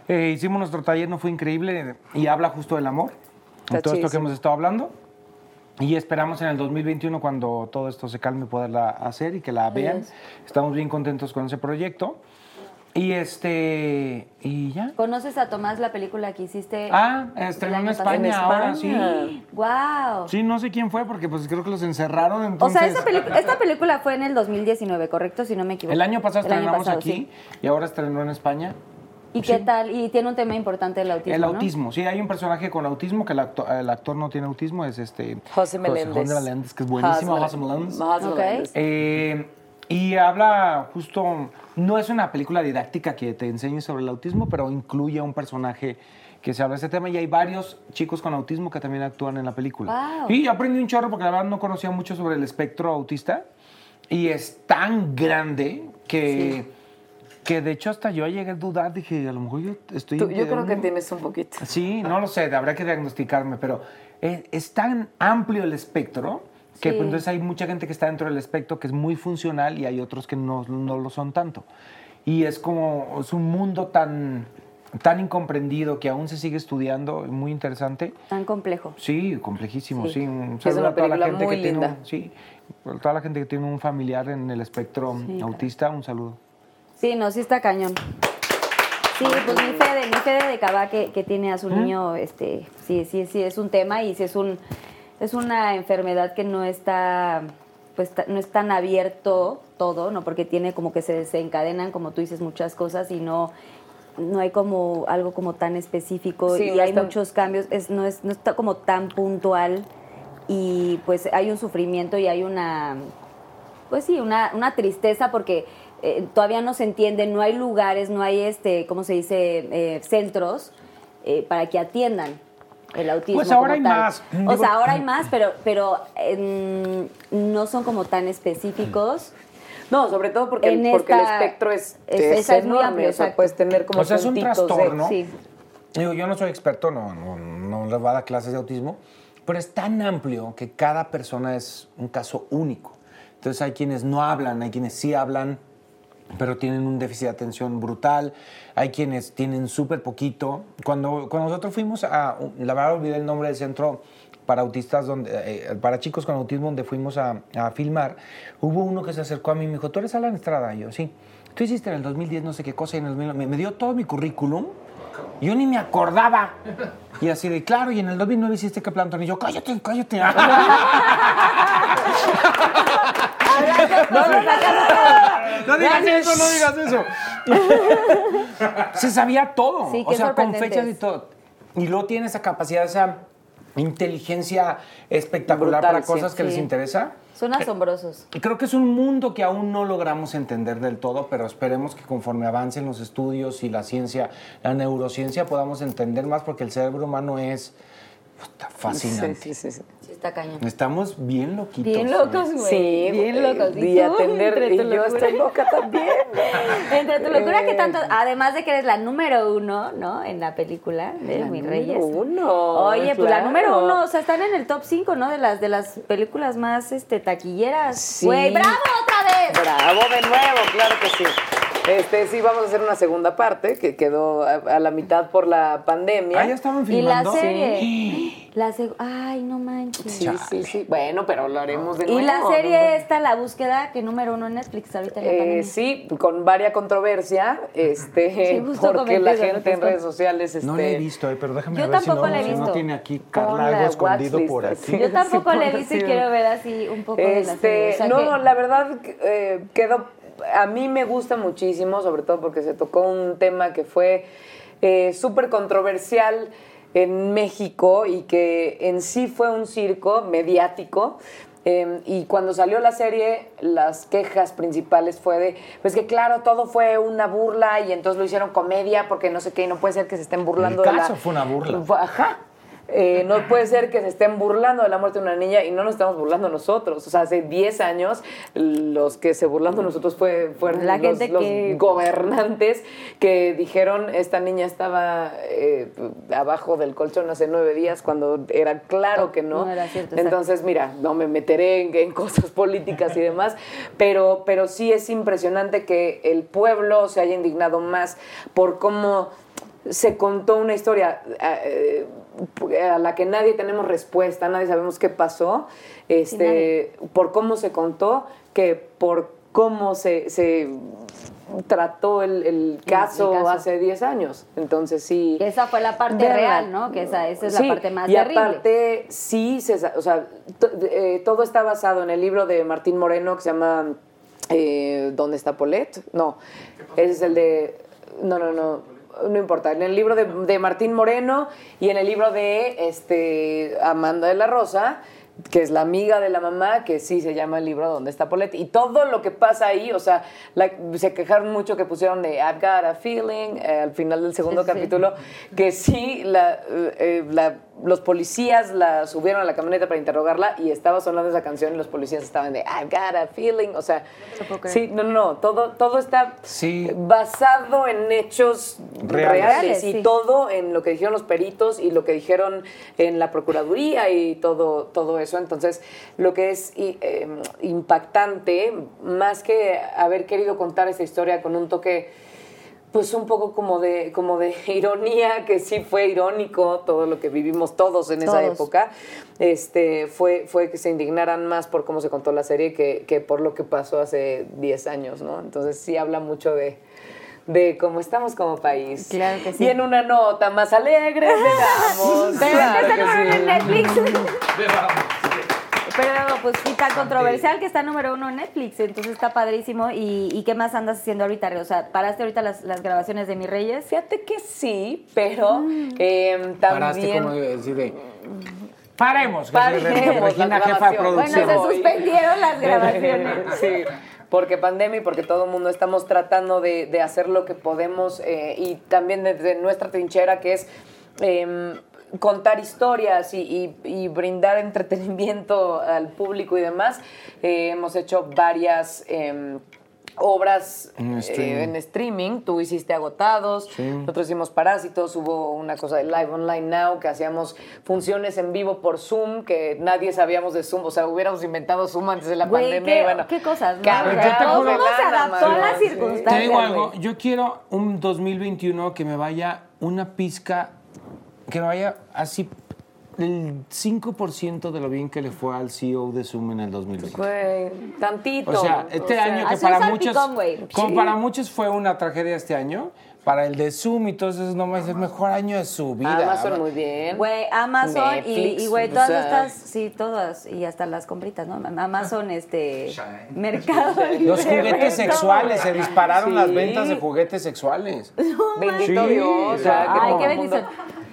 Eh, hicimos nuestro taller, no fue increíble, y habla justo del amor, Está todo esto que hemos estado hablando. Y esperamos en el 2021, cuando todo esto se calme, poderla hacer y que la vean. es. Estamos bien contentos con ese proyecto. Y este, y ya. ¿Conoces a Tomás la película que hiciste? Ah, estrenó en? España, En ahora, sí. ¡Wow! Sí, no sé quién fue porque pues creo que los encerraron. O Entonces, sea, esa pelicu- esta película fue en el 2019, ¿correcto? Si no me equivoco. el año pasado El año estrenamos pasado, aquí sí. y ahora estrenó en España. ¿Y qué tal? Y tiene un tema importante el autismo, el ¿no? autismo, sí, hay un personaje con autismo que el, acto- el actor no tiene autismo, es este José Meléndez. José Meléndez, que es buenísimo, José Meléndez. José. Meléndez. Eh, y habla justo, no es una película didáctica que te enseñe sobre el autismo, pero incluye a un personaje que se habla de ese tema y hay varios chicos con autismo que también actúan en la película. Wow. Y yo aprendí un chorro porque la verdad no conocía mucho sobre el espectro autista y es tan grande que, que de hecho hasta yo llegué a dudar, dije, a lo mejor yo estoy... Tú- yo creo que un- tienes un poquito. Sí, no lo sé, habrá que diagnosticarme, pero es, es tan amplio el espectro que Sí. pues, entonces hay mucha gente que está dentro del espectro que es muy funcional y hay otros que no, no lo son tanto. Y es como, es un mundo tan, tan incomprendido que aún se sigue estudiando, muy interesante. Tan complejo. Sí, complejísimo, Sí. sí. Un Es saludo una a toda la gente que tiene linda. un, sí, toda la gente que tiene un familiar en el espectro Sí, autista, un saludo. Sí, no, sí está cañón. Sí, pues mi Fede, mi Fede de Cabá que, que tiene a su niño, este, sí, sí, sí, es un tema y sí es un, es una enfermedad que no está, pues no es tan abierto todo, ¿no? Porque tiene como que se desencadenan, como tú dices, muchas cosas y no, no hay como algo como tan específico Sí, y hay tan- muchos cambios, es, no, es, no está como tan puntual y pues hay un sufrimiento y hay una, pues sí, una, una tristeza porque eh, todavía no se entiende, no hay lugares, no hay, este, ¿cómo se dice?, eh, centros eh, para que atiendan el autismo. Pues ahora como hay tal. más. O sea, ahora hay más, pero, pero em, no son como tan específicos. No, sobre todo porque, En el, porque el espectro es, es- es es muy enorme, amplio, o sea, puedes tener como O sea, es un puntitos de- trastorno. Sí. Digo, yo no soy experto, no, no, no les voy a dar clases de autismo, pero es tan amplio que cada persona es un caso único. Entonces hay quienes no hablan, hay quienes sí hablan, pero tienen un déficit de atención brutal, hay quienes tienen súper poquito. Cuando, cuando nosotros fuimos a, la verdad olvidé el nombre del centro para autistas, donde, eh, para chicos con autismo, donde fuimos a, a filmar, hubo uno que se acercó a mí y me dijo, ¿tú eres Alan Estrada? Y yo, sí. Tú hiciste en el 2010 no sé qué cosa y en el 2000 me, me dio todo mi currículum. Yo ni me acordaba. Y así de, claro, y en el 2009 hiciste que plantón. Y yo, cállate, cállate. (laughs) No, no, digas eso, no digas eso. (laughs) Se sabía todo. Sí, o sea, con fechas y todo. Y luego tiene esa capacidad, esa inteligencia espectacular Brutal, para sí. cosas que les interesa. Son asombrosos. Y creo que es un mundo que aún no logramos entender del todo, pero esperemos que conforme avancen los estudios y la ciencia, la neurociencia, podamos entender más porque el cerebro humano es puta, fascinante. Sí, sí, sí. Sí, está cañón. Estamos bien loquitos. Bien locos, güey. Sí, bien locos. y atender, entre y tu yo locura. estoy loca también. (laughs) Entre tu locura, que Eh, tanto, además de que eres la número uno, ¿no? En la película de La Mis número Reyes. uno, Oye, pues la número uno, o sea, están en el top 5, ¿no? De las, de las películas más este, taquilleras. Sí. Güey, ¡bravo otra vez! Bravo de nuevo, claro que sí. Este, sí, vamos a hacer una segunda parte que quedó a, a la mitad por la pandemia. Ah, ya estaban Y la filmando. serie. La seg- Ay, no manches. Sí, sí, sí. Bueno, pero lo haremos de nuevo. Y la ¿no? serie esta, La Búsqueda, que número uno en Netflix ahorita en la Eh, pandemia. sí, con varia controversia, este, (laughs) Sí, porque la gente en es redes sociales, este, No la he visto, eh, pero déjame Yo ver si no, tampoco la he si no visto. tiene aquí Carla algo escondido watchlist, por aquí. Yo (laughs) tampoco Sí, la he visto y quiero ver así un poco de la serie. Este, O sea no, que- la verdad eh, quedó, a mí me gusta muchísimo, sobre todo porque se tocó un tema que fue eh, súper controversial en México y que en sí fue un circo mediático. Eh, y cuando salió la serie, las quejas principales fue de, pues que claro, todo fue una burla y entonces lo hicieron comedia porque no sé qué, y no puede ser que se estén burlando El de la... caso fue una burla. Ajá. Eh, no puede ser que se estén burlando de la muerte de una niña y no nos estamos burlando nosotros. O sea, hace 10 años los que se burlando de nosotros fue, fueron La los, gente los que- gobernantes que dijeron esta niña estaba eh, abajo del colchón hace nueve días cuando era claro que no. No era cierto, exacto. Entonces, mira, no me meteré en, en cosas (laughs) políticas y demás, pero, pero sí es impresionante que el pueblo se haya indignado más por cómo se contó una historia eh, a la que nadie tenemos respuesta, nadie sabemos qué pasó, este, por cómo se contó, que por cómo se, se trató el, el caso, caso. hace 10 años. Entonces sí. Esa fue la parte real, ¿no? Que esa, esa es Sí, la parte más y terrible. aparte, sí, se o sea, eh, todo está basado en el libro de Martín Moreno que se llama eh, ¿Dónde está Polet? No, ese es el de... No, no, no, no importa. En el libro de, de Martín Moreno y en el libro de este, Amanda de la Rosa, que es la amiga de la mamá, que sí se llama el libro ¿Dónde está Polet? Y todo lo que pasa ahí, o sea, la- se quejaron mucho que pusieron de I've got a feeling eh, al final del segundo sí. capítulo, que sí, la, eh, la- los policías la subieron a la camioneta para interrogarla y estaba sonando esa canción y los policías estaban de I've got a feeling, o sea, sí, no, no, no, todo, todo está Sí. basado en hechos Reales. y sí. todo en lo que dijeron los peritos y lo que dijeron en la procuraduría y todo, todo eso. Entonces, lo que es i- eh, impactante, más que haber querido contar esta historia con un toque pues un poco como de, como de (laughs) ironía, que sí fue irónico todo lo que vivimos todos en esa época, este, fue, fue que se indignaran más por cómo se contó la serie que, que por lo que pasó hace 10 años, ¿no? Entonces sí habla mucho de, de cómo estamos como país. Claro que sí. Y en una nota más alegre, (laughs) veamos. Claro que sí. en Netflix. Pero pues sí, tan controversial que está número uno en Netflix, entonces está padrísimo. ¿Y, y qué más andas haciendo ahorita? O sea, ¿paraste ahorita las, las grabaciones de Mis Reyes? Fíjate que sí, pero Mm. eh, Paraste también... como de decir de, Paremos, Paremos la jefa de. Bueno, se suspendieron las grabaciones. (laughs) Sí, porque pandemia y porque todo el mundo estamos tratando de, de hacer lo que podemos eh, y también desde nuestra trinchera que es em, contar historias y, y- y brindar entretenimiento al público y demás. Eh, hemos hecho varias... em, obras En eh, streaming. en streaming, tú hiciste Agotados, nosotros hicimos Parásitos, hubo una cosa de Live Online Now, que hacíamos funciones en vivo por Zoom, que nadie sabíamos de Zoom, o sea, hubiéramos inventado Zoom antes de la Güey, pandemia. qué, y bueno, qué cosas, ¿no? cargado O sea, todo el de mundo se adaptó a las circunstancias. Te digo algo, yo quiero un 2021 que me vaya una pizca, que vaya así el 5% de lo bien que le fue al CEO de Zoom en el 2020. Güey, tantito. O sea, este O sea, año que para muchos, como Sí. para muchos fue una tragedia este año, para el de Zoom y todo eso, no más, es el mejor año de su vida. Amazon muy bien. Güey, Amazon y, Netflix, y, güey, o todas sea. estas, sí, todas, y hasta las compritas, ¿no? Amazon, este, Shine. Mercado (laughs) Los Libre, juguetes sexuales, se dispararon Sí. las ventas de juguetes sexuales. Bendito Sí, Dios. o sea, que Ay, qué bendición.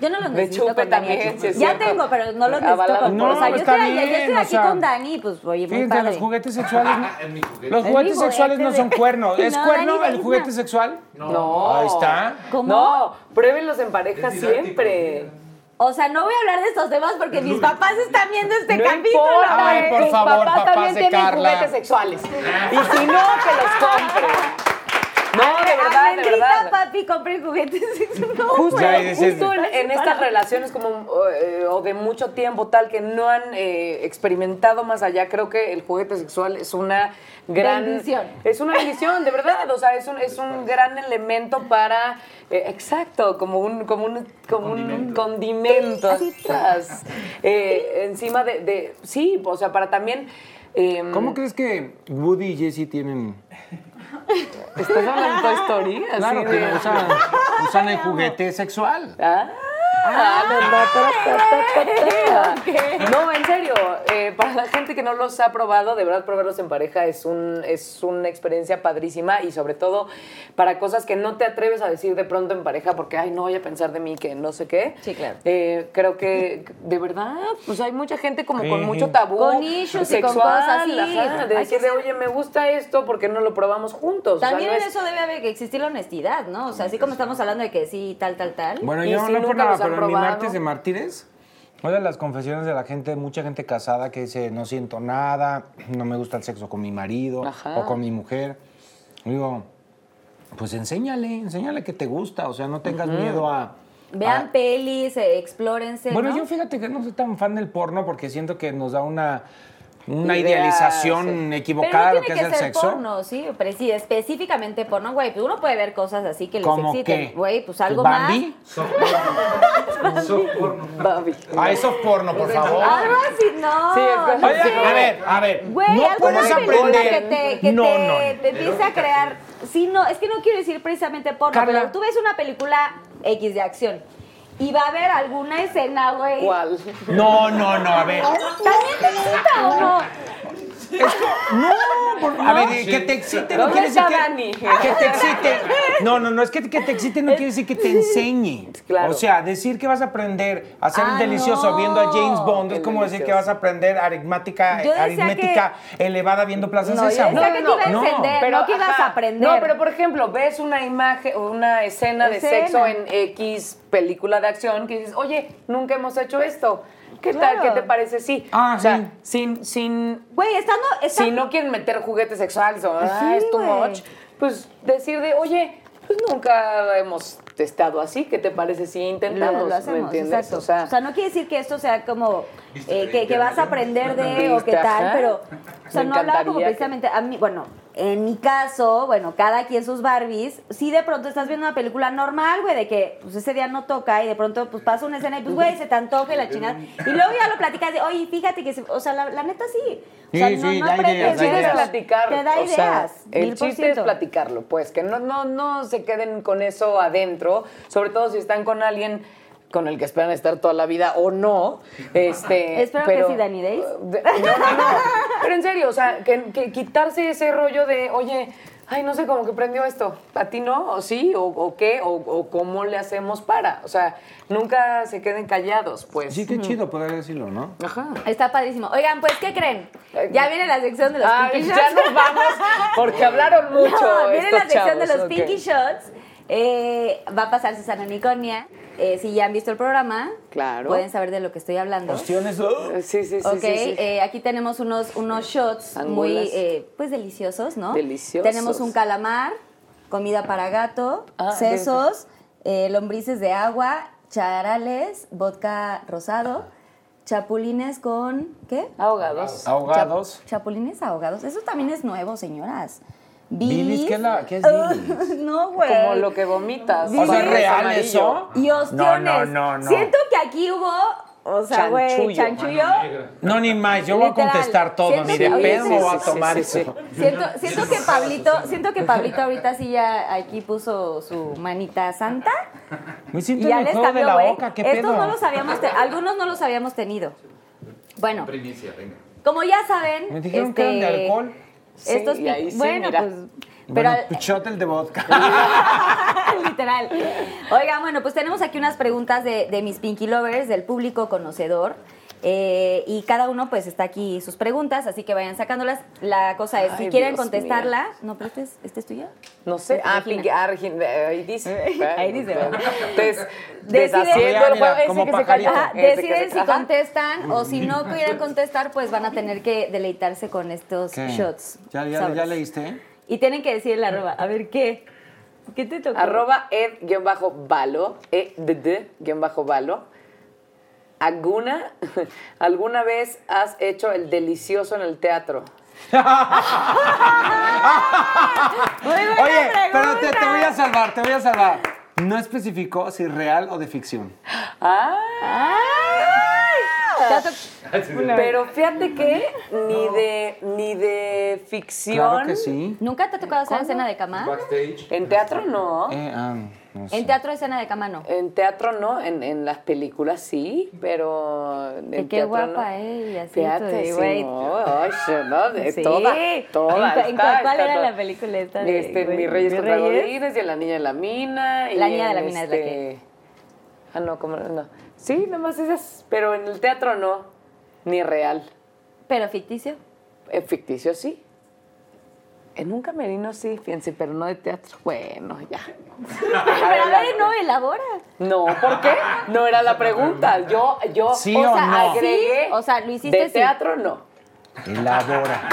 Yo no los De necesito con Dani también, aquí. sí es Ya cierto. tengo, pero no los necesito Avalado con por- O sea, yo está estoy, yo bien, estoy o aquí sea, con Dani, pues, oye, muy Fíjense, padre. los juguetes sexuales. (laughs) En mi juguete. Los juguetes sexuales no son cuernos. (laughs) ¿Es No, cuerno Dani, el Dani, juguete no. sexual? No. Ahí está. ¿Cómo? No, pruébenlos en pareja Es didáctico, siempre. O sea, no voy a hablar de estos temas porque mis papás están viendo este no capítulo, importa, Ay, por tus favor, papás papás también de tienen Carla. juguetes sexuales. Y si no, que los compren. No, de verdad, de verdad. papi, compré juguetes (laughs) sexuales. No, Justo, justo en, en estas relaciones como eh, o de mucho tiempo tal que no han eh, experimentado más allá, creo que el juguete sexual es una gran Bendición. es una bendición, de verdad, o sea, es un, es un gran elemento para eh, exacto, como un como un como un condimento Así, atrás, eh, encima de, de sí, o sea, para también eh, ¿Cómo crees que Woody y Jesse tienen? ¿Estás hablando de Toy Story? Así Claro que usan, usan el juguete sexual. Ah, no, ta, ta. No, en serio, eh, para la gente que no los ha probado, de verdad probarlos en pareja es, un, es una experiencia padrísima y sobre todo para cosas que no te atreves a decir de pronto en pareja porque, ay, no voy a pensar de mí que no sé qué. Sí, claro. Eh, creo que, de verdad, pues hay mucha gente como con mucho tabú Con issues y con sexual, cosas así. ajá, de Hay que decir, de, ser- oye, me gusta esto, porque no lo probamos juntos? O sea, También no en es- eso debe haber que existir la honestidad, ¿no? O sea, así como estamos hablando de que sí, tal, tal, tal. Bueno, Y yo si no por nada, pero en mi martes de mártires, oye las confesiones de la gente, mucha gente casada que dice, no siento nada, no me gusta el sexo con mi marido Ajá. o con mi mujer. Digo, pues enséñale, enséñale que te gusta, o sea, no tengas miedo a... Vean a- pelis, eh, explórense, Bueno, ¿no? yo fíjate que no soy tan fan del porno porque siento que nos da una, una Idea, idealización sí. Pero equivocada no de lo que que, es el sexo. porno, sí, pero sí, específicamente porno, güey. Pues uno puede ver cosas así que les ¿Cómo exciten. Güey, pues algo ¿Bambi? Soft porno. Soft porno. Babi. Ah, eso es porno, por favor. más. Algo así, no. Sí, es Oye, a ver, a ver. Güey, no alguna puedes película aprender. que te, que no, te, no. te empiece a crear. Sí, no, es que no quiero decir precisamente porno, Carla. pero tú ves una película X de acción y va a haber alguna escena, güey. ¿Cuál? No, no, no, a ver. ¿También te excita o no? No, por- a ver, que te excite no ¿Dónde quiere decir que, te excite. No, no, no, es que, que te excite no quiere decir que te enseñe. Claro. O sea, decir que vas a aprender a ser Ah, delicioso no. viendo a James Bond es Qué como decir que delicioso. vas a aprender aritmática, Yo decía aritmética elevada viendo Plaza No, yo Sésamo. decía que te iba a No. encender, no que ibas ajá. a aprender. No, pero por ejemplo, ves una imagen, una escena de Escena. sexo en X película de que dices, oye, nunca hemos hecho esto. ¿Qué Claro. tal? ¿Qué te parece? Sí. Ah, o sea, sí. sin, sin, Güey, estando. si no quieren meter juguetes sexuales o ah, Sí, es too much, pues decir de, oye, pues nunca hemos estado así, ¿qué te parece si lo, intentamos? lo ¿Me hacemos, entiendes? exacto. O sea, no quiere decir que esto sea como eh, que, que vas a aprender ¿no? de o qué tal, pero o sea, no hablaba como precisamente a mí, bueno, en mi caso, bueno, cada quien sus Barbies, si de pronto estás viendo una película normal, güey, de que pues ese día no toca y de pronto pues pasa una escena y pues güey, se te antoja y la chingada (laughs) y luego ya lo platicas de, "Oye, fíjate que se- o sea, la, la neta sí." O sea, Sí, no, sí, no da aprendes ideas, ideas. platicar. Te da o sea, ideas, el chiste es platicarlo, pues, que no, no, no se queden con eso adentro, sobre todo si están con alguien con el que esperan estar toda la vida o no. Este, Espero que pero- sí, Danny Days. (laughs) De- No, no, no. Pero en serio, o sea, que, que quitarse ese rollo de, oye, ay, no sé, cómo que prendió esto. ¿A ti no? ¿O sí? ¿O, o qué? O, o cómo le hacemos para? O sea, nunca se queden callados, pues. Sí, qué chido poder decirlo, ¿no? Ajá. Está padrísimo. Oigan, pues ¿qué creen? Ya viene la sección de los Ay, Pinky ya Shots. nos vamos, porque hablaron (laughs) mucho. No, viene estos la sección de los. Pinky Shots. Eh, va a pasar Susana Niconia. Eh, si ya han visto el programa, Claro. pueden saber de lo que estoy hablando. Cuestiones. Sí, sí, sí. ok, sí, sí. eh, aquí tenemos unos, unos shots muy eh, pues deliciosos, ¿no? Deliciosos. Tenemos un calamar, comida para gato, Ah, sesos, eh, lombrices de agua, charales, vodka rosado, chapulines con ¿qué? Ahogados. Ahogados. Chap- chapulines ahogados. Eso también es nuevo, señoras. Bilis, ¿qué es, la, qué es Ah, bilis? (laughs) no, güey. Como lo que vomitas. O sea, ¿es Bilis. real eso? Y ostiones. No, no, no, no. Siento que aquí hubo O sea, güey, Chanchullo. chanchullo. No, ni más, yo voy a contestar todo, Siento ni de pedo sí, me voy a tomar sí, sí. eso. Siento, siento que Pablito, siento que Pablito ahorita sí ya aquí puso su manita santa. Me siento Y ya les juego de cambió, la güey. boca, ¿qué Estos pedo? no los habíamos, te- algunos no los habíamos tenido. Bueno, Primicia, venga. como ya saben, Me dijeron que eran de este, alcohol. Sí, estos y ahí pi- sí, bueno, mira. pues pero Bueno, shot el de vodka. (laughs) literal. Oigan, bueno, pues tenemos aquí unas preguntas de, de mis Pinky Lovers, del público conocedor. Eh, y cada uno pues está aquí sus preguntas, así que vayan sacándolas. La cosa es, si quieren Dios contestarla, no, pero este es, este es tuyo. No sé. Ah, Regina. Pinky, ah, Regina, ahí dice. Ahí dice, ¿verdad? Des, Deciden- deshaciendo el juego. Ese que se deciden si contestan o si no quieren contestar, pues van a tener que deleitarse con estos ¿Qué? shots. ¿Ya, ya, ya leíste? Y tienen que decir el arroba. A ver, ¿qué? ¿Qué te tocó? Arroba ed-valo, ed-valo. ¿Alguna, (laughs) ¿Alguna vez has hecho el delicioso en el teatro? Muy buena Oye, pero te, te voy a salvar, te voy a salvar. No especificó si real o de ficción. ¡Ah! Pero fíjate que ni de, ni de ficción. Claro que sí. ¿Nunca te ha tocado hacer escena de cama? Backstage. En teatro no. Eh, ah, no sé. En teatro escena de cama no. En teatro no, en, en las películas sí, pero en Que qué teatro guapa, no. ¿eh? Y así, Fíjate, todo, sí, güey. no, sí, no, de Sí. toda, toda. ¿En, está, cuál, cuál está era toda. la película esta? De, Este, güey? Mi Reyes ¿Mi contra? Godines y La Niña de la Mina. y La Niña de la Mina es la este- que- Ah, no, ¿cómo no? Sí, nomás esas, pero en el teatro no, ni real. Pero ficticio. En ficticio sí. En un camerino sí, fíjense, pero no de teatro. Bueno, ya. (laughs) Pero a ver, no, elabora. No, ¿por qué? No era la pregunta. Yo, yo ¿Sí o o sea, no? agregué. Sí, o sea, lo hiciste De sí. teatro no. Elabora.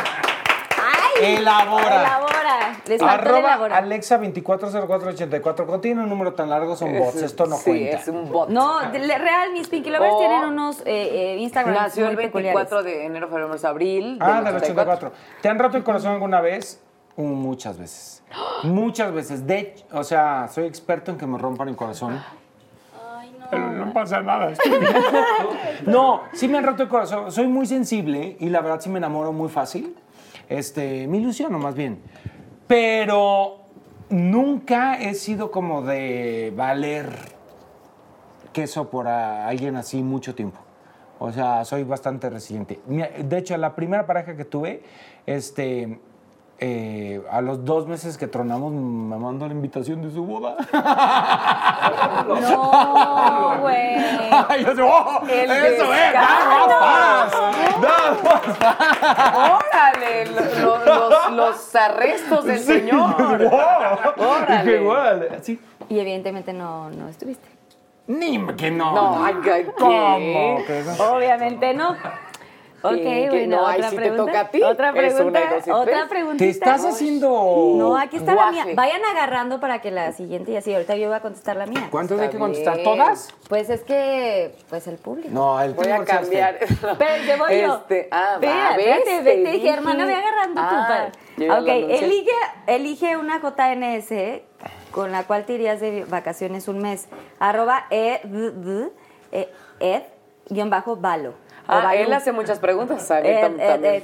¡Ay! Elabora. Elabora. Les Arroba elabora. Alexa 240484. Cuando tiene un número tan largo son bots. Esto no sí, cuenta. es un bot. No, de- real, mis Pinky Lovers O- tienen unos eh, eh, Instagram Nació el muy 24 peculiares. de enero, febrero, marzo, abril. Ah, del 84. ¿Te han roto el corazón alguna vez? Muchas veces. Muchas veces. De hecho, o sea, soy experto en que me rompan el corazón. Pero no pasa nada. (laughs) no, sí me han roto el corazón. Soy muy sensible y la verdad sí me enamoro muy fácil. Este, me ilusiono más bien. Pero nunca he sido como de valer queso por a- alguien así mucho tiempo. O sea, soy bastante resiliente. De hecho, la primera pareja que tuve, este, eh, a los dos meses que tronamos, me mandó la invitación de su boda. (laughs) No, (laughs) güey. Yo ¡oh! El ¡Eso es! ¡That's fast! (laughs) ¡Órale! Lo- lo- los, los arrestos del señor. ¡Wow! Órale. Dije, igual, así. Y evidentemente no, no estuviste. Ni que no. No, ay, ¿qué? ¿Cómo? Obviamente no. Ok, Sí, que bueno, no, ahí otra sí te pregunta. toca a ti. Otra Es una pregunta. otra preguntita. Te estás haciendo. No, aquí está la mía. Vayan agarrando para que la siguiente y así. Ahorita yo voy a contestar la mía. ¿Cuántas hay que contestar? bien. ¿Todas? Pues es que, pues el público. No, el Voy a cambiar. (laughs) Espérate, voy yo. Este, ah, Espera, va, ¿ves? espérate, Te vete, dije, hermana, ve agarrando tu Ah, padre. Ok, elige, elige una JNS con la cual te irías de vacaciones un mes. Arroba ed, eh, ed, guion bajo, valo. Ah, Balú. él hace muchas preguntas. A mí ed, también. ed.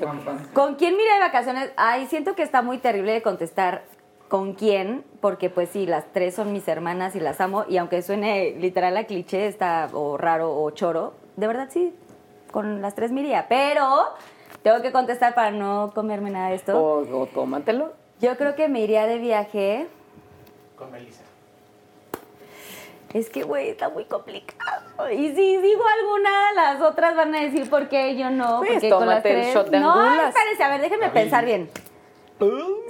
¿Con quién mira de vacaciones? Ay, siento que está muy terrible de contestar con quién, porque pues sí, las tres son mis hermanas y las amo, y aunque suene literal a cliché, está o raro o choro, de verdad sí, con las tres me iría, pero tengo que contestar para no comerme nada de esto. O, o tómatelo. Yo creo que me iría de viaje. Con Melissa. Es que, güey, está muy complicado. Y si digo alguna, las otras van a decir por qué yo no. Pues, porque con las tómate el tres. shot de no, espérense, a ver, déjenme pensar bien.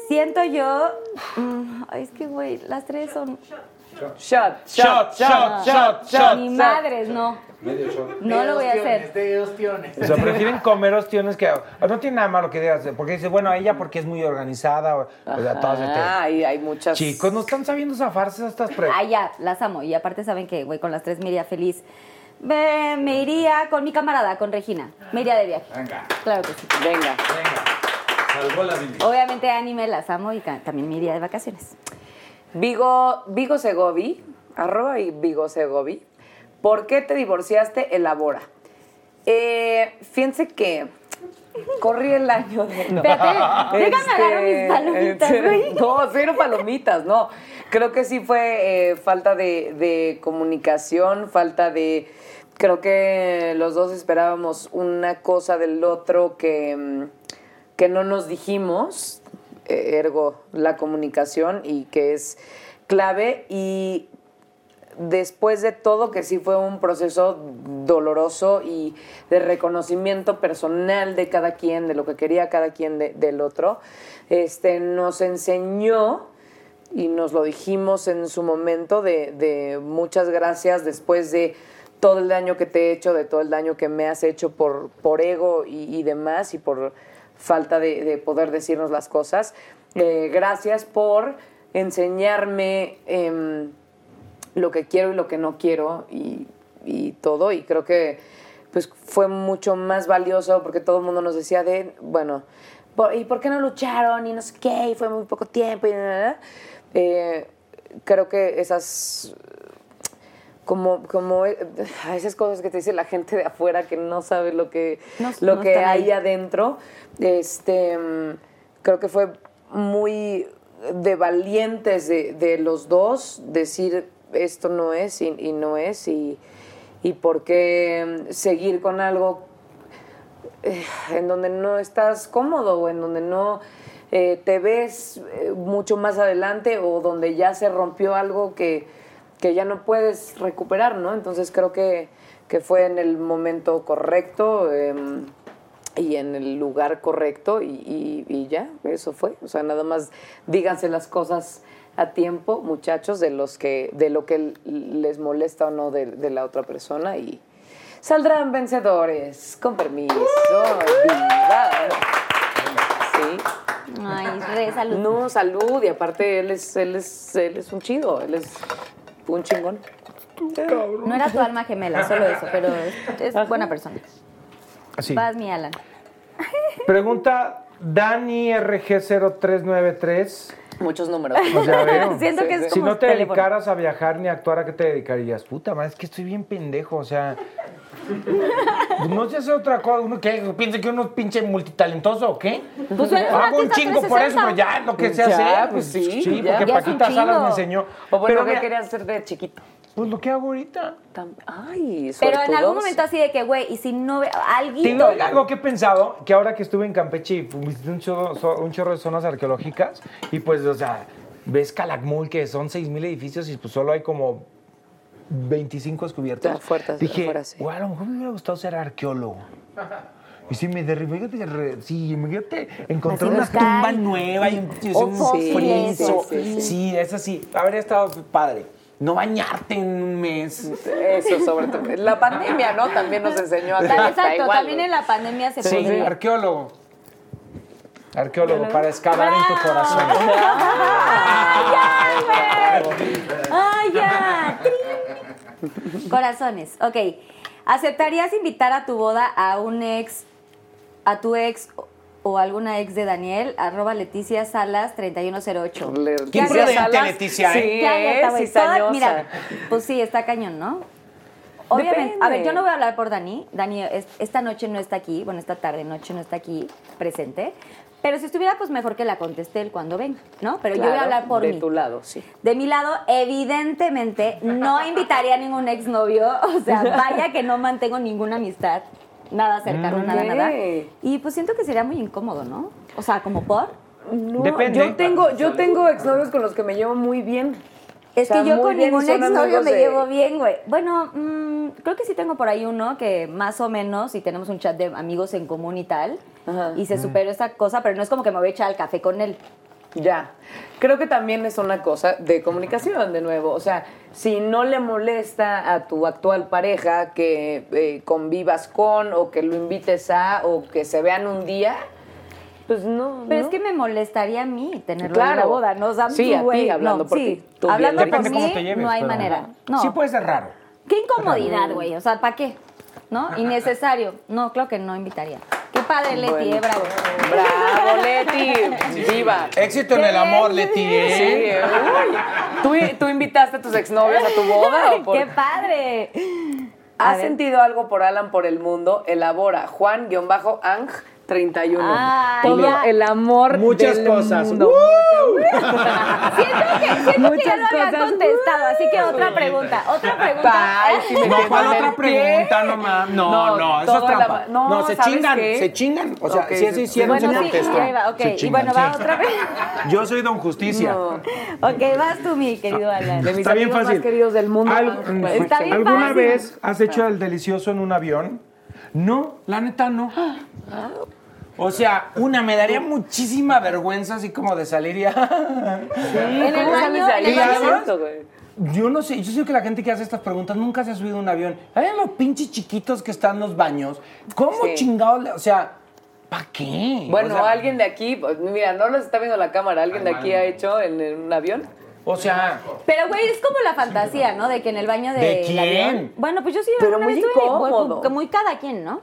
Siento yo. mm, ay, es que, güey, las tres son. Shot, Shot, shot, shot, shot. Ni madres, no. Medio shot. No lo voy a hacer. O sea, prefieren comer ostiones que. No tiene nada malo que digas, porque dices, bueno, ella porque es muy organizada. O, o sea, todas de Ah, hay, hay muchas. Chicos, no están sabiendo zafarse estas preguntas. Ah, ya, las amo. Y aparte saben que, güey, con las tres me iría feliz. Me, me iría con mi camarada, con Regina. Me iría de viaje. Venga, Claro que sí. Venga. venga. Salvó la. Obviamente anime las amo y también me iría de vacaciones. Vigo, Vigo Segovi, arroba y Vigo Segovi. ¿Por qué te divorciaste? Elabora. Eh, fíjense que corrí el año de... no. Espérate, déjame agarrar mis palomitas, este. (laughs) No, cero palomitas, no. Creo que sí fue eh, falta de, de comunicación, falta de... Creo que los dos esperábamos una cosa del otro que, mm, que no nos dijimos, ergo la comunicación, y que es clave. Y después de todo, que sí fue un proceso doloroso y de reconocimiento personal de cada quien, de lo que quería cada quien de- del otro, este, nos enseñó y nos lo dijimos en su momento de, muchas gracias después de todo el daño que te he hecho, de todo el daño que me has hecho por, por ego y demás y por falta de, de poder decirnos las cosas. Eh, gracias por enseñarme em, lo que quiero y lo que no quiero y, todo. Y creo que pues fue mucho más valioso porque todo el mundo nos decía de, bueno, "¿Por- ¿y por qué no lucharon? Y no sé qué, y fue muy poco tiempo. Y nada". Eh, creo que esas como, como eh, esas cosas que te dice la gente de afuera que no sabe lo que, No- lo no que hay ahí. adentro, este, creo que fue muy de valientes de, de los dos decir esto no es y, y no es y, y por qué mm, seguir con algo eh, en donde no estás cómodo o en donde no eh, te ves mucho más adelante o donde ya se rompió algo que, que ya no puedes recuperar, ¿no? Entonces creo que, que fue en el momento correcto em, y en el lugar correcto y, y- y ya, eso fue. O sea, nada más díganse las cosas a tiempo, muchachos, de los que, de lo que les molesta o no de, de la otra persona y saldrán vencedores. Con permiso. ¡Viva! Sí. Ay, re salud. No, salud. Y aparte él es, él es, él es un chido, él es un chingón. No era tu alma gemela, solo eso, pero es, es buena persona. Así. Vas, mi Alan. Pregunta Dani RG0393. Muchos números. Pues ya veo. (laughs) Siento que es Si como no te teléfono. dedicaras a viajar ni a actuar, ¿a qué te dedicarías? Puta madre, es que estoy bien pendejo, o sea. No sé hacer otra cosa. ¿Uno que piensa que uno es pinche multitalentoso o qué? Pues eres un Hago chingo por eso, 360. pero ya lo que sé Ya, hacer. pues sí, Sí, ya. porque Ya Paquita Salas me enseñó. O bueno, pero ¿qué mira, querías hacer de chiquito? pues lo que hago ahorita. Ay, Pero en algún momento así de que, güey, y si no digo algo que he pensado, que ahora que estuve en Campeche y visité un chorro, so- un chorro de zonas arqueológicas, y pues, o sea, ves Calakmul, que son 6.000 edificios y pues solo hay como 25 descubiertos. Ya, fuertes, Dije, sí. "Güey, a lo mejor me hubiera gustado ser arqueólogo. Y si me derribé, fíjate, sí, imagínate encontrar una tumba nueva y, un fósiles, friso. sí, Sí, sí. es así. Habría estado padre. No bañarte en un mes. Eso, sobre todo. La pandemia, ¿no? También nos enseñó a Exacto, igual. también en la pandemia se Sí, podría. arqueólogo. Arqueólogo, para excavar en tu corazón. (laughs) ¡Ay, ya! (laughs) Corazones. Ok. ¿Aceptarías invitar a tu boda a un ex, a tu ex o- alguna ex de Daniel? Arroba Leticia Salas 3108. Qué Leticia prudente, Salas, Leticia, ¿eh? Sí, Qué es. Toda- Mira, pues sí, está cañón, ¿no? Obviamente, a ver, Depende. yo no voy a hablar por Dani. Dani es- esta noche no está aquí, bueno, esta tarde, noche no está aquí presente. Pero si estuviera, pues mejor que la conteste él cuando venga, ¿no? Pero yo voy a hablar por de mí. tu lado, sí. De mi lado, evidentemente, no invitaría a ningún exnovio. O sea, vaya que no mantengo ninguna amistad. Nada cercano, nada, Ok. nada. Y pues siento que sería muy incómodo, ¿no? O sea, como por. No, Depende. Yo tengo, yo tengo exnovios con los que me llevo muy bien. Es O sea, que yo con ningún exnovio me de- llevo bien, güey. Bueno, mm, creo que sí tengo por ahí uno que más o menos, y tenemos un chat de amigos en común y tal, Ajá. y se superó esa cosa, pero no es como que me voy a echar al café con él. Ya. Creo que también es una cosa de comunicación, de nuevo. O sea, si no le molesta a tu actual pareja que eh, convivas con, o que lo invites a, o que se vean un día, pues no. Pero ¿no? es que me molestaría a mí tenerlo Claro. en la boda, ¿no? O sea, Sí, tú, a ti, güey, hablando no, por sí. ti. Tú bien Hablando te por Depende mí, cómo te lleves. no hay pero- manera. No. Sí puede ser raro. Qué incomodidad, güey. O sea, ¿para qué? ¿No? Innecesario. No, claro que no invitaría. Qué padre, Leti, Bueno. eh, bravo. Bravo, Leti. Viva. Éxito en el amor, Leti. ¿eh? Sí, uy. ¿Tú, ¿Tú invitaste a tus exnovios a tu boda o por ¡Qué padre! ¿Has sentido algo por Alan por el mundo? Elabora Juan-Ang 31. Ah, Todo ya. el amor Muchas del cosas. mundo. (laughs) Siento que, siento que ya Muchas lo habían cosas. contestado, así que otra pregunta, otra pregunta. Ay, sí me No, ¿cuál otra pregunta? No, no, No, no, eso es trampa. no, No, se ¿sabes chingan, qué? se chingan. O sea, Ok, si es se- hicieron, se Bueno, sí, contestó. ahí va, ok. Se Y bueno, va sí. otra vez. (laughs) Yo soy Don Justicia. No. Ok, vas tú, mi querido Alan. De mis Está bien amigos fácil. más queridos del mundo. Al- Está bien ¿Alguna fácil. vez has hecho el delicioso en un avión? No, la neta no. O sea, una, me daría muchísima vergüenza así como de salir y... En. Yo no sé, yo sé que la gente que hace estas preguntas nunca se ha subido a un avión. Hay los pinches chiquitos que están en los baños. ¿Cómo Sí. chingados? le- O sea, ¿para qué? Bueno, o sea, alguien de aquí, pues, mira, no los está viendo la cámara, alguien de aquí ha hecho en, en un avión. O sea, Pero, güey, es como la fantasía, ¿no? De que en el baño de. ¿De quién? avión- Bueno, pues yo sí. Pero muy incómodo. pues, Muy cada quien, ¿no?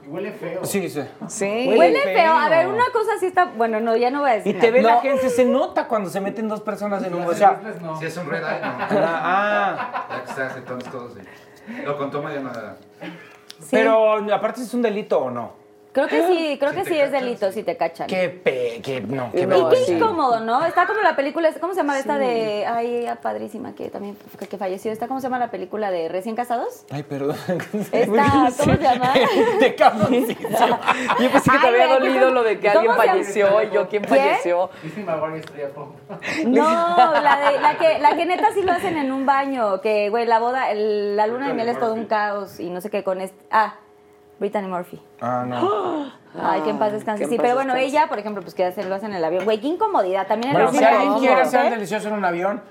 sí, sí. Sí. Huele Huele feo. A feo. ver, una cosa sí está. Bueno, no, ya no voy a Y decir. te nada. ve la No. gente, se nota cuando se meten dos personas en un... O sea, Si es un red eye, no. ah, Ya que estás entonces todo sí. Lo contó Mariana. Sí. pero aparte es un delito o no. Creo que sí, (gasps) creo que sí es delito si te cachan. Qué pe... Qué, no, qué No, Y qué incómodo, ¿no? Está como la película, ¿cómo se llama esta de. Ay, padrísima, que también que, que falleció. ¿Está cómo se llama la película de Recién Casados? Ay, perdón. (laughs) Esta, ¿cómo se llama? (laughs) De. Yo pensé que te había güey, ¿qué dolido lo de que ¿Cómo alguien falleció y yo quién ¿Quién? falleció. No, la, de, la, que, la que neta sí lo hacen en un baño. Que, güey, la boda, el- la luna de miel es todo un caos y no sé qué con este. Ah, Brittany Murphy. Ah, no. (gasps) Ay, que en paz descanse. Sí, pero bueno, ella, por ejemplo, pues que hace- lo hace en el avión. Güey, qué incomodidad. También en el Bueno, si hombre, alguien quiere ser delicioso en un avión,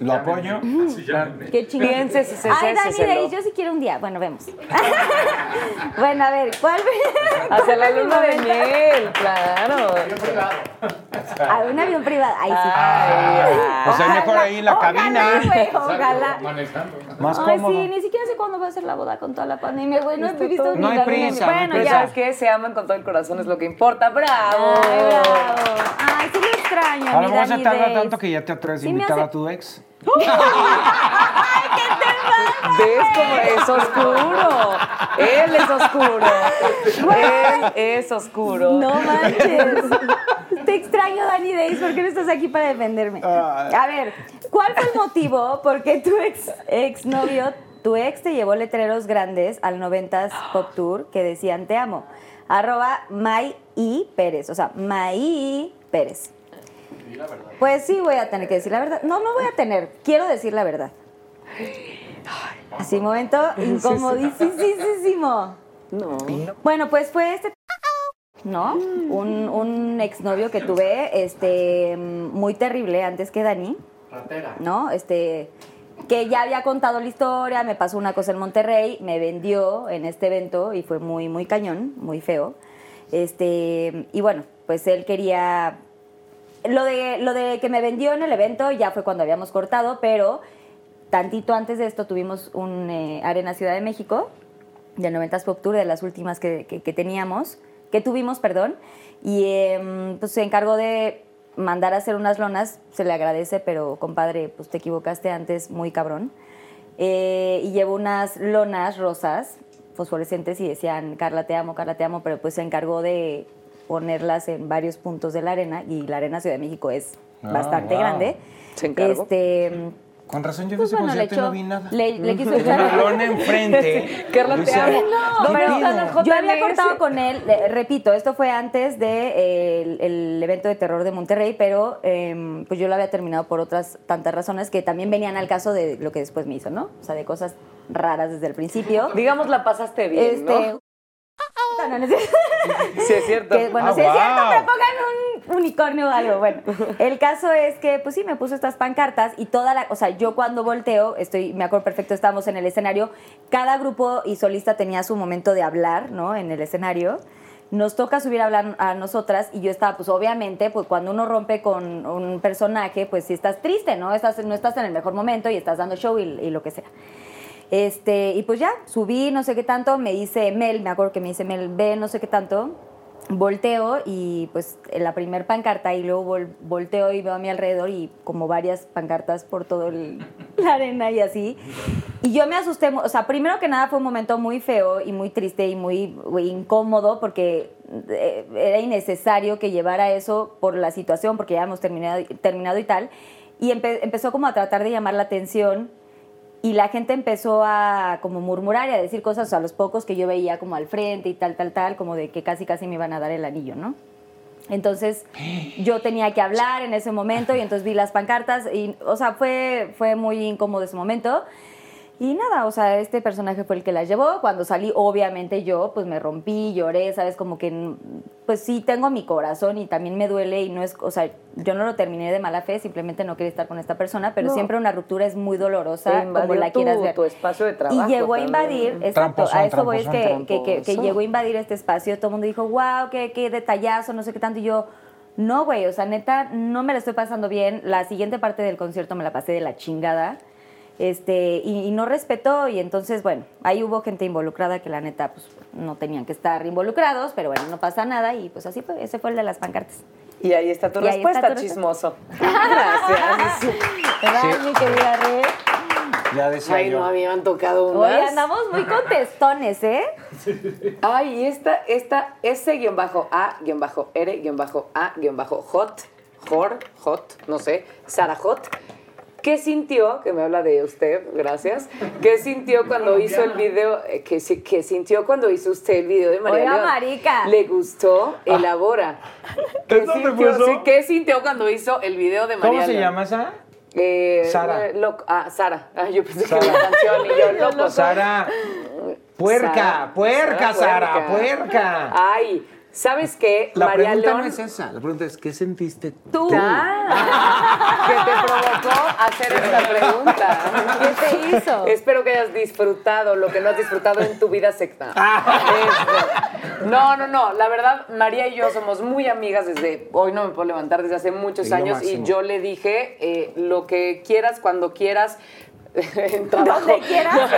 lo apoyo. (laughs) Qué chingón. Piense, se- Ay, Dani Day, yo sí quiero un día. Bueno, vemos. (laughs) bueno, a ver, ¿cuál? (laughs) Hacia la luna de miel, claro. A un avión privado. Ay, sí. O sea, mejor ahí en la Ojalá, cabina. ojalá. Más Ay, cómodo. sí, ni siquiera sé cuándo va a ser la boda con toda la pandemia, güey. No he visto todo- ni No hay la prisa, no hay Bueno, prisa. ya. sabes que se aman con todo el corazón, es lo que importa. ¡Bravo! Ay, bravo. Ay, sí lo extraño, A lo mejor se Dani tarda Days. tanto que ya te atreves a Sí me invitar hace- a tu ex. ¿Ves cómo es oscuro? Él es oscuro. Él es oscuro. No manches. Te extraño, Dani Days. ¿Por qué no estás aquí para defenderme? A ver, ¿cuál fue el motivo por qué tu ex, ex novio, tu ex te llevó letreros grandes al 90s Pop Tour que decían te amo? Arroba May y Pérez. O sea, May Pérez. Pues sí, voy a tener que decir la verdad. No, no voy a tener. Quiero decir la verdad. Así, momento (laughs) incomodísimo. No. Bueno, pues fue este ¿no? Un, un exnovio que tuve, este, muy terrible antes que Dani. ¿No? Este, que ya había contado la historia, me pasó una cosa en Monterrey, me vendió en este evento y fue muy, muy cañón, muy feo. Este, y bueno, pues él quería. Lo de, lo de que me vendió en el evento ya fue cuando habíamos cortado, pero tantito antes de esto tuvimos un eh, Arena Ciudad de México, de 90s Pop Tour, de las últimas que, que- teníamos, que tuvimos, perdón, y em, pues se encargó de mandar a hacer unas lonas, se le agradece, pero compadre, pues te equivocaste antes, muy cabrón. Eh, y llevó unas lonas rosas, fosforescentes, y decían, Carla, te amo, Carla, te amo, pero pues se encargó de ponerlas en varios puntos de la arena, y la Arena Ciudad de México es Ah, bastante wow. grande. Se encargó. Este, Con razón yo vi pues ese bueno, le concierto y no vi nada. le, le quiso (laughs) echar... enfrente. (laughs) Carla, te amo. No, ¿Dónde pero yo había cortado con él, le- repito, esto fue antes del de, el, el evento de terror de Monterrey, pero em, pues yo lo había terminado por otras tantas razones que también venían al caso de lo que después me hizo, ¿no? O sea, de cosas raras desde el principio. Digamos, la pasaste bien, este, ¿no? No, no es cierto. (laughs) Sí, es cierto. Que, bueno, Ah, si es cierto, me pongan un unicornio o algo. Bueno, el caso es que, pues sí, me puso estas pancartas y toda la. O sea, yo cuando volteo, estoy, me acuerdo perfecto, estábamos en el escenario. Cada grupo y solista tenía su momento de hablar, ¿no? En el escenario. Nos toca subir a hablar a nosotras y yo estaba, pues obviamente, pues cuando uno rompe con un personaje, pues sí estás triste, ¿no? Estás, no estás en el mejor momento y estás dando show y, y lo que sea. Este, y pues ya, subí, no sé qué tanto, me dice Mel, me acuerdo que me dice Mel, ve, no sé qué tanto, volteo y pues en la primer pancarta y luego vol- volteo y veo a mi alrededor y como varias pancartas por todo el (laughs) la arena y así. Y yo me asusté, o sea, primero que nada fue un momento muy feo y muy triste y muy, incómodo porque eh, era innecesario que llevara eso por la situación, porque ya hemos terminado, terminado y tal. Y empe- empezó como a tratar de llamar la atención y la gente empezó a como murmurar y a decir cosas a los pocos que yo veía como al frente y tal, tal, tal, como de que casi, casi me iban a dar el anillo, ¿no? Entonces yo tenía que hablar en ese momento y entonces vi las pancartas y, o sea, fue, fue muy incómodo ese momento. Y nada, o sea, este personaje fue el que las llevó. Cuando salí, obviamente yo, pues me rompí, lloré, ¿sabes? Como que, pues sí, tengo mi corazón y también me duele y no es, o sea, yo no lo terminé de mala fe, simplemente no quería estar con esta persona, pero No. siempre una ruptura es muy dolorosa, como la tu- quieras ver. tu espacio de trabajo Y llegó a también. invadir, exacto, Tramposón, a eso voy, es que, que, que, llegó a invadir este espacio, todo el mundo dijo, wow, qué, qué detallazo, no sé qué tanto, y yo... No, güey, o sea, neta, no me la estoy pasando bien. La siguiente parte del concierto me la pasé de la chingada. Este, y, y no respetó, y entonces, bueno, ahí hubo gente involucrada que la neta, pues, no tenían que estar involucrados, pero bueno, no pasa nada, y pues así fue, ese fue el de las pancartas. Y ahí está tu Y ahí está respuesta, tu chismoso. (laughs) Gracias. (laughs) ¿Verdad, mi querida Red? Ya decía Ay, yo. no, a mí me han tocado Hoy unas. andamos muy contestones, ¿eh? (laughs) Ay, y esta, esta, ese guion bajo A, guion bajo R, guion bajo A, guion bajo Hot, Jor, Hot, no sé, Sara Hot. ¿Qué sintió, que me habla de usted, gracias, qué sintió cuando hizo el video, eh, que sintió cuando hizo usted el video de María Oiga, León? marica. ¿Le gustó? Elabora. ¿Qué ¿Es dónde fue sintió, eso? sí, ¿Qué sintió cuando hizo el video de María ¿Cómo se León? llama esa? Eh, Sara. eh, loco- ah, Sara. Ah, yo pensé Sara. que la canción y yo, (laughs) loco. Sara. Puerca, Sara. puerca, Sara, puerca. puerca. Ay, ¿sabes qué? La María pregunta León. no es esa. La pregunta es, ¿qué sentiste Tú. Ah, (laughs) que te provocó hacer esta pregunta. ¿Qué te hizo? Espero que hayas disfrutado lo que no has disfrutado en tu vida secta. (laughs) Ah. Este, no, no, no. La verdad, María y yo somos muy amigas desde. Hoy no me puedo levantar desde hace muchos Y años. Y yo le dije eh, lo que quieras, cuando quieras. (laughs) En trabajo. Donde quieras.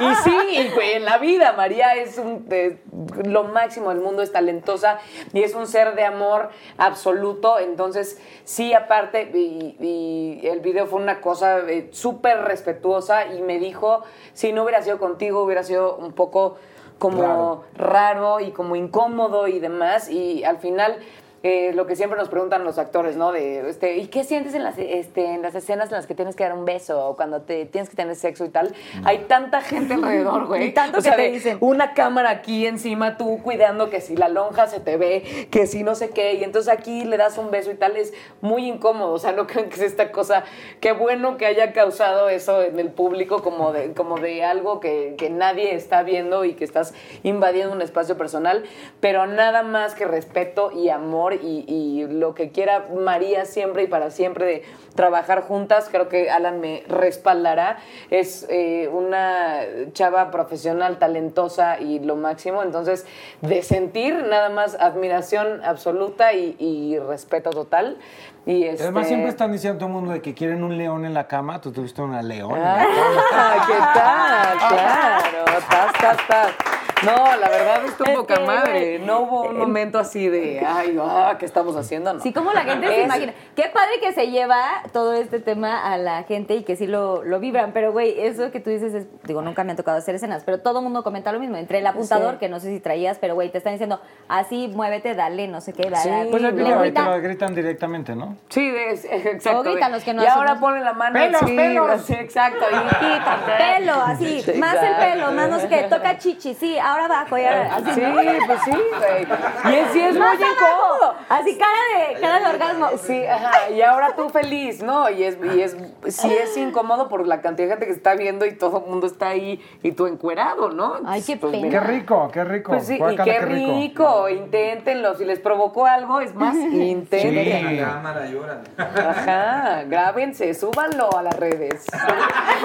y sí, y, güey, en la vida, María es un, de- lo máximo del mundo, es talentosa y es un ser de amor absoluto. Entonces, sí, aparte, y, y el video fue una cosa eh, súper respetuosa y me dijo, si no hubiera sido contigo, hubiera sido un poco como raro, y como incómodo y demás. Y al final... eh, lo que siempre nos preguntan los actores, ¿no? De, este, ¿y qué sientes en las, este, en las escenas en las que tienes que dar un beso o cuando te tienes que tener sexo y tal? Hay tanta gente alrededor, (laughs) güey. Y tanto O que sea, te de dicen. Una cámara aquí encima, tú cuidando que si la lonja se te ve, que si no sé qué, y entonces aquí le das un beso y tal, es muy incómodo. O sea, no (laughs) crean que es esta cosa. Qué bueno que haya causado eso en el público como de, como de algo que, que nadie está viendo y que estás invadiendo un espacio personal, pero nada más que respeto y amor y, y lo que quiera María siempre y para siempre de trabajar juntas, creo que Alan me respaldará. Es eh, una chava profesional, talentosa y lo máximo. Entonces, de sentir nada más admiración absoluta y, y respeto total. Y este... Además, siempre están diciendo todo el mundo de que quieren un león en la cama. Tú tuviste una leona. Ah, (laughs) ¿qué tal? Claro, tas, tas, tas. No, la verdad es tu Es poca que, madre. No hubo un momento así de, ay, ah, ¿qué estamos haciendo? No. Sí, como la gente se imagina. Qué padre que se lleva todo este tema a la gente y que sí lo, lo vibran. Pero, güey, eso que tú dices es. Digo, nunca me han tocado hacer escenas, pero todo el mundo comenta lo mismo. Entre el apuntador, Sí. que no sé si traías, pero, güey, te están diciendo así, muévete, dale, no sé qué, dale. Sí, Pues video ahí te lo gritan directamente, ¿no? Sí, es- (laughs) exacto. O gritan los que no y ahora ponen la mano ¡Pelos, así, pelos! (laughs) así, exacto. Y quita, Pelo, así, Sí, más el pelo, más no sé qué, toca chichi, sí, ahora abajo, y ahora así. Sí, pues sí, güey. Y es, sí es muy incómodo. así cara de, cara de orgasmo. Sí, ajá, y ahora tú feliz, ¿no? Y es, y es, sí es incómodo por la cantidad de gente que está viendo y todo el mundo está ahí y tú encuerado, ¿no? Ay, qué Pues pena. Qué rico, qué rico. Pues sí, y qué rico. inténtenlo. Si les provocó algo, es más, inténtenlo. Sí. La cámara lloran. Ajá, grábense, súbanlo a las redes.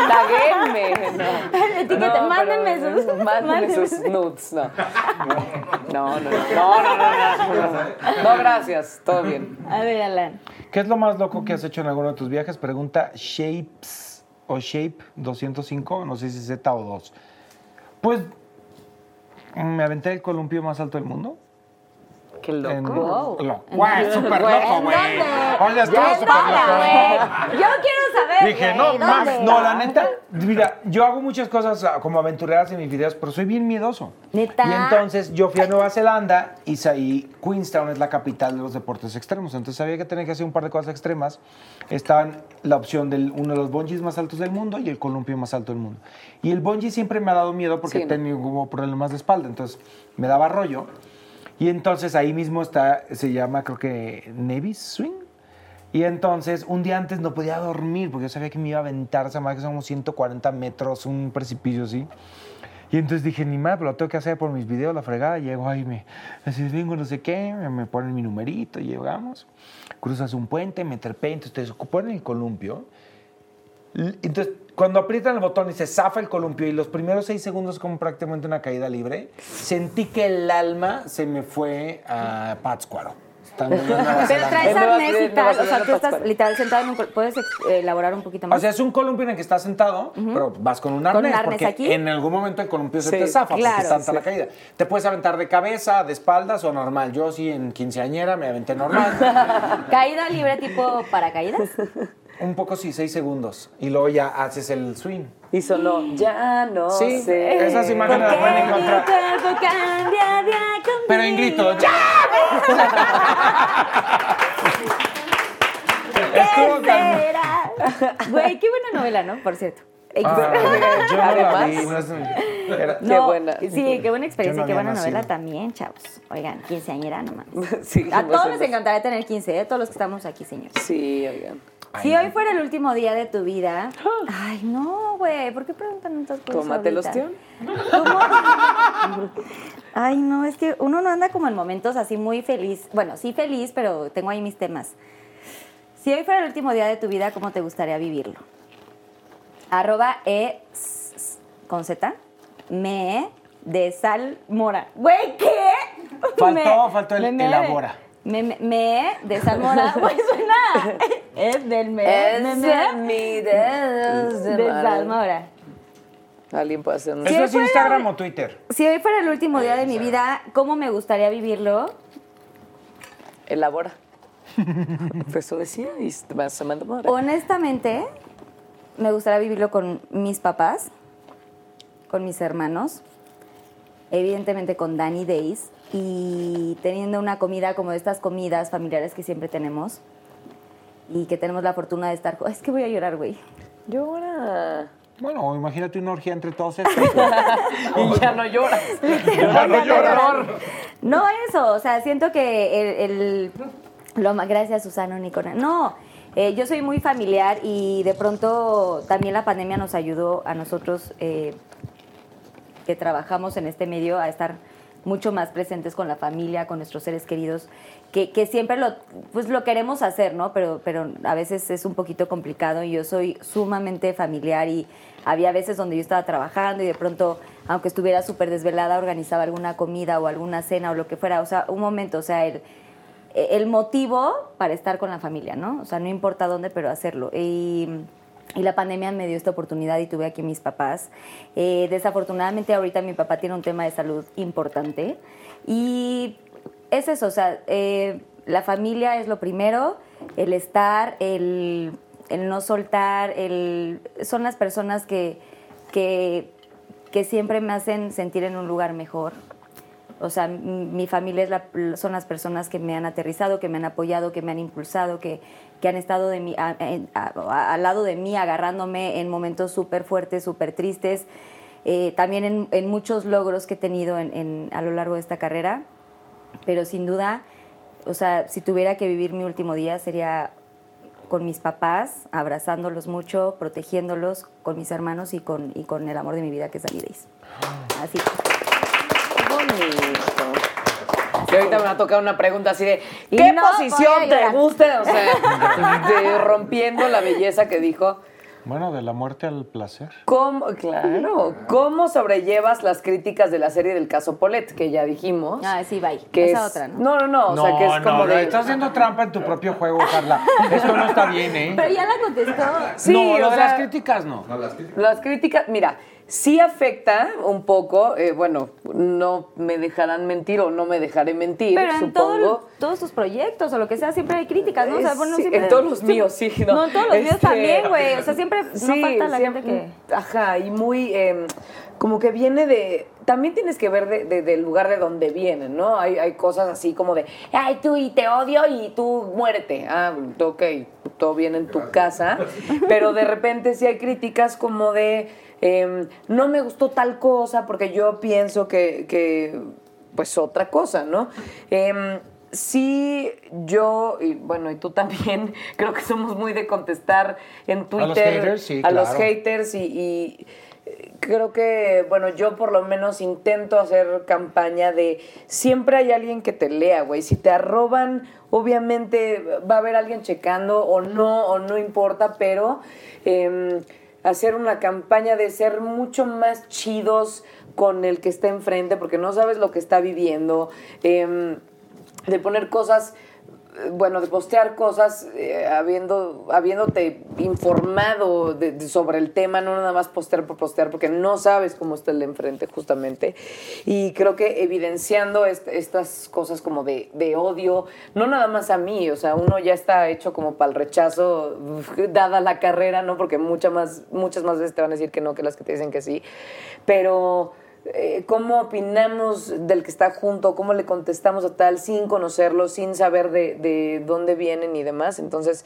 Taguenme. No. (laughs) Etiqueten, mándenme pero- sus- mándenme sus nudes, no. No, no, no, no, no, no, no, no. No, gracias, todo bien. A ver, Alan. ¿Qué es lo más loco que has hecho en alguno de tus viajes? Pregunta Shapes o Shape 205, no sé si es Z o 2. Pues me aventé el columpio más alto del mundo. Qué loco. En- Wow. lo- súper loco, ¿en güey. Oye, ¿En súper loco. Yo quiero saber. Dije, güey, no, ¿dónde? mames, no, la neta, mira, yo hago muchas cosas ah, como aventureras en mis videos, pero soy bien miedoso. ¿Neta? Y entonces yo fui a Nueva Zelanda y y Queenstown es la capital de los deportes extremos. Entonces sabía que tenía que hacer un par de cosas extremas. Estaban la opción de uno de los bungees más altos del mundo y el columpio más alto del mundo. Y el bungee siempre me ha dado miedo porque Sí, he ¿no? problemas de espalda, entonces me daba rollo. Y entonces ahí mismo está, se llama creo que Navy Swing. Y entonces, un día antes no podía dormir porque yo sabía que me iba a aventar esa madre que son como 140 metros, un precipicio así. Y entonces dije, ni más, pero lo tengo que hacer por mis videos, la fregada. Llego ahí, me así vengo, no sé qué, me- ponen mi numerito, llegamos. Cruzas un puente, me trepé, entonces te ponen el columpio. Entonces, cuando aprietan el botón y se zafa el columpio y los primeros seis segundos como prácticamente una caída libre, sentí que el alma se me fue a Pátzcuaro. Pero traes arnés y Zelanda, tal. O sea, tú estás literal sentado en un. ¿Puedes eh, elaborar un poquito más? O sea, es un columpio en el que estás sentado, pero vas con un un arnés. arnés porque aquí. en algún momento el columpio se te zafa claro, porque es tanta sí. la caída. Te puedes aventar de cabeza, de espaldas o normal. Yo sí en quinceañera me aventé normal. (laughs) Caída libre tipo paracaídas. Un poco sí, seis segundos. Y luego ya haces el swing. Y sonó, ya no Sí, sé. esas imágenes las pueden encontrar. Pero en grito. ¡ya! (laughs) Estuvo ¿Qué calma. será? Güey, qué buena novela, ¿no? Por cierto. Ah, (laughs) yo Además. Qué buena. Sí, qué buena experiencia, no qué buena novela nacido. también, chavos. Oigan, quinceañera nomás. (laughs) Sí, A todos les encantaría tener 15, ¿eh? Todos los que estamos aquí, señores. Sí, oigan. Si hoy fuera el último día de tu vida. (gasps) Ay, no, güey. ¿Por qué preguntan tantas cosas? Tómate. ¿Cómo? (laughs) Ay, no, es que uno no anda como en momentos así muy feliz. Bueno, sí feliz, pero tengo ahí mis temas. Si hoy fuera el último día de tu vida, ¿cómo te gustaría vivirlo? Arroba e con Z, me de sal mora. Güey, ¿qué? (laughs) Faltó- faltó el me- elabora. Me, me, me de sal mora. (laughs) Güey, suena. Es del me. Es me, de me, mi de de sal mora. Alguien puede hacer un... ¿Eso es Instagram o Twitter? Si hoy fuera el último día de mi vida, ¿cómo me gustaría vivirlo? Elabora. (laughs) pues eso decía y se me se me enamora. Honestamente, me gustaría vivirlo con mis papás, con mis hermanos, evidentemente con Danny Days y teniendo una comida como de estas comidas familiares que siempre tenemos y que tenemos la fortuna de estar. Es que voy a llorar, güey. Llora. Bueno, imagínate una orgía entre todos estos. (laughs) Y ya no lloras. Ya no lloro. No eso, o sea, siento que el, el- lo más gracias Susana Nicona. No, eh, yo soy muy familiar y de pronto también la pandemia nos ayudó a nosotros eh, que trabajamos en este medio a estar mucho más presentes con la familia, con nuestros seres queridos, que, siempre lo, pues lo queremos hacer, ¿no? Pero, pero a veces es un poquito complicado y yo soy sumamente familiar y había veces donde yo estaba trabajando y de pronto, aunque estuviera súper desvelada, organizaba alguna comida o alguna cena o lo que fuera, o sea, un momento, o sea, el, el motivo para estar con la familia, ¿no? O sea, no importa dónde, pero hacerlo. Y, la pandemia me dio esta oportunidad y tuve aquí mis papás. Eh, desafortunadamente ahorita mi papá tiene un tema de salud importante y es eso, o sea, eh, la familia es lo primero, el estar, el, no soltar, el, son las personas que, que siempre me hacen sentir en un lugar mejor. O sea, mi familia es la- son las personas que me han aterrizado, que me han apoyado, que me han impulsado, que, que han estado de mí, a- en- a- a- al lado de mí, agarrándome en momentos súper fuertes, súper tristes. Eh, también en, en muchos logros que he tenido en- en- a lo largo de esta carrera. Pero sin duda, o sea, si tuviera que vivir mi último día sería con mis papás, abrazándolos mucho, protegiéndolos, con mis hermanos y con, y con el amor de mi vida, que es Danny Days. Así. Y ahorita me va a tocar una pregunta así de ¿qué no posición te gusta? O sea, (laughs) de rompiendo la belleza que dijo. Bueno, de la muerte al placer. ¿Cómo, claro, ¿cómo sobrellevas las críticas de la serie del caso Polet, que ya dijimos? Ah, sí, bye. que Esa es- otra, ¿no? No, no, no, o sea, que es como no, de... Estás haciendo trampa en tu propio juego, Carla. Esto no está bien, ¿eh? Pero ya la contestó. Sí, no, lo o de sea, las críticas no. No, las críticas. Las críticas, mira, sí afecta un poco, eh, bueno, no me dejarán mentir o no me dejaré mentir, Pero en todo- supongo. todos tus proyectos o lo que sea, siempre hay críticas, ¿no? O sea, Eh, bueno, sí, siempre- en todos los míos, sí. (laughs) No, No, en todos los míos Este, también, güey. O sea, siempre no Sí, falta la siempre- gente que... Ajá, y muy, eh, como que viene de... También tienes que ver de- de- del lugar de donde vienen, ¿no? Hay, hay cosas así como de, ay, tú y te odio y tú muérete. Ah, ok, todo bien en tu casa. Pero de repente sí hay críticas como de, eh, no me gustó tal cosa porque yo pienso que, que pues otra cosa, ¿no? Em, sí, yo, y bueno, y tú también, (laughs) creo que somos muy de contestar en Twitter los haters, sí, a los haters y, y, eh, creo que, bueno, yo por lo menos intento hacer campaña de siempre hay alguien que te lea, güey. Si te arroban, obviamente va a haber alguien checando o no, o no importa, pero em, hacer una campaña de ser mucho más chidos con el que está enfrente, porque no sabes lo que está viviendo, em, de poner cosas bueno, de postear cosas eh, habiendo, habiéndote informado sobre el tema, no nada más postear por postear, porque no sabes cómo está el de enfrente, justamente. Y creo que evidenciando est- estas cosas como de, de odio, no nada más a mí, o sea, uno ya está hecho como para el rechazo, dada la carrera, ¿no? Porque muchas más, muchas más veces te van a decir que no que las que te dicen que sí. Pero eh, cómo opinamos del que está junto, cómo le contestamos a tal sin conocerlo, sin saber de, de dónde vienen y demás. Entonces,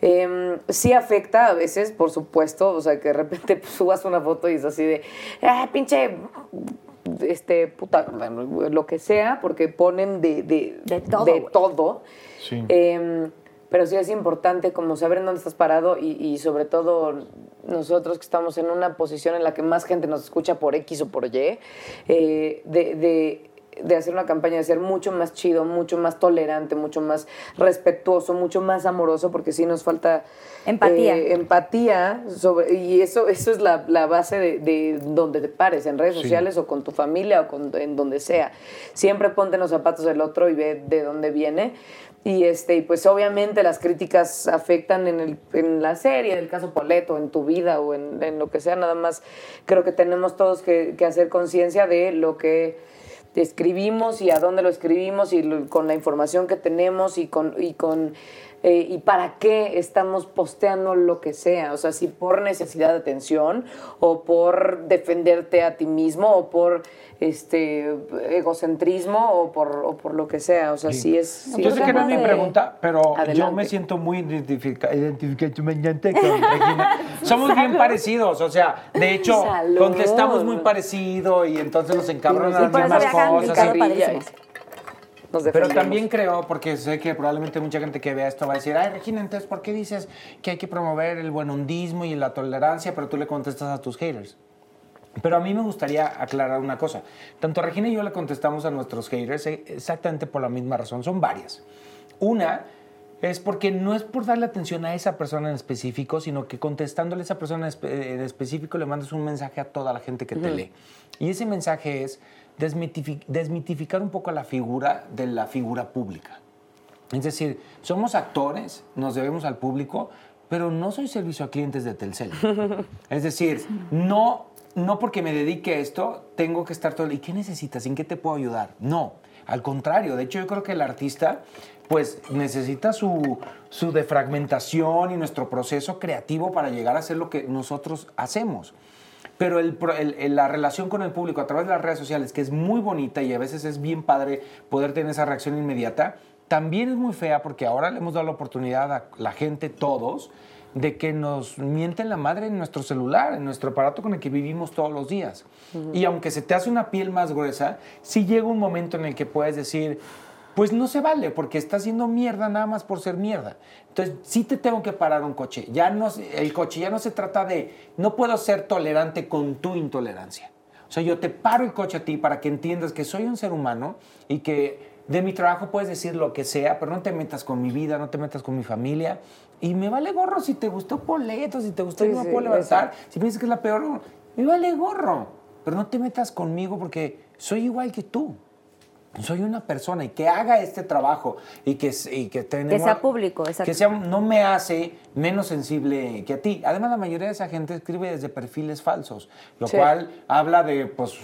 eh, sí afecta a veces, por supuesto, o sea, que de repente (laughs) pues, subas una foto y es así de, ah, pinche, este, puta, bueno, lo que sea, porque ponen de, de, De todo, de güey. todo. Sí. Eh, pero sí es importante como saber en dónde estás parado y, y sobre todo nosotros que estamos en una posición en la que más gente nos escucha por X o por Y, eh, de, de- de hacer una campaña de ser mucho más chido, mucho más tolerante, mucho más respetuoso, mucho más amoroso, porque sí nos falta Empatía. eh, empatía sobre, y eso, eso es la, la base de, de donde te pares, en redes Sí. sociales o con tu familia o con, en donde sea. Siempre ponte en los zapatos del otro y ve de dónde viene. Y este, pues obviamente las críticas afectan en, el, en la serie, en el caso Poleto, en tu vida o en, en lo que sea, nada más creo que tenemos todos que, hacer conciencia de lo que escribimos y a dónde lo escribimos y con la información que tenemos y con, y con eh, y para qué estamos posteando lo que sea, o sea, si por necesidad de atención o por defenderte a ti mismo o por este egocentrismo o por, o por lo que sea, o sea, sí, es... sí Yo sé que no es mi pregunta, pero yo Adelante. me siento muy identifica- identificado. (laughs) Somos bien parecidos, o sea, de hecho, Salud. contestamos muy parecido y entonces nos encabronan las mismas cosas. Pero también creo, porque sé que probablemente mucha gente que vea esto va a decir, ay, Regina, entonces, ¿por qué dices que hay que promover el buenondismo y la tolerancia, pero tú le contestas a tus haters? Pero a mí me gustaría aclarar una cosa. Tanto Regina y yo le contestamos a nuestros haters eh, exactamente por la misma razón. Son varias. Una es porque no es por darle atención a esa persona en específico, sino que contestándole a esa persona en espe- en específico le mandas un mensaje a toda la gente que te lee. Y ese mensaje es desmitifi- desmitificar un poco la figura de la figura pública. Es decir, somos actores, nos debemos al público, pero no soy servicio a clientes de Telcel. (laughs) Es decir, no, no porque me dedique a esto, tengo que estar todo... ¿Y qué necesitas? ¿En qué te puedo ayudar? No, al contrario. De hecho, yo creo que el artista pues necesita su, su defragmentación y nuestro proceso creativo para llegar a hacer lo que nosotros hacemos. Pero el la relación con el público a través de las redes sociales, que es muy bonita y a veces es bien padre poder tener esa reacción inmediata, también es muy fea porque ahora le hemos dado la oportunidad a la gente, todos, de que nos mienten la madre en nuestro celular, en nuestro aparato con el que vivimos todos los días. Y aunque se te hace una piel más gruesa, sí llega un momento en el que puedes decir, pues no se vale, porque está haciendo mierda nada más por ser mierda. Entonces, sí te tengo que parar un coche. Ya no, el coche ya no se trata de, no puedo ser tolerante con tu intolerancia. O sea, yo te paro el coche a ti para que entiendas que soy un ser humano y que de mi trabajo puedes decir lo que sea, pero no te metas con mi vida, no te metas con mi familia. Y me vale gorro si te gustó Poleto, si te gustó Sí, No Me sí, Puedo Levantar, si piensas que es la peor, me vale gorro. Pero no te metas conmigo porque soy igual que tú. soy una persona y que haga este trabajo y que, y que tenemos- sea público, exacto. Que sea, no me hace menos sensible que a ti. Además, la mayoría de esa gente escribe desde perfiles falsos, lo Sí. cual habla de, pues,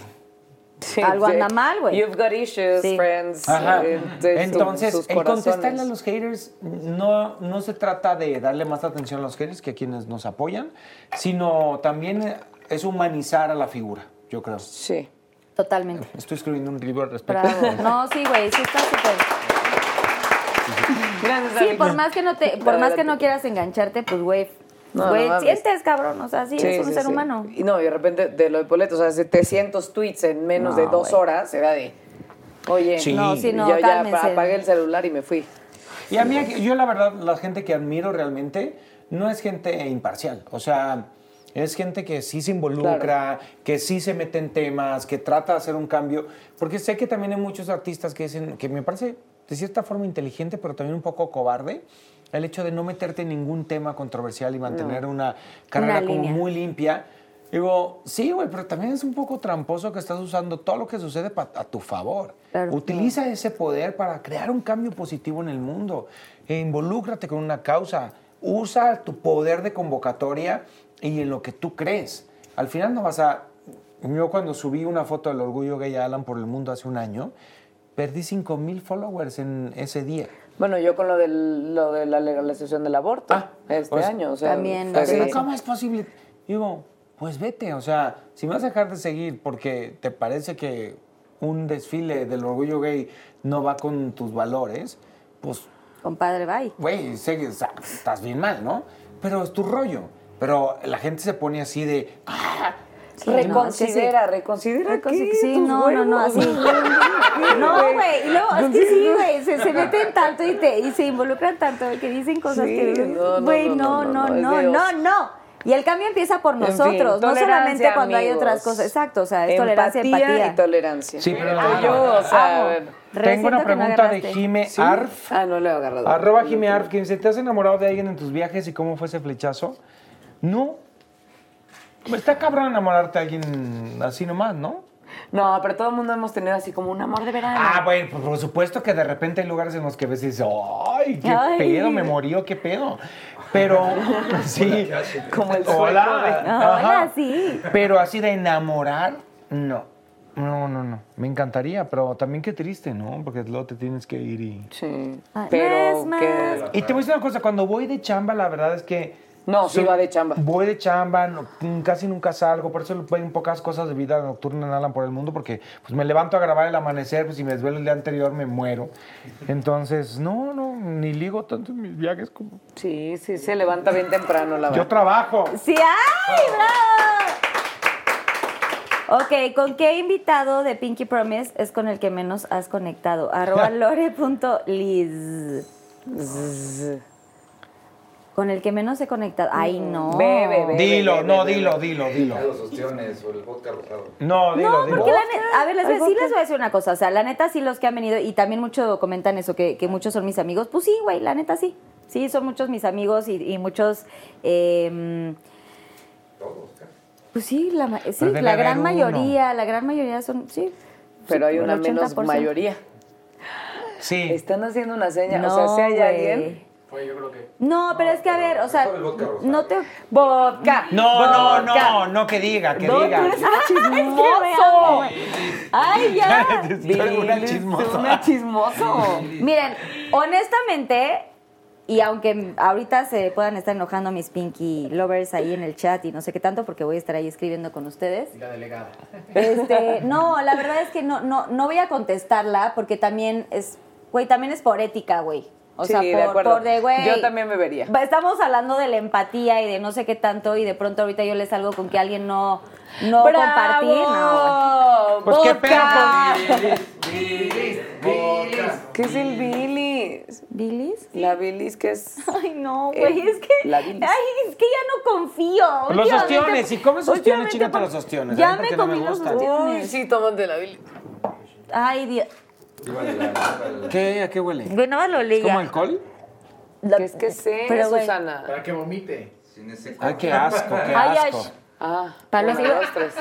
Sí, Algo sí. anda mal, güey. You've got issues, Sí. friends. Ajá. eh, de su- Entonces, sus el corazones. contestarle a los haters no, no se trata de darle más atención a los haters que a quienes nos apoyan, sino también eh, es humanizar a la figura, yo creo. Sí. Totalmente. Estoy escribiendo un libro al respecto. Bravo. No, sí, güey, sí está súper. Gracias, Sí, por más que no te, por más que no quieras engancharte, pues güey, No, güey, no sientes, cabrón, o sea, sí, Sí, eres un sí, ser sí. humano. Y no, y de repente de lo de Poleto, o sea, 700 tweets en menos No, de dos horas, era de, oye, Sí. No, sí, no, yo ya apagué el celular y me fui. Y a mí, yo la verdad, la gente que admiro realmente no es gente imparcial. O sea, es gente que sí se involucra, que sí se mete en temas, que trata de hacer un cambio. Porque sé que también hay muchos artistas que dicen, que me parece de cierta forma inteligente, pero también un poco cobarde, el hecho de no meterte en ningún tema controversial y mantener una carrera como línea. muy limpia. Digo, sí, güey, pero también es un poco tramposo que estás usando todo lo que sucede a tu favor. Claro. Utiliza ese poder para crear un cambio positivo en el mundo. E involúcrate con una causa. Usa tu poder de convocatoria y en lo que tú crees. Al final no vas a... Yo cuando subí una foto del orgullo gay Alan por el mundo hace un año, perdí 5 mil followers en ese día. Bueno, yo con lo, del, lo de la legalización del aborto Ah, este pues, año, o sea, también, fue Así, así. ¿Cómo es posible? Digo, pues vete, o sea, si me vas a dejar de seguir porque te parece que un desfile del orgullo gay no va con tus valores, pues, Compadre, bye. güey, sé- o sea, estás bien mal, ¿no? Pero es tu rollo. Pero la gente se pone así de, ah, Reconsidera, reconsidera. Reconsi- qué, Sí, tus no, no, no, huevos. así. (laughs) No, güey, y luego, es que sí, güey, se, se meten tanto y, te, y se involucran tanto que dicen cosas Sí, que, no, no, güey, no, no, no, no, no, no, no, no. Y el cambio empieza por En nosotros, fin, no solamente cuando hay otras cosas. Exacto, o sea, es tolerancia, empatía. y tolerancia. Sí, pero- y yo, o sea, Amo. tengo una que no pregunta de. Jime ¿Sí? Arf. Ah, no le he agarrado. Arroba Jime Arf, que dice, ¿te has enamorado de alguien en tus viajes y cómo fue ese flechazo? No. Está cabrón enamorarte de alguien así nomás, ¿no? No, pero todo el mundo hemos tenido así como un amor de verano. Ah, bueno, pues por supuesto que de repente hay lugares en los que ves y dices, ¡ay, qué Ay. pedo! Me morí, ¿o qué pedo? Pero, (laughs) sí. Como el Hola. de- Ajá. Hola, sí. Pero así de enamorar, no. No, no, no. Me encantaría, pero también qué triste, ¿no? Porque luego te tienes que ir y... Sí. Ah, Pero que... Y te voy a decir una cosa, cuando voy de chamba, la verdad es que... No, sí va de chamba. Voy de chamba, no- casi nunca salgo, por eso hay pocas cosas de vida nocturna en Alan por el mundo, porque pues me levanto a grabar el amanecer, pues si me desvelo el día anterior me muero. Entonces, no, no, ni ligo tanto en mis viajes como... Sí, sí, se levanta bien temprano, la Yo verdad. trabajo. Sí, ¡ay, bravo! Ok, ¿con qué invitado de Pinky Promise es con el que menos has conectado? Arroba (laughs) lore.liz. Con el que menos he conectado. Ay, no. Ve, ve. Dilo, no, dilo, dilo, dilo. Los ostiones o el vodka rosado. No, dilo, No, dilo. porque la neta, a ver, les voy, sí les voy a decir una cosa, o sea, la neta sí los que han venido, y también mucho comentan eso, que, que muchos son mis amigos, pues sí, güey, la neta sí, sí, son muchos mis amigos y, y muchos, eh, pues sí, la, sí, la gran uno. mayoría, la gran mayoría son, sí. Pero hay una menos 80%. mayoría. Sí. Están haciendo una seña. No, o sea, si hay güey. alguien. No, pero es que a ver, o sea, no te... ¡Vodka! No, no, no, no que diga, que diga. tú eres una (laughs) ¡Ay, chismoso. ¡Ay, (laughs) ya! Una chismosa. una chismoso. Miren, honestamente, y aunque ahorita se puedan estar enojando mis Pinky Lovers ahí en el chat y no sé qué tanto, porque voy a estar ahí escribiendo con ustedes. La delegada. Este, (laughs) no, la verdad es que no, no, no voy a contestarla porque también es, güey, también es por ética, güey. O Sí, sea, de por, acuerdo. por de, güey. Yo también me vería. Estamos hablando de la empatía y de no sé qué tanto y de pronto ahorita yo les salgo con que alguien no, no compartir. No. Pues qué ¡Vodka! Vodka. ¿Qué es el bilis? ¿Bilis? La bilis que es... (laughs) Ay, no, güey, Eh, es que. la bilis. Ay, es que ya no confío. Los ostiones, si comes ostiones, por- los ostiones, Ya me Porque no me comí los gustan. Uy, ostiones. sí, tómate la bilis. Ay, Dios. ¿Qué? ¿A qué huele? Güey, no me lo leía. ¿Como alcohol? La- ¿Qué es que sé, Pero, güey, Susana? Para que vomite. Sin ese Ay, qué asco, qué Ay, ay, asco. sh- Ah, Para los- dos, tres.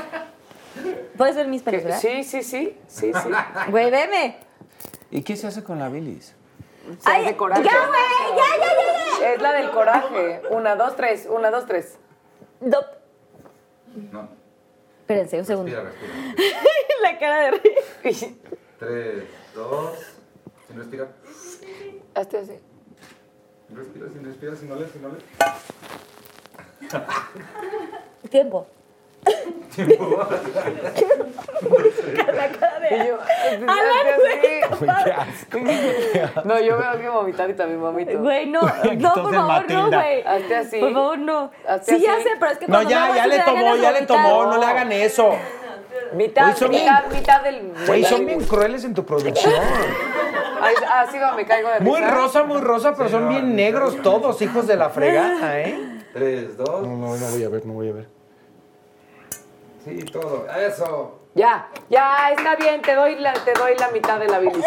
¿Puedes ver mis verdad? Sí, sí, sí, sí, sí. (laughs) Güey, veme. ¿Y qué se hace con la bilis? Se Ay, hace coraje. ya, güey, ya, ya, ya, ya. Es la del coraje. Una, dos, tres. Una, dos, tres. No, No, Espérense, un segundo. respira, respira. (laughs) La cara de Rick. (laughs) Tres, dos. Sin respirar. Hazte así. Respira, sin respirar, sin oler, sin oler. Tiempo. La cara de yo. No, yo veo a alguien vomitar y también vomito. Güey, no, no, por favor, no, güey. Hazte así. Por favor, no. Hazte Sí, ya así. sé, pero es que No, me ya, ya le me tomó, ya le tomó, no le hagan eso. Mitad, bien- mitad, mitad del. Güey, son bien crueles en tu producción. (laughs) Ay, Ah, sí, me caigo de Muy risa. rosa, muy rosa, pero son bien negros todos, hijos de la fregada, ¿eh? Tres, dos. No, no, no voy a ver, no voy a ver. Sí, todo. Eso. Ya, ya, está bien, te doy la, te doy la mitad de la bilis.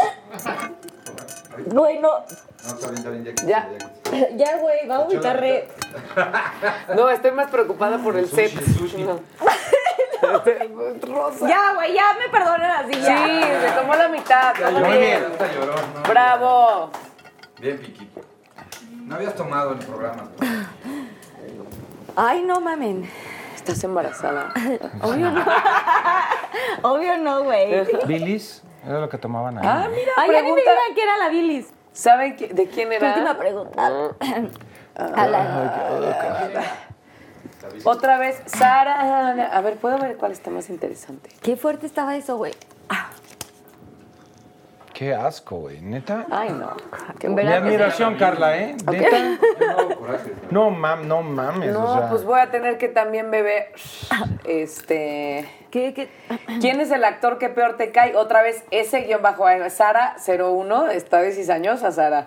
Güey, no. No, está bien, está bien. Ya, (laughs) Ya. güey, va a vomitar re. No, estoy más preocupada por el set. Sushi. No. (laughs) Rosa. Ya, güey, ya me perdonan así, Sí, ya. se tomó la mitad. Muy bien. Está llorón, ¿no? Bravo. Bien, Piquito. No habías tomado el programa. ¿no? Ay, no mamen. Estás embarazada. Obvio no. (laughs) Obvio no, güey. ¿Bilis? Era lo que tomaban ahí. Ah, mira, Ay, ya ni me pregunta. que era la bilis. ¿Saben de quién era? última pregunta. A la- Otra vez, Sara. A ver, ¿puedo ver cuál está más interesante? Qué fuerte estaba eso, güey. Qué asco, güey. ¿Neta? Ay, no. Qué Mi admiración, Carla, ¿eh? ¿Neta? (laughs) No, mam, no mames, No, o sea. pues voy a tener que también beber. Este. ¿Qué, qué? ¿Quién es el actor que peor te cae? Otra vez, ese guion bajo Sara 01. Esta vez cizañosa, Sara.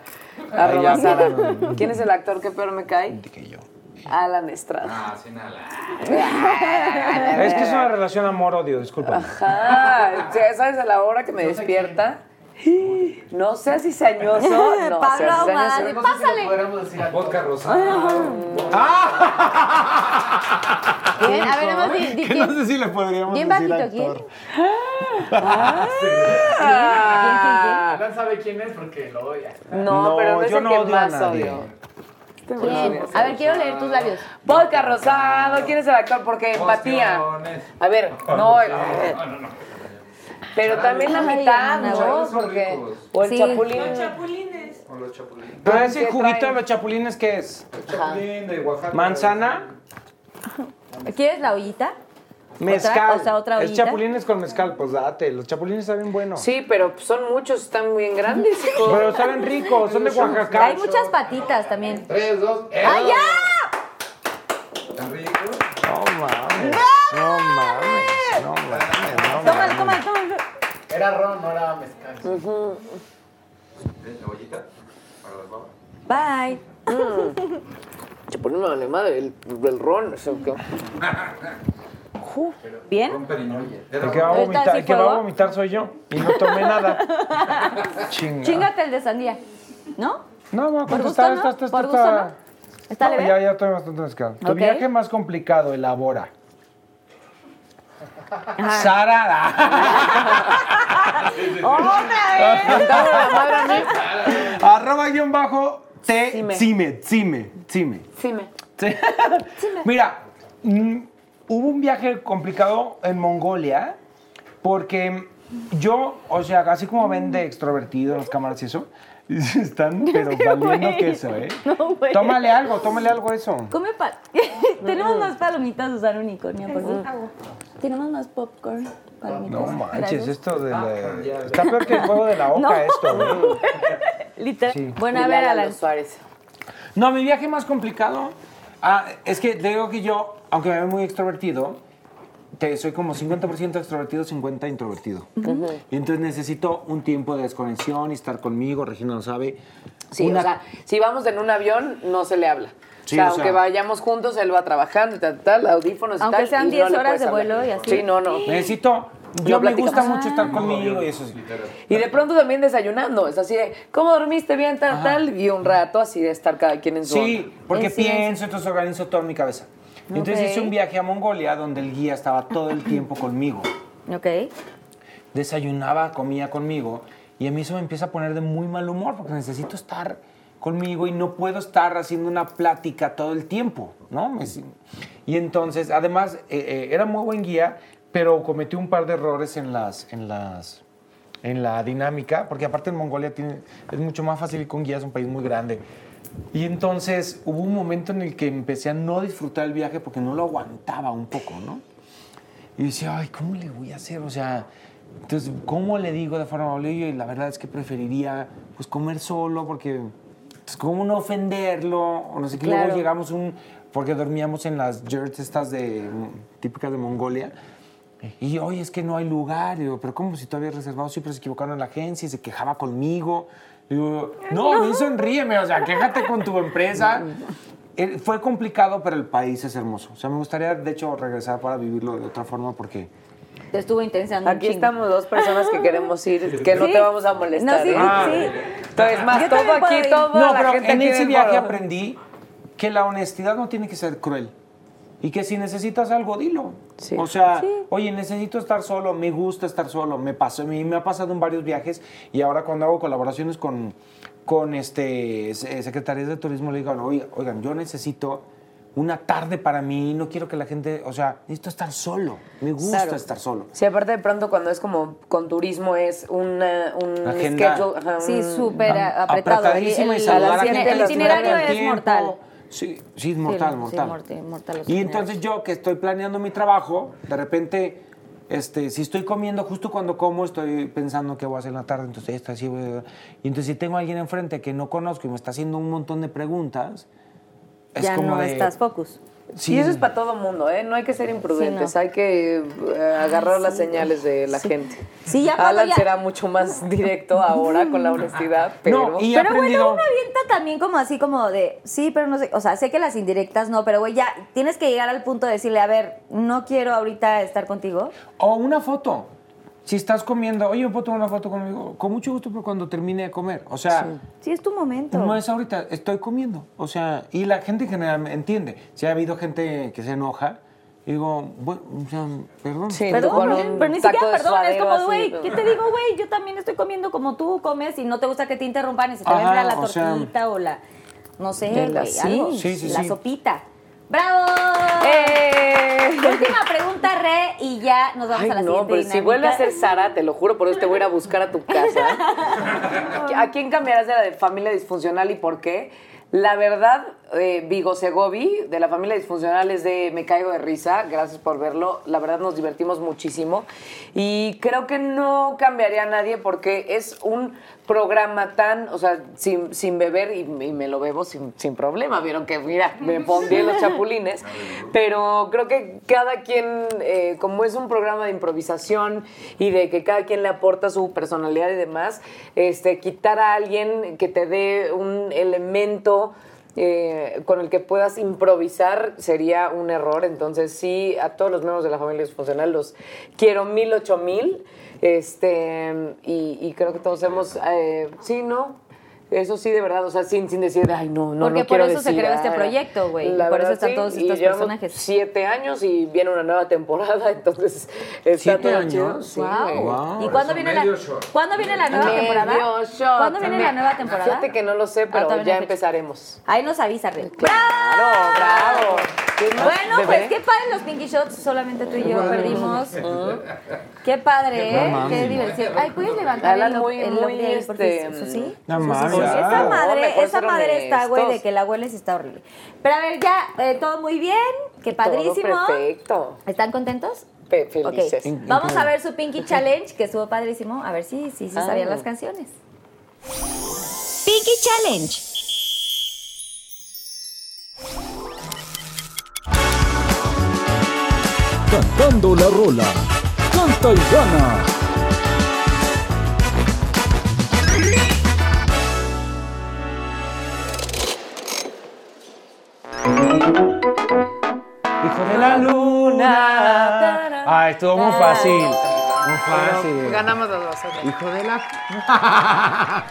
Arroba ya, Sara. no. ¿Quién es el actor que peor me cae? Que yo. Alan Estrada. Ah, sin nada. Es que es una relación amor-odio, disculpa. Ajá. ¿Sabes a la hora que me despierta? No seas cizañoso. No Pablo Ahumada, cizañoso. pásale. Vodka rosado. Bien, a ver, nada más di, di Que (laughs) quién. no sé si le podríamos Bien decir bajito, ¿quién? actor. Ah. Alan sabe quién es porque lo odia. No, No, pero no es yo el no que odio a más nadie. odio. ¿Quién? A ver, quiero leer tus labios. Vodka rosado, ¿quién es el actor? Porque empatía. A ver, no. eh, Pero también la mitad, ¿no? Porque. O el chapulín. Con los chapulines. Pero ese ¿Qué juguito de los chapulines, ¿qué es? Chapulín de Oaxaca. ¿Manzana? ¿Quieres la ollita? Mezcal. o sea, otra es chapulines con mezcal, pues date. Los chapulines saben buenos. Sí, pero son muchos, están bien grandes, (laughs) hijo. Pero saben ricos, son de Oaxaca. Hay muchas patitas también. Tres, dos. ¡eh! ¡Ay, ya! ¿Tan rico? No mames. No mames. No mames. No Toma, mames. toma, toma. Era ron, no era mezcal. ¿Eh, ¿La ollita? Para las babas. Bye. Chapulín me vale madre, el, el ron. eso que- (laughs) ¿Bien? El que va a ¿Ahorita vomitar, sí el que va a fuego? vomitar soy yo. Y no tomé nada. (laughs) Chinga. Chingate el de sandía. ¿No? No, voy a ¿Por contestar gusto no? ¿Por esta. gusto no? ¿Está No, leve? ya, ya estoy bastante mezclado. Tu Ok. viaje más complicado, elabora. Ajá. Sara. Dale la madre a mí. Arroba guion bajo te Cime. cime, cime, cime. Mira, mm, hubo un viaje complicado en Mongolia porque yo, o sea, así como ven de extrovertido en las cámaras y eso, (laughs) están pero valiendo güey. queso, ¿eh? No, güey. Tómale algo, tómale algo eso. Come pa (laughs) Tenemos más palomitas, Susana Unicornia, por favor. Tenemos más popcorn. Palomitas. No manches, esto de la... Está peor que el juego de la oca (laughs) No. esto, ¿eh? Literal. Sí. Bueno, a ver, Alan Alan. Suárez. No, mi viaje más complicado. Ah, es que te digo que yo, aunque me veo muy extrovertido, te, soy como 50% extrovertido, 50% introvertido. Y entonces necesito un tiempo de desconexión y estar conmigo, Regina lo sabe. Sí, Una- o sea, si vamos en un avión, no se le habla. Sí, o sea, o sea- aunque vayamos juntos, él va trabajando y tal, tal, audífonos y Aunque tal. sean y 10 no le horas de hablar. vuelo y así. Sí, no, no. necesito... Yo No me gusta mucho estar conmigo y eso sí. Y de pronto también desayunando. Es así de, ¿cómo dormiste bien, tal, tal? Y un rato así de estar cada quien en su Sí, onda. porque silencio. pienso, entonces organizo todo en mi cabeza. Entonces hice un viaje a Mongolia donde el guía estaba todo el tiempo conmigo. Ok. desayunaba, comía conmigo Y a mí eso me empieza a poner de muy mal humor porque necesito estar conmigo y no puedo estar haciendo una plática todo el tiempo, ¿no? Y entonces, además, eh, eh, era muy buen guía, pero cometí un par de errores en las, en las, en la dinámica, porque aparte en Mongolia tiene, es mucho más fácil ir con guía, es un país muy grande. Y entonces hubo un momento en el que empecé a no disfrutar el viaje porque no lo aguantaba un poco, ¿no? Y decía, ay, ¿cómo le voy a hacer? O sea, entonces, ¿cómo le digo de forma amable? Y la verdad es que preferiría, pues, comer solo porque, pues, ¿cómo no ofenderlo? O no sé qué. Claro. Luego llegamos un, porque dormíamos en las yurts estas de, típicas de Mongolia. Y, oye, es que no hay lugar. Y digo, pero ¿cómo si tú habías reservado? Siempre se equivocaron en la agencia y se quejaba conmigo. Digo, no, mí (laughs) sonríeme, o sea, quéjate con tu empresa. Fue complicado, pero el país es hermoso. O sea, me gustaría, de hecho, regresar para vivirlo de otra forma porque... Te estuvo intensando Aquí estamos dos personas que queremos ir, que no Sí. te vamos a molestar. No, sí, ¿eh? Ah. sí. Entonces, más Yo todo aquí, todo No, la pero gente en ese viaje aprendí que la honestidad no tiene que ser cruel. Y que si necesitas algo, dilo. Sí. O sea, oye, necesito estar solo, me gusta estar solo, me pasó, me, me ha pasado en varios viajes y ahora cuando hago colaboraciones con, con este, se- secretarías de turismo, le digo, oigan, oigan, yo necesito una tarde para mí, no quiero que la gente, o sea, necesito estar solo, me gusta Claro. estar solo. Sí, aparte de pronto cuando es como con turismo es una, un Agenda. schedule. ajá, Sí, súper a- apretado. Apretadísima y El- saludar a el- gente el itinerario el es tiempo. mortal. Sí, sí, es mortal, Sí, mortal. sí, y entonces yo que estoy planeando mi trabajo, de repente, este, si estoy comiendo, justo cuando como, estoy pensando qué voy a hacer en la tarde, entonces esto así, voy a- y entonces si tengo a alguien enfrente que no conozco y me está haciendo un montón de preguntas, es ya como no de... estás focus. Sí, y eso es para todo mundo, ¿eh? No hay que ser imprudentes, Sí, no. hay que eh, agarrar las señales de la gente. Sí, ya Alan ya- será mucho más (laughs) directo ahora con la honestidad, pero... No, y Pero aprendido... bueno, uno avienta también como así como de, sí, pero no sé, o sea, sé que las indirectas no, pero güey, ya tienes que llegar al punto de decirle, a ver, no quiero ahorita estar contigo. O una foto. Si estás comiendo, oye, ¿puedo tomar una foto conmigo? Con mucho gusto, pero cuando termine de comer. O sea, Sí, es tu momento. no es ahorita, estoy comiendo. O sea, y la gente en general entiende. Si ha habido gente que se enoja, digo, bueno, o sea, perdón. Sí, Perdón, pero, ni siquiera perdón, es como, güey. ¿qué te digo, güey? Yo también estoy comiendo como tú comes y no te gusta que te interrumpan y se te Ajá, venga la o sea- tortita o la, no sé, güey, sí. algo. Sí, sí, la sí. sopita. ¡Bravo! ¡Eh! (laughs) Última pregunta, Re, y ya nos vamos Ay, a la no, siguiente pero si vuelve a ser Sara, te lo juro, por eso te voy a ir a buscar a tu casa. (laughs) ¿A quién cambiarás de la de familia disfuncional y por qué? La verdad, eh, Vigo Segovi, de la familia disfuncional, es de Me Caigo de Risa. Gracias por verlo. La verdad, nos divertimos muchísimo. Y creo que no cambiaría a nadie porque es un programa tan, o sea, sin, sin beber y, y me lo bebo sin, sin problema. Vieron que, mira, me (laughs) pondría los chapulines. Pero creo que cada quien, eh, como es un programa de improvisación y de que cada quien le aporta su personalidad y demás, este, quitar a alguien que te dé un elemento eh, con el que puedas improvisar sería un error. Entonces, sí, a todos los miembros de la familia disfuncional los quiero mil, ocho mil. Este, y, y creo que todos hemos, eh, sí, ¿no? Eso sí, de verdad, o sea, sin, sin decir, ay, no, no, Porque no por quiero eso se creó este ah". proyecto, güey, por eso verdad, están sí, todos estos personajes. siete años y viene una nueva temporada, (laughs) entonces está ¿Siete todo años? chido. Sí, Wow. ¿Y cuándo Eso, viene, la. ¿cuándo viene la nueva Medio temporada? shot. ¿Cuándo viene la nueva temporada? Fíjate que no lo sé, pero ya empezaremos. Ahí nos avisa, Rey. Claro, bravo. ¿Qué más, Bueno, bebé? pues qué padre los Pinky Shots, solamente tú y yo perdimos. (laughs) Qué padre, ¿eh? Qué diversión. Ay, ¿puedes levantar Alan, el, muy, el muy, por este, ¿Eso sí? No Eso mames. Sí. Esa madre, esa madre está, güey, de que la hueles está horrible. Pero a ver, ya, eh, todo muy bien, que padrísimo. Todo perfecto. ¿Están contentos? Pe- felices. vamos a ver su Pinky Challenge, que estuvo padrísimo. A ver si si, si Ah. sabían las canciones. Pinky Challenge. Cantando la rola. Canta y gana. Hijo de la luna. Ay, estuvo muy fácil. Muy fácil. Ganamos los dos. Hijo de la. (laughs)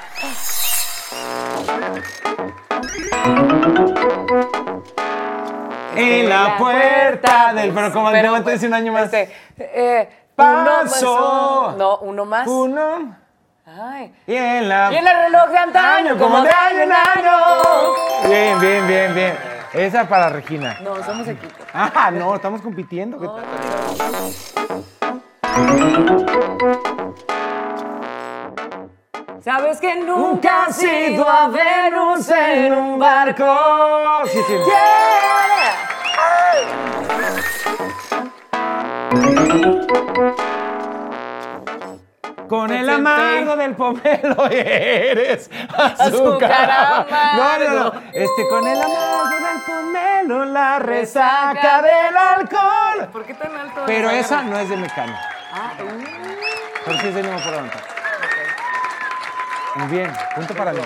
en la puerta del. Pero como Pero, dice un año más. Este, eh, Paso. No, uno más. Uno. Ay. Y en la... Y en el reloj de antaño, como de año en año. Bien, bien, bien, bien. Esa para Regina. No, somos equipo. Ah, no, estamos compitiendo. ¿qué tal? Sabes que nunca has ido a Venus en un barco. Sí, sí. Yeah. Con el amargo del pomelo (laughs) eres azúcar. No, no, no. Este, con el amargo del pomelo, la resaca del alcohol. ¿Por qué tan alto? Pero es? esa no es de Mecano. Ah, uh. Pero sí es de por levantar. Muy bien, punto para mí.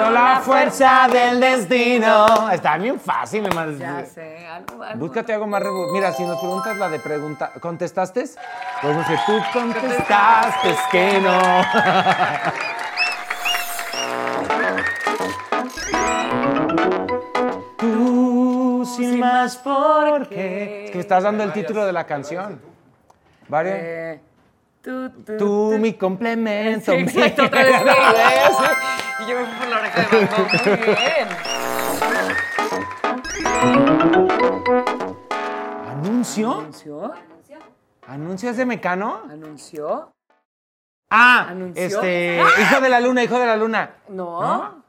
Pero la fuerza del destino. Está bien fácil, hermano. Ya sé, algo, algo. Búscate algo más rebu- Mira, si nos preguntas la de pregunta, ¿contestaste? Podemos decir, tú contestaste que no. (laughs) Tú sin más por qué. Es que me estás dando el título de la canción. ¿Vale? Eh, tú, tú, Tú, mi complemento. Sí, exacto, otra vez sí. (laughs) Y yo me fui por la oreja de Van Gogh. Muy bien. ¿Anuncio? ¿Anunció? ¿Anuncios de Mecano? ¿Anunció? Ah, ¿Anunció? este, hijo de la luna, hijo de la luna. No.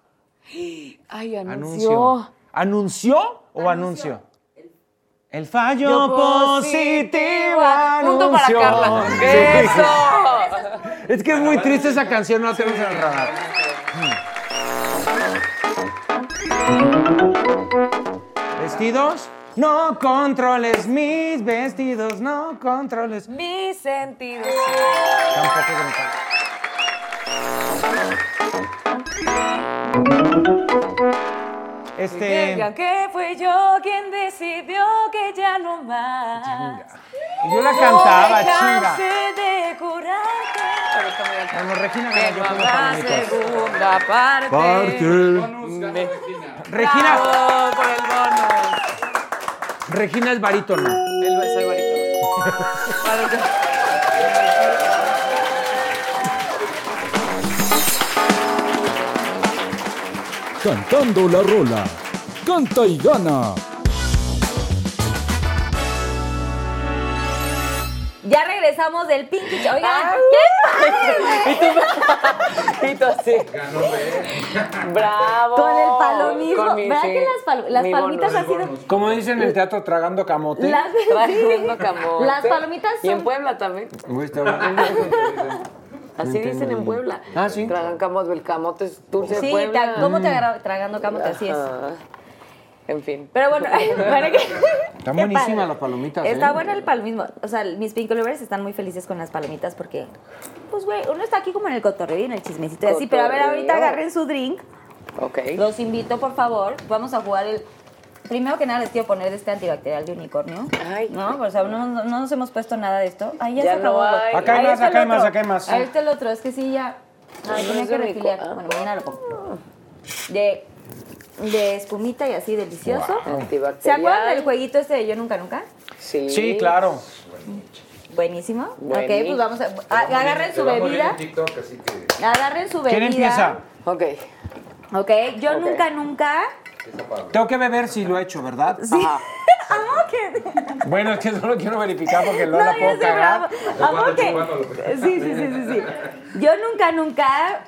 (gasps) Ay, anunció. Anuncio. ¿Anunció o anuncio? El fallo Yo positivo Punto para anunció. Carla. Sí. ¡Eso! Es que es muy triste esa canción, no la tenemos en el radar. ¿Vestidos? No controles mis vestidos, no controles. Mis sentidos. Tampoco Que Este. digan que fue yo quien decidió que ya no más. Yo la cantaba, No chinga. de curarte. Bueno, Regina Que ganó yo como segunda parte. Parte. Regina, Bravo por el bonus. Regina es barítono. El soy barítono. (laughs) Cantando la rola. Canta y gana. Ya regresamos del Pinky Show. Oigan, Ah, ¿qué Y tú, y tú así. Bravo. Con el palomismo. Con mi- ¿Verdad sí, que las, palo- las bonus. han sido... Como dicen en el teatro, tragando camote. Las, Trayendo sí. camote. Las palomitas Y en son... Puebla también. (laughs) Así dicen en Puebla. Ah, ¿sí? Tragan camote, el camote es dulce de Sí, Puebla. ¿cómo te agarra tragando camote? Así es. En fin. Pero bueno, (laughs) bueno, que- Están (laughs) buenísimas las palomitas, Está ¿eh? bueno el palomismo. O sea, mis Pink Lovers están muy felices con las palomitas porque, pues, güey, uno está aquí como en el cotorreo y en el chismecito y así. Pero a ver, ahorita agarren su drink. Ok. Los invito, por favor. Vamos a jugar el. Primero que nada les quiero poner de este antibacterial de unicornio. Ay. No, o sea, no, no nos hemos puesto nada de esto. Ay, ya, Ya se acabó. no hay. Acá hay Ahí más, acá hay más, acá hay más. Ahí está el otro, es que sí, ya. Ay, No tenía que refiliar. ah. Bueno, mañana lo pongo. De, de espumita y así, delicioso. Antibacterial. ¿Se acuerdan del jueguito este de Yo Nunca Nunca? Sí. Sí, claro. Buenísimo. Ok, Buenísimo. pues vamos a. a- agarren su bebida. TikTok, así que Agarren su bebida. ¿Quién empieza? Ok. Ok, yo Ok. nunca, nunca. Tengo que beber si lo he hecho, ¿verdad? Sí. Ajá. (laughs) Ok. (laughs) Bueno, es que solo quiero verificar porque no, No, la puedo cagar. Amo que. Sí, sí, sí, sí, sí. Yo nunca, nunca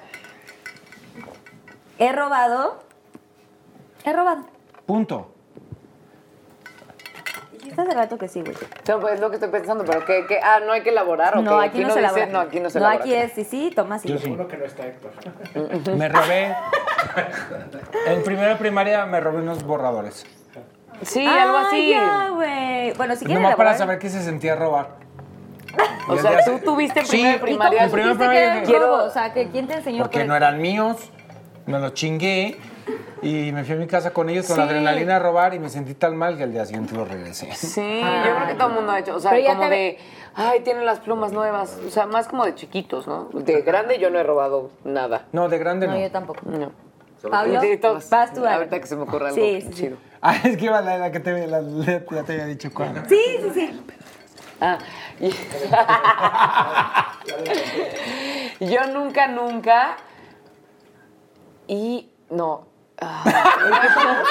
he robado. He robado. Punto. Dijiste hace rato que sí, güey. No, pues es lo que estoy pensando, pero que, que ah, no hay que elaborar, ¿o No, qué? aquí, no, se dice- elabora. No, aquí no se No, elabora. aquí es, sí, sí, toma sí. Yo sí. Uno que no está Héctor. Me robé. En primera primaria me robé unos borradores. Sí, algo Ah, así. ya, güey. Bueno, si quieren Nomás para saber qué se sentía robar. (laughs) O sea, tú tuviste en Sí, primera ¿y cómo primaria. en primera que primaria dije, robo? O sea, que ¿quién te enseñó? Porque por- no eran míos, me los chingué y me fui a mi casa con ellos con la Sí. adrenalina a robar y me sentí tan mal que al día siguiente los regresé. Sí, yo creo que todo el mundo ha hecho. O sea, como te- de, ay, tienen las plumas nuevas. O sea, más como de chiquitos, ¿no? De grande yo no he robado nada. No, de grande no. No, yo tampoco. No. Pablo, vas tú. Ahorita que se me ocurra algo Sí, sí, sí. chido. Ah, es que iba la, la que te, la, la- ya te había dicho cuál. Sí, sí, sí. Ah, y- (laughs) yo nunca, nunca. Y no. Ah. (laughs)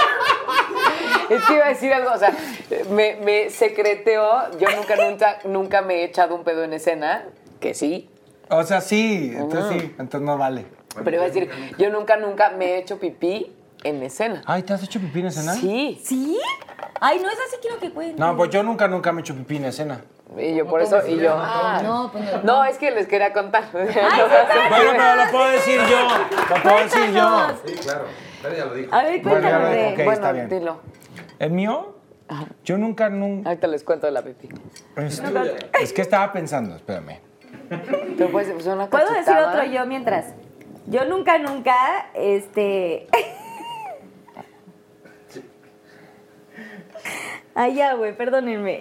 es que iba a decir algo, o sea, me, me secreteó. Yo nunca, nunca, nunca me he echado un pedo en escena, que sí. O sea, sí, entonces sí, entonces no vale. Pero iba a decir, yo nunca, nunca me he hecho pipí en escena. Ay, ¿te has hecho pipí en escena? Sí. ¿Sí? Ay, no es así quiero que cuente. No, pues yo nunca, nunca me he hecho pipí en escena. Y yo por eso, y yo. ah, No, pues no. No, es que les quería contar. (laughs) Bueno, pero lo puedo decir yo. Lo puedo decir yo. Sí, claro. Pero ya lo dijo. A ver, Bueno, ya cuéntanos lo de... dijo, ok. está bueno, bien. dilo. ¿El mío? Yo nunca, nunca. Ahorita les cuento de la pipí. Es que estaba pensando, espérame. Pero puedes decir una ¿Puedo decir otro yo mientras? Yo nunca, nunca, este... Ay, ya, güey, perdónenme.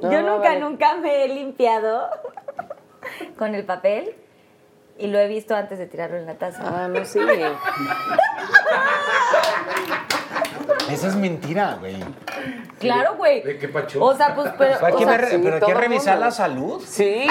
No, yo nunca, vale. nunca me he limpiado con el papel y lo he visto antes de tirarlo en la taza. Ah, no, sí. (laughs) Esa es mentira, güey. Claro, güey. ¿De qué pacho? O sea, pues, pero... O sea, sí, pero hay que revisar mundo. la salud. Sí.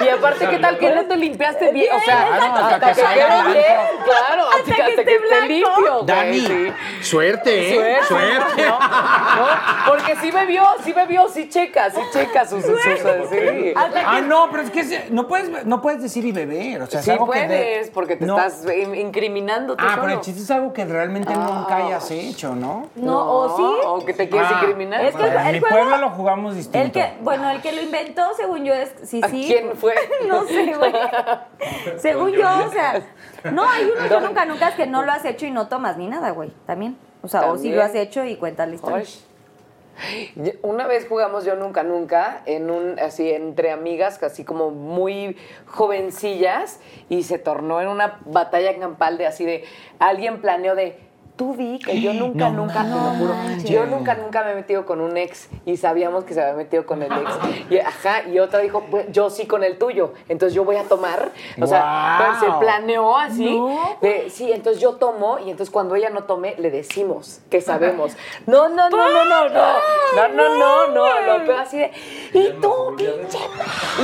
Y aparte, ¿qué tal que no te limpiaste bien? O sea, Claro, hasta, hasta que que salga bien. Claro, hasta, Hasta que, que esté blanco. limpio. Dani, sí. suerte, ¿eh? Suerte. No, no, porque sí bebió, sí bebió, sí checa, sí checa sus... sus, sus- sí. Ah, no, pero es que no puedes, no puedes decir y beber. O sea, es Sí algo que de- puedes, porque te No. estás in- incriminando Ah, solo. pero el chiste es algo que realmente nunca hayas hecho, ¿no? No, o sí. O que te quieres Ah, incriminar. Es que En el mi juego- pueblo lo jugamos distinto. El que, bueno, el que lo inventó, según yo, es sí, ¿A sí. quién fue? (laughs) no sé, (laughs) güey. según yo, o sea, no, hay uno que nunca, nunca es que no lo has hecho y no tomas ni nada, güey, también. O sea, o sí lo has hecho y cuenta la historia. Una vez jugamos yo nunca nunca en un así entre amigas así como muy jovencillas y se tornó en una batalla campal de así de alguien planeó de tú vi que yo (gasps) nunca, nunca, te lo juro, yo nunca, nunca me he metido con un ex y sabíamos que se había metido con el ex. (gasps) Y, ajá, y otra dijo, pues, yo sí con el tuyo, entonces yo voy a tomar. O sea, se planeó así. Sí, entonces yo tomo y entonces cuando ella no tome, le decimos que sabemos. (laughs) No, no, no, no, no, no. No, no, no, no. Lo peor así de, y tú, pinche.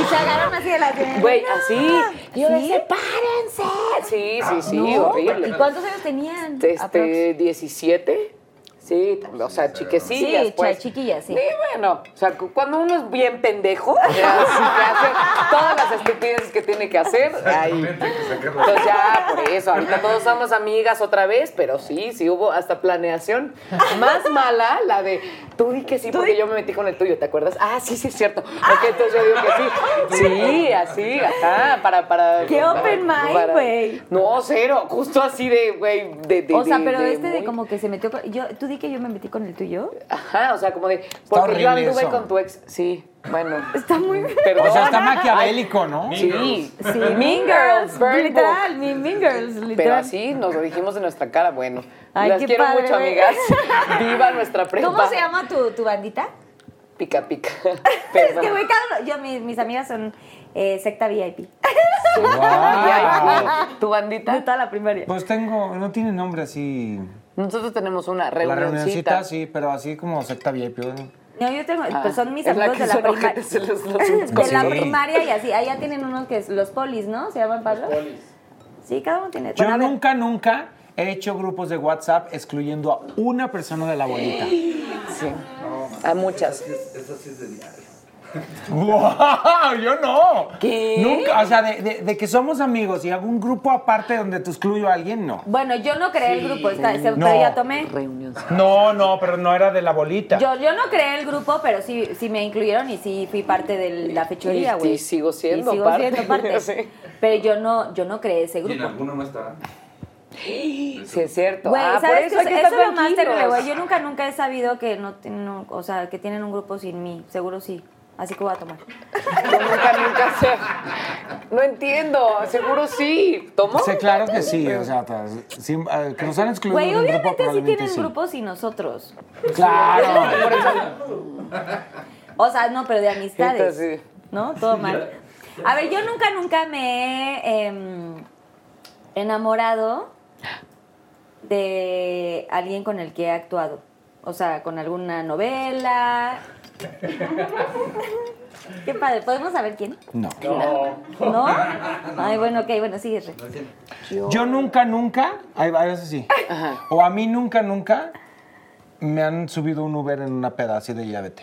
Y se agarran así de la Güey, así y yo ¿Sí? sepárense sí sí sí No, horrible ¿Y cuántos años tenían? este 17 Sí, o sea, chiquecillas, Sí, pues. chiquillas, sí. Y bueno, o sea, cu- cuando uno es bien pendejo, (laughs) que hace todas las estupideces que tiene que hacer, ahí. Entonces ya, por eso, ahorita todos somos amigas otra vez, pero sí, sí hubo hasta planeación. Más mala la de, tú di que sí, porque yo me metí con el tuyo, ¿te acuerdas? Ah, sí, sí, es cierto. Ok, entonces yo digo que sí. (laughs) Sí, así, ajá, para, para... Qué para- open mind, güey. No, cero, justo así de, güey, de, de... O sea, de- pero de este de muy- como que se metió con... Yo, ¿Tú di que yo me metí con el tuyo? Ajá, o sea, como de, porque yo anduve eso. con tu ex, sí, bueno. Está muy... Perdón. O sea, está maquiavélico, ¿no? Sí, Sí, Mean Girls, Burn literal, Mean, mean Girls, literal. Pero así nos lo dijimos en nuestra cara, bueno. Ay, Las qué quiero padre, mucho, amigas. (laughs) Viva nuestra prepa. ¿Cómo se llama tu, tu bandita? Pica, pica. (laughs) Es que, güey, cada uno- yo, mis, mis amigas son eh, secta VIP. (laughs) Guau. ¿Tu De bandita? toda la primaria. Pues tengo, no tiene nombre así. Nosotros tenemos una La reunioncita. reunioncita, sí, pero así como secta VIP. ¿no? No, yo tengo, Ah, pues son mis la amigos de la primaria. los- (laughs) los- de la Sí. primaria y así. Allá tienen unos que es los polis, ¿no? ¿Se llaman Pablo? Sí, cada uno tiene. Yo Bueno, a ver. nunca, nunca he hecho grupos de WhatsApp excluyendo a una persona de la bolita. Sí. A muchas. Esa sí es de diario. ¡Wow! Yo no. ¿Qué? Nunca, o sea, de, de- de que somos amigos y algún grupo aparte donde te excluyo a alguien, no. Bueno, yo no creé el grupo, está, se- No. ya tomé. Reunión. No, no, pero no era de la bolita. Yo, yo no creé el grupo, pero sí, sí me incluyeron y sí fui parte de la fechoría, Y- güey. y sigo siendo Y sigo parte. siendo parte. (laughs) Sí. Pero yo no, yo no creé ese ¿Y en grupo. alguno no estará? Sí, es cierto. Güey, ah, por ¿sabes eso qué? hay que Eso es lo más terrible, güey. Yo nunca, nunca he sabido que no tienen, un- o sea, que tienen un grupo sin mí. Seguro sí. Así que voy a tomar. Yo nunca, nunca sé. No entiendo, seguro sí. ¿Tomó? Sí, claro que sí, o sea, sí, eh, que nos han excluido Güey, de un grupo obviamente sí probablemente tienen sí. grupos y nosotros. Claro. (laughs) O sea, no, pero de amistades. Entonces, sí. ¿No? Todo mal. A ver, yo nunca, nunca me he em, enamorado de alguien con el que he actuado. O sea, con alguna novela. (laughs) Qué padre. ¿Podemos saber quién? No. ¿No? Ay, bueno, ok, bueno, sigue. Re. Yo nunca, nunca, veces sí. O a mí nunca, nunca me han subido un Uber en una peda así de ya vete.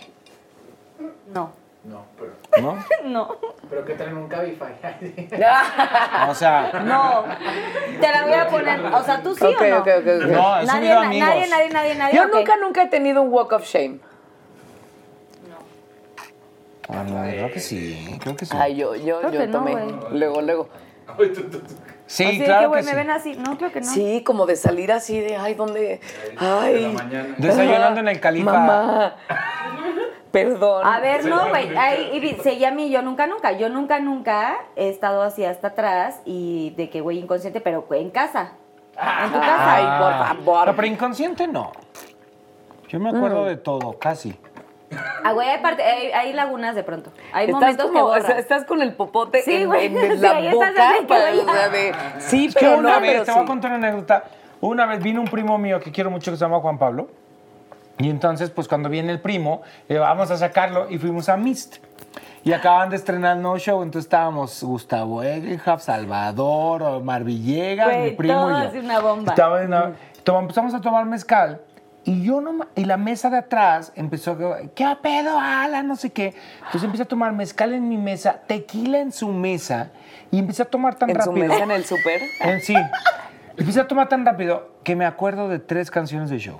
No. No, pero. ¿No? (laughs) No. Pero que traen un Cabify. (laughs) O sea, No. Te la voy a poner. O sea, tú sí Ok, o no. ok, ok, ok. no, he Nadie, subido na- amigos. nadie, nadie, nadie, nadie. Yo nunca, nunca he tenido un walk of shame. Ah, no, creo que sí, creo que sí. Ay, yo, yo, Creo yo no, tomé. güey. luego, luego. Sí, Así de claro que, que, güey, sí. me ven así. No, creo que no. Sí, como de salir así de, ay, ¿dónde? Ay. Desayunando en el Califa. Mamá. (laughs) Perdón. A ver, no, güey. Ahí y vi- seguía a mí, yo nunca, nunca. Yo nunca, nunca he estado así hasta atrás y de que, güey, inconsciente, pero güey, en casa. En tu casa. Ay, por favor. No, pero inconsciente no. Yo me acuerdo de todo, casi. Ah, güey, hay, parte- hay, hay lagunas de pronto. Hay Estás momentos que como, o borras. sea, estás con el popote Sí, en, güey. en (laughs) Sí, la boca. que, para- o sea, de, sí, Es que pero una no, vez, pero te voy a sí. contar una anécdota. Una vez vino un primo mío que quiero mucho que se llama Juan Pablo. Y entonces, pues cuando viene el primo, le vamos a sacarlo y fuimos a Mist. Y acaban de estrenar el nuevo show, entonces estábamos Gustavo Egelhaf, Salvador, Omar Villegas, Güey, mi primo y yo. una bomba. Estaba en una- toma- empezamos a tomar mezcal y yo no y la mesa de atrás empezó a ¿qué pedo, ala? No sé qué. Entonces empecé a tomar mezcal en mi mesa, tequila en su mesa y empecé a tomar tan En su rápido. mesa en el súper. (laughs) Sí. Empecé a tomar tan rápido que me acuerdo de tres canciones de show.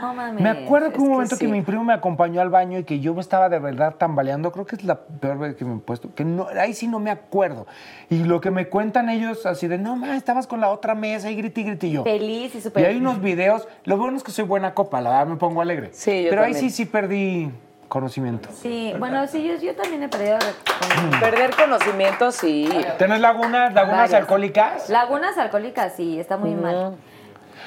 No mames. Me acuerdo que un momento que sí. mi primo me acompañó al baño y que yo me estaba de verdad tambaleando. Creo que es la peor vez que me he puesto. Que no, ahí sí no me acuerdo. Y lo que me cuentan ellos así de, no, ma, estabas con la otra mesa y grité y grité y yo. Feliz y Y súper. hay unos videos. Lo bueno es que soy buena copa, la verdad me pongo alegre. Sí, yo Pero ahí sí, sí perdí conocimiento. Sí, bueno, sí, yo, yo también he perdido. (clears throat) Perder conocimiento, sí. ¿Tenés lagunas, lagunas Varias. alcohólicas? Lagunas alcohólicas, sí, está muy mal.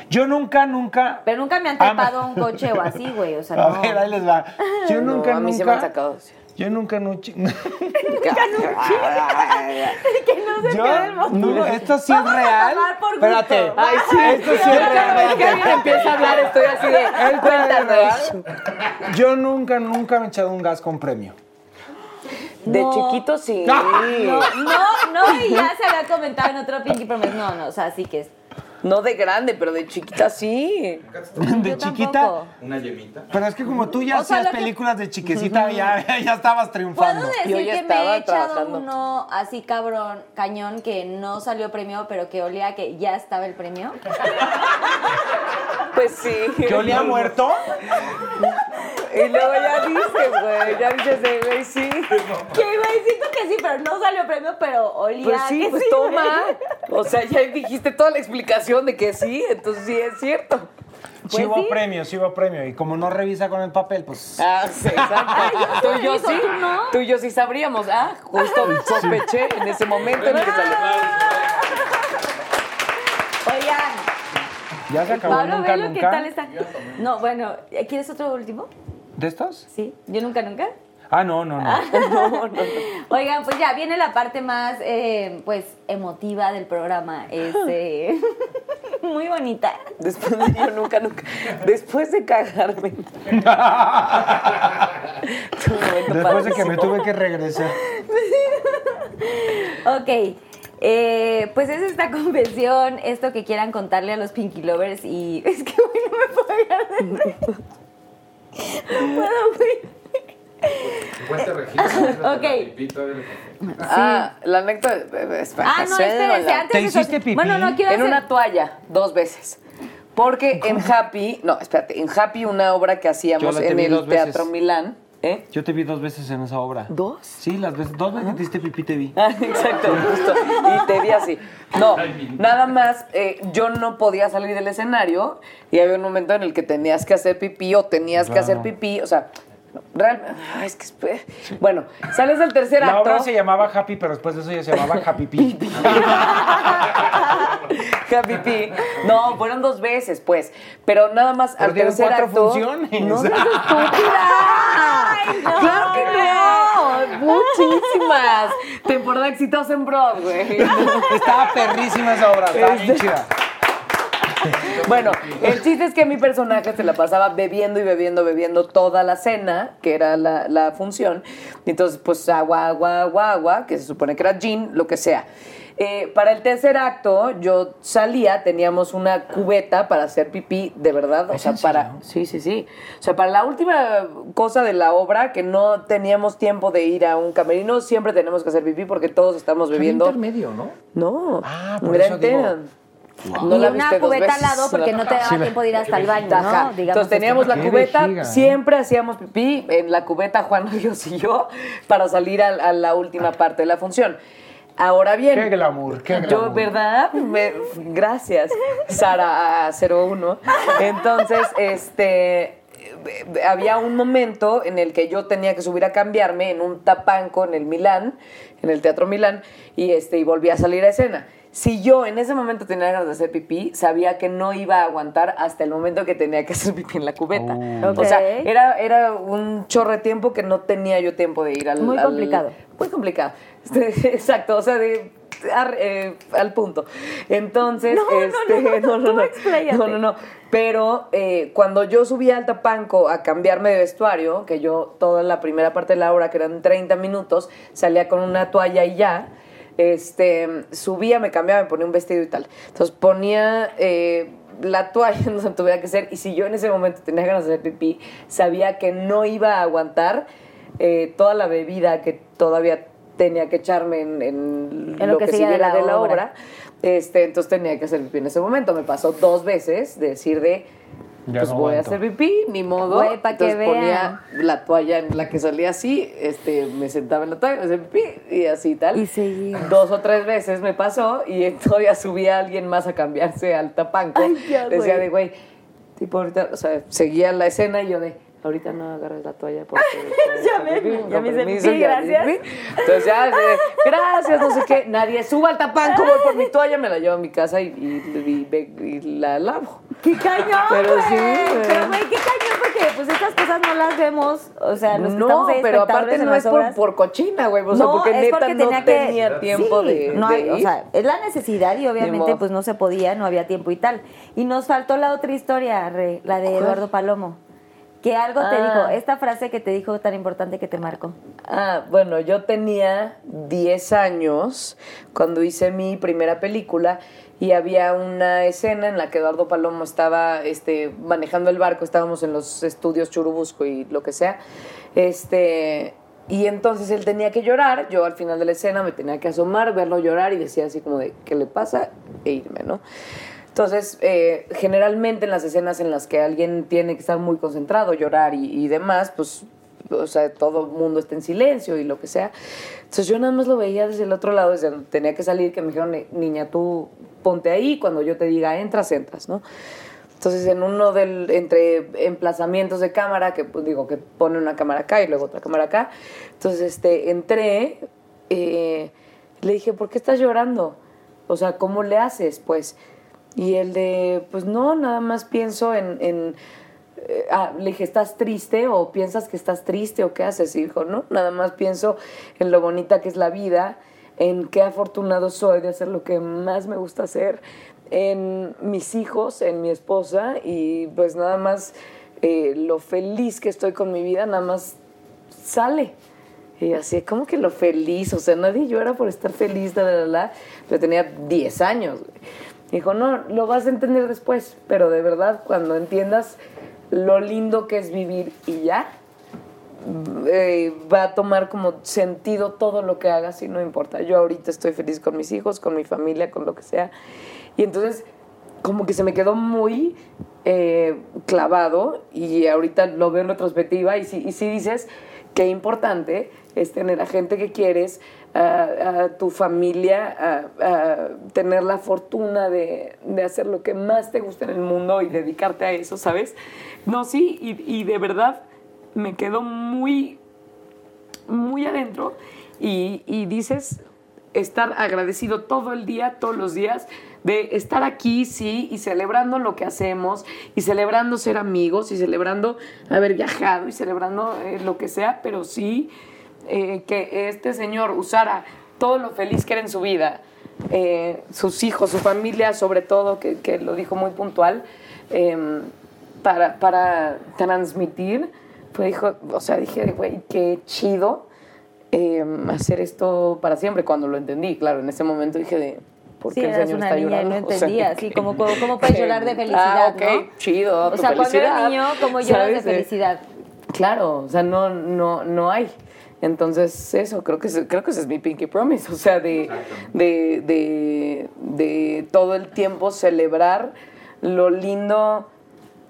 Yo nunca, nunca. Pero nunca me han Ah, trepado un coche o así, güey. O sea, A no. ver, ahí les va. (laughs) Yo No, nunca, a mí nunca. se me han sacado. Yo nunca, nunca. que no se Yo, quede el motor. no, esto sí es Vamos real. por. Espérate. (laughs) Ay, sí. Esto sí es vez que real. alguien empieza a hablar, estoy así de, (laughs) es real. Yo nunca, nunca me he echado un gas con premio. De No. chiquito, sí. No, no, no, y ya se había comentado en otro Pinky Promise. No, no, o sea, sí que es. No de grande, pero de chiquita sí. De Yo chiquita. tampoco. Una yemita. Pero es que como tú ya O sea, hacías lo que- películas de chiquecita, ya, (laughs) ya estabas triunfando. Puedo Yo decir ya que me estaba he echado trabajando. uno así cabrón, cañón, que no salió premio, pero que olía que ya estaba el premio. Pues sí. ¿Que olía muerto? (laughs) Y luego ya dices, güey, ya dices, eh, güey, sí. Que güey, siento que sí, pero no salió premio, pero olía Pues sí, que pues sí, toma. O sea, ya dijiste toda la explicación de que sí, entonces sí es cierto. sí hubo sí. premio, sí hubo premio. Y como no revisa con el papel, pues... Ah, sí, exacto. tú y yo sí. ¿tú no? Tú y yo sí sabríamos. Ah, justo sospeché en ese momento en el que salió. Oigan, Ya se acabó Pablo, nunca, velo qué nunca. tal está. No, bueno, ¿quieres otro último? ¿De estos? Sí, yo nunca, nunca. Ah, (laughs) no, no, no. Oigan, pues ya viene la parte más, eh, pues, emotiva del programa. Es (laughs) eh, (laughs) muy bonita. Después de yo nunca, nunca. Después de cagarme. Después de que me tuve que regresar. Ok, eh, pues es esta confesión, esto que quieran contarle a los Pinky Lovers y es que hoy no me puedo hallar de. No puedo, güey. Cuente registro. Ok. Ah, la anécdota. eh, espera, Ah, no, espérense, antes ¿Te de eso- hiciste pipí? Bueno, no quiero En hacer... una toalla, dos veces. Porque en Happy, no, espérate, en Happy, una obra que hacíamos Yo la te en vi el dos veces. Teatro Milán. ¿Eh? Yo te vi dos veces en esa obra. ¿Dos? Sí, las veces, dos veces que te hiciste pipí te vi. Ah, (laughs) exacto, justo. Y te vi así. No, nada más, eh, yo no podía salir del escenario y había un momento en el que tenías que hacer pipí o tenías que hacer pipí, o sea, realmente, es que espe- bueno, sales del tercer La acto. obra se llamaba Happy, pero después de eso ya se llamaba Happy Pee. (laughs) Happy Pee. No, fueron dos veces, pues. Pero nada más al dieron tercer cuatro acto. funciones. No seas estúpida. Claro que no. Muchísimas. Temporada exitosa en Broadway. Estaba perrísima esa obra, estaba bien Este- chida. (laughs) bueno, el chiste es que mi personaje se la pasaba bebiendo y bebiendo, bebiendo toda la cena, que era la, la función. Entonces, pues agua, agua, agua, agua, que se supone que era gin, lo que sea. Eh, para el tercer acto, yo salía, teníamos una cubeta para hacer pipí, de verdad. O sea, para. Sí, sí, sí. O sea, para la última cosa de la obra, que no teníamos tiempo de ir a un camerino, siempre tenemos que hacer pipí porque todos estamos bebiendo. intermedio, ¿no? No, Ah, por era eso digo. Entera. y una cubeta al lado porque no te daba tiempo de ir hasta el baño. ¿no? Digamos Entonces teníamos esto. la cubeta, vejiga, ¿eh? siempre hacíamos pipí en la cubeta Juan (laughs) Ríos y yo para salir a, a la última parte de la función. Ahora bien, Qué glamour, qué yo, glamour. ¿verdad? Me- gracias, Sara 01. Entonces, este había un momento en el que yo tenía que subir a cambiarme en un tapanco en el Milán, en el Teatro Milán, y este y volví a salir a escena. Si yo en ese momento tenía ganas de hacer pipí, sabía que no iba a aguantar hasta el momento que tenía que hacer pipí en la cubeta. Oh. O sea, era, era un chorro de tiempo que no tenía yo tiempo de ir al... Muy al- complicado. muy complicado. (laughs) Este, Exacto, o sea, de, ar- eh, al punto. Entonces, No, no, este, no, (laughs) no, no, no, no, no. Pero eh, cuando yo subí al Tapanco a cambiarme de vestuario, que yo toda la primera parte de la obra, que eran 30 minutos, salía con una toalla y ya, este, subía, me cambiaba, me ponía un vestido y tal. Entonces ponía eh, la toalla (laughs) en donde tuviera que ser y si yo en ese momento tenía ganas de hacer pipí, sabía que no iba a aguantar eh, toda la bebida que todavía tenía que echarme en, en En lo que sigue de siguiera la de la obra. obra. Este, entonces tenía que hacer pipí en ese momento. Me pasó dos veces de decir de, Ya pues no voy a hacer pipí, ni modo. Güey, pa' que entonces ponía vean. la toalla en la que salía así, este, me sentaba en la toalla, me hacía pipí y así y tal. Y seguía. Dos o tres veces me pasó y (laughs) todavía subía a alguien más a cambiarse al tapanco. Ay, ya, Decía güey. de, güey, tipo ahorita, o sea, seguía la escena y yo de... Ahorita no agarres la toalla porque... (laughs) Ya me- ya me me gracias. Entonces ya, gracias, no sé qué. Nadie suba al tapanco, voy por mi toalla, me la llevo a mi casa y, y- y- y la lavo. ¡Qué cañón, (laughs) Pero sí. Pero, güey, qué cañón, porque pues estas cosas no las vemos, o sea, los que No, estamos ahí pero aparte no es por, por cochina, güey. O sea, no, porque es neta porque no tenía que... tenía tiempo Sí, de, no O sea, es la necesidad y obviamente pues no se podía, no había tiempo y tal. Y nos faltó la otra historia, Re, la de Eduardo Palomo. Que algo te Ah. dijo, esta frase que te dijo tan importante que te marcó. Ah, bueno, yo tenía 10 años cuando hice mi primera película y había una escena en la que Eduardo Palomo estaba este, manejando el barco, estábamos en los estudios Churubusco y lo que sea. Este, y entonces él tenía que llorar, yo al final de la escena me tenía que asomar, verlo llorar y decía así como de, ¿qué le pasa? E irme, ¿no? Entonces, eh, generalmente en las escenas en las que alguien tiene que estar muy concentrado, llorar y, y demás, pues, o sea, todo el mundo está en silencio y lo que sea. Entonces yo nada más lo veía desde el otro lado, desde donde tenía que salir, que me dijeron, "Eh, niña, tú ponte ahí, cuando yo te diga entras, entras, ¿no? Entonces en uno del, entre emplazamientos de cámara, que pues digo que pone una cámara acá y luego otra cámara acá, entonces este, entré, eh, le dije, ¿por qué estás llorando? O sea, ¿cómo le haces? Pues, y el de, pues no, nada más pienso en, en eh, ah, le dije, ¿estás triste o piensas que estás triste o qué haces? Y dijo, no, nada más pienso en lo bonita que es la vida, en qué afortunado soy de hacer lo que más me gusta hacer, en mis hijos, en mi esposa y pues nada más eh, lo feliz que estoy con mi vida, nada más sale. Y así, como que lo feliz, o sea, nadie llora por estar feliz, la, la, la, pero tenía 10 años. güey. Dijo, no, lo vas a entender después, pero de verdad, cuando entiendas lo lindo que es vivir y ya, eh, va a tomar como sentido todo lo que hagas y no importa. Yo ahorita estoy feliz con mis hijos, con mi familia, con lo que sea. Y entonces, como que se me quedó muy eh, clavado y ahorita lo veo en retrospectiva y si, y si dices qué importante es tener a gente que quieres, a, tu familia, a, tener la fortuna de, de hacer lo que más te gusta en el mundo y dedicarte a eso, ¿sabes? No, sí, y, y de verdad me quedó muy, muy adentro y, y dices estar agradecido todo el día, todos los días, de estar aquí, sí, y celebrando lo que hacemos, y celebrando ser amigos, y celebrando haber viajado, y celebrando eh, lo que sea, pero sí eh, que este señor usara todo lo feliz que era en su vida eh, sus hijos, su familia, sobre todo, que, que lo dijo muy puntual, eh, para, para transmitir. Pues dijo, o sea, dije, güey, qué chido eh, hacer esto para siempre. Cuando lo entendí, claro, en ese momento dije de. ¿Por Sí, qué el señor una está niña y llorando? no (laughs) O sea, entendía, como, como, puedes llorar de felicidad, ah, ok, ¿no? chido, O tu sea, cuando felicidad. niño, ¿cómo lloras de felicidad? Claro, o sea, no, no, no hay. Entonces, eso, creo que, ese- creo que ese es mi Pinky Promise, (laughs) o sea, de, de, de, de todo el tiempo celebrar lo lindo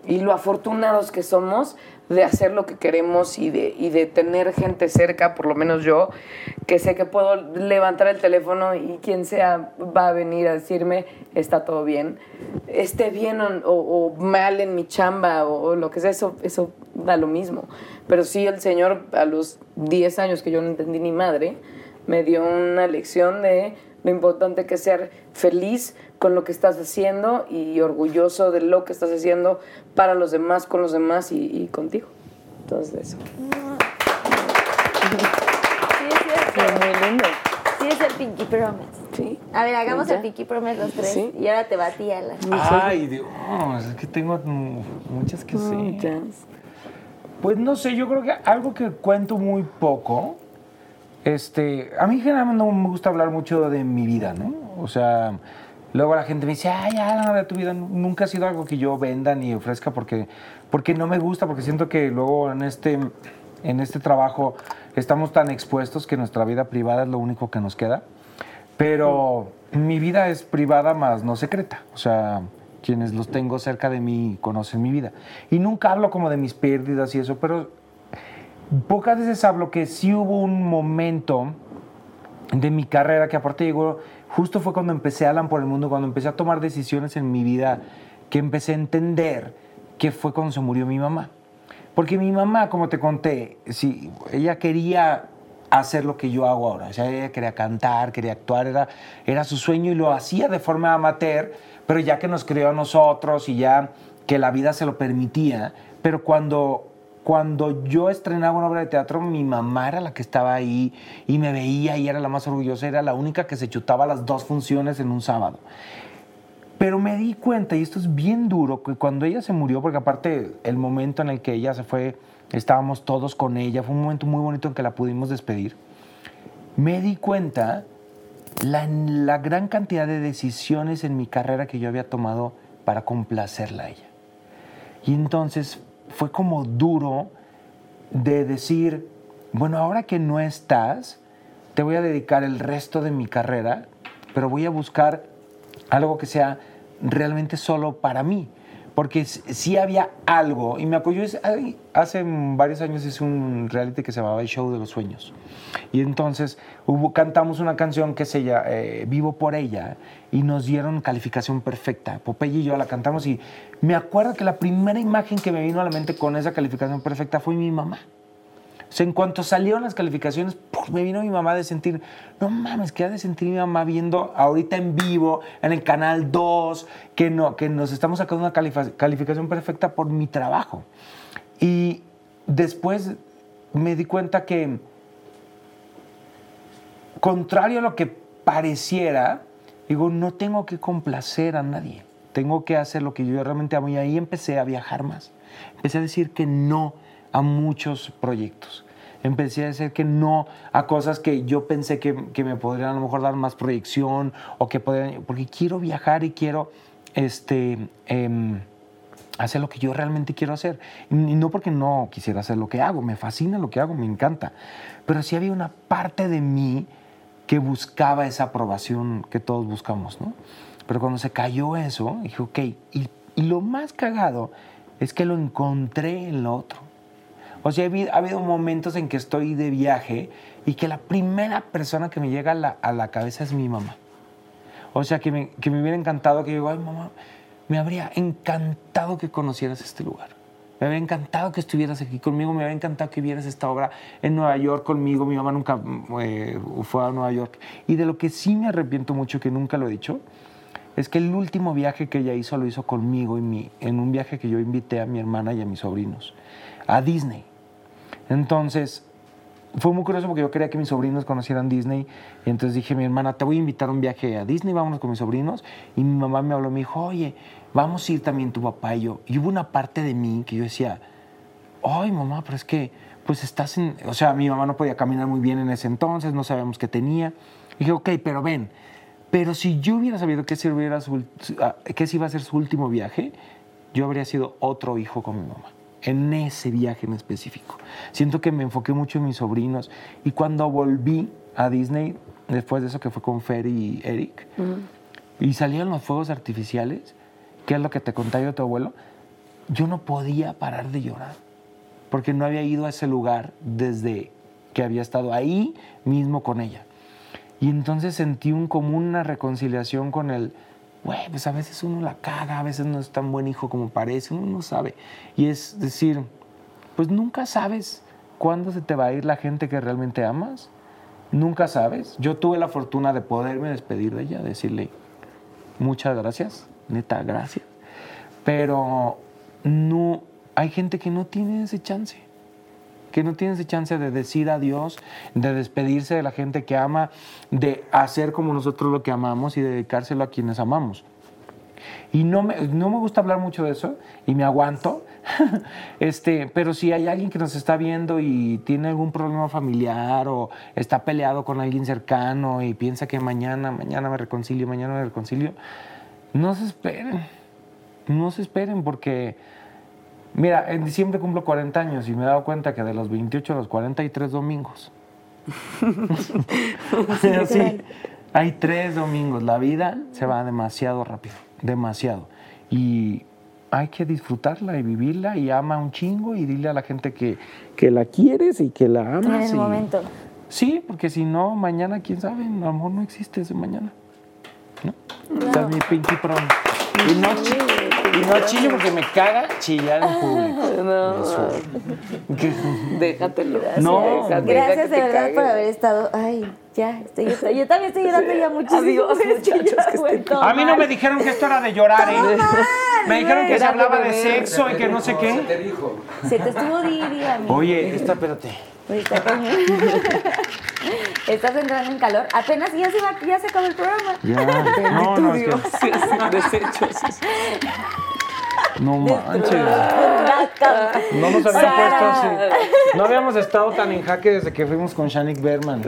y lo afortunados que somos de hacer lo que queremos y de, y de tener gente cerca, por lo menos yo, que sé que puedo levantar el teléfono y quien sea va a venir a decirme, está todo bien, esté bien o, mal en mi chamba o, o lo que sea, eso, eso da lo mismo. Pero sí el Señor a los 10 años que yo no entendí ni madre, me dio una lección de lo importante que es ser feliz con lo que estás haciendo y orgulloso de lo que estás haciendo para los demás, con los demás y, y contigo. Entonces, eso. Sí, es cierto. muy lindo. Sí, es el Pinky Promise. Sí. A ver, hagamos Ya. el Pinky Promise los tres. Sí. Y ahora te batí a la. Ay, Dios, es que tengo mm, muchas que sé. Muchas. Pues no sé, yo creo que algo que cuento muy poco, este, a mí generalmente no me gusta hablar mucho de mi vida, ¿no? O sea, luego la gente me dice, ay, ya, de tu vida nunca ha sido algo que yo venda ni ofrezca porque, porque no me gusta, porque siento que luego en este, en este trabajo estamos tan expuestos que nuestra vida privada es lo único que nos queda. Pero mi vida es privada más no secreta. O sea, quienes los tengo cerca de mí conocen mi vida. Y nunca hablo como de mis pérdidas y eso, pero pocas veces hablo que sí hubo un momento de mi carrera que aparte llegó, justo fue cuando empecé a Alan por el mundo, cuando empecé a tomar decisiones en mi vida, que empecé a entender que fue cuando se murió mi mamá. Porque mi mamá, como te conté, sí, ella quería hacer lo que yo hago ahora. O ella quería cantar, quería actuar, era, era su sueño y lo hacía de forma amateur, pero ya que nos crió a nosotros y ya que la vida se lo permitía. Pero cuando, cuando yo estrenaba una obra de teatro, mi mamá era la que estaba ahí y me veía y era la más orgullosa, era la única que se chutaba las dos funciones en un sábado. Pero me di cuenta, y esto es bien duro, que cuando ella se murió, porque aparte el momento en el que ella se fue, estábamos todos con ella, fue un momento muy bonito en que la pudimos despedir, me di cuenta la, la gran cantidad de decisiones en mi carrera que yo había tomado para complacerla a ella. Y entonces fue como duro de decir, bueno, ahora que no estás, te voy a dedicar el resto de mi carrera, pero voy a buscar algo que sea realmente solo para mí. Porque sí había algo, y me apoyó, hace varios años hice un reality que se llamaba El Show de los Sueños. Y entonces cantamos una canción que se llama eh, Vivo por ella, y nos dieron calificación perfecta. Popeye y yo la cantamos, y me acuerdo que la primera imagen que me vino a la mente con esa calificación perfecta fue mi mamá. O sea, en cuanto salieron las calificaciones, ¡pum! me vino mi mamá de sentir, no mames, ¿qué ha de sentir mi mamá viendo ahorita en vivo, en el canal 2, que, no, que nos estamos sacando una calificación perfecta por mi trabajo? Y después me di cuenta que, contrario a lo que pareciera, digo, no tengo que complacer a nadie, tengo que hacer lo que yo realmente amo. Y ahí empecé a viajar más. Empecé a decir que no a muchos proyectos. Empecé a decir que no a cosas que yo pensé que, que me podrían a lo mejor dar más proyección o que podrían, porque quiero viajar y quiero este, em, hacer lo que yo realmente quiero hacer. Y no porque no quisiera hacer lo que hago, me fascina lo que hago, me encanta. Pero sí había una parte de mí que buscaba esa aprobación que todos buscamos, ¿no? Pero cuando se cayó eso, dije, ok, y, lo más cagado es que lo encontré en lo otro. O sea, ha habido, ha habido momentos en que estoy de viaje y que la primera persona que me llega a la, a la cabeza es mi mamá. O sea, que me, que me hubiera encantado que yo digo, ay, mamá, me habría encantado que conocieras este lugar. Me habría encantado que estuvieras aquí conmigo, me habría encantado que vieras esta obra en Nueva York conmigo. Mi mamá nunca eh, fue a Nueva York. Y de lo que sí me arrepiento mucho, que nunca lo he dicho, es que el último viaje que ella hizo lo hizo conmigo en, mi, en un viaje que yo invité a mi hermana y a mis sobrinos, a Disney. Entonces, fue muy curioso porque yo quería que mis sobrinos conocieran Disney. Y entonces dije, mi hermana, te voy a invitar a un viaje a Disney, vámonos con mis sobrinos. Y mi mamá me habló, me dijo, oye, vamos a ir también tu papá y yo. Y hubo una parte de mí que yo decía, ay, mamá, pero es que, pues estás en. O sea, mi mamá no podía caminar muy bien en ese entonces, no sabíamos qué tenía. Dije, ok, pero ven. Pero si yo hubiera sabido que ese, su- ah, que ese iba a ser su último viaje, yo habría sido otro hijo con mi mamá. En ese viaje en específico. Siento que me enfoqué mucho en mis sobrinos. Y cuando volví a Disney, después de eso que fue con Fer y Eric, y salían los fuegos artificiales, que es lo que te contaba yo tu abuelo, yo no podía parar de llorar, porque no había ido a ese lugar desde que había estado ahí mismo con ella. Y entonces sentí un, como una reconciliación con el, güey, pues a veces uno la caga, a veces no es tan buen hijo como parece, uno no sabe. Y es decir, pues nunca sabes cuándo se te va a ir la gente que realmente amas. Nunca sabes. Yo tuve la fortuna de poderme despedir de ella, decirle muchas gracias, neta, gracias. Pero no, hay gente que no tiene ese chance que no tiene ese chance de decir adiós, de despedirse de la gente que ama, de hacer como nosotros lo que amamos y dedicárselo a quienes amamos. Y no me, no me gusta hablar mucho de eso y me aguanto, (laughs) este, pero si hay alguien que nos está viendo y tiene algún problema familiar o está peleado con alguien cercano y piensa que mañana, mañana me reconcilio, mañana me reconcilio, no se esperen, no se esperen porque... Mira, en diciembre cumplo 40 años y me he dado cuenta que de los 28 a los 43 domingos. (laughs) (laughs) Sea, sí, hay tres domingos. La vida se va demasiado rápido, demasiado. Y hay que disfrutarla y vivirla y ama un chingo y dile a la gente que, que la quieres y que la amas. En el y- momento. Sí, porque si no, mañana, quién sabe, a lo mejor no existe ese mañana. ¿no? Es mi pinky prom. Y no, y no chillo porque me caga chillar en público. (laughs) No, déjatelo. (laughs) No. Gracias de verdad por haber estado. Ay, ya, estoy, yo también estoy llorando ya muchísimo. Muchachos, que A mí no me dijeron que esto era de llorar, ¿eh? Me dijeron que se hablaba de sexo y que no sé Se qué. te dijo. Se te estuvo amigo. Oye, esta, espérate. Ahorita. (laughs) (laughs) Estás entrando en calor. Apenas ya se, va, ya se acabó el programa. Ya. (laughs) No, no, es que- Sí, sí, desechos. no manches. No nos habían Sara. puesto así. No habíamos estado tan en jaque desde que fuimos con Shanik Berman. (laughs)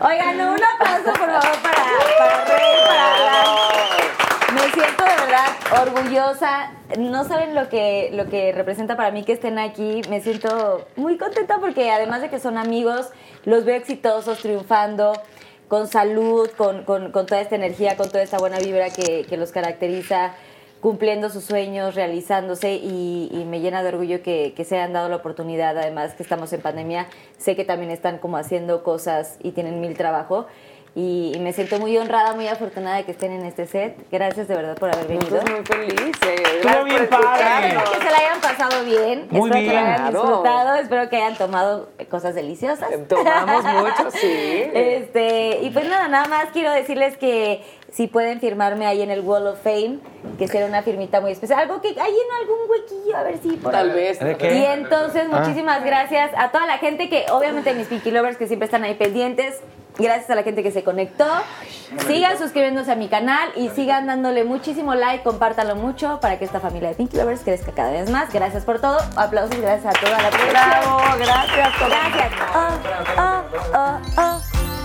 Oigan, un aplauso por favor para, para Rey, para Alan. Siento de verdad orgullosa. No saben lo que, lo que representa para mí que estén aquí. Me siento muy contenta porque además de que son amigos, los veo exitosos, triunfando, con salud, con, con- toda esta energía, con toda esta buena vibra que, que los caracteriza, cumpliendo sus sueños, realizándose y, y me llena de orgullo que, que se hayan dado la oportunidad, además que estamos en pandemia. Sé que también están como haciendo cosas y tienen mil trabajo. Y, y me siento muy honrada, muy afortunada de que estén en este set. Gracias de verdad por haber venido. Nosotros muy felices. Estuvo bien padre. Espero que se la hayan pasado bien. Muy espero que la hayan Claro. disfrutado. Espero que hayan tomado cosas deliciosas. Tomamos mucho, sí. (laughs) Este, y pues nada, nada más quiero decirles que si pueden firmarme ahí en el Wall of Fame, que será una firmita muy especial. Algo que hay en algún huequillo, a ver si por Tal ahí. vez. Y entonces, muchísimas gracias a toda la gente que, obviamente, mis Pinky Lovers que siempre están ahí pendientes. Gracias a la gente que se conectó. Sigan suscribiéndose a mi canal y sigan dándole muchísimo like, compártanlo mucho para que esta familia de Pinky Lovers crezca cada vez más. Gracias por todo. Aplausos, gracias a toda la producción. Bravo, gracias. Gracias. Oh, oh, oh, oh.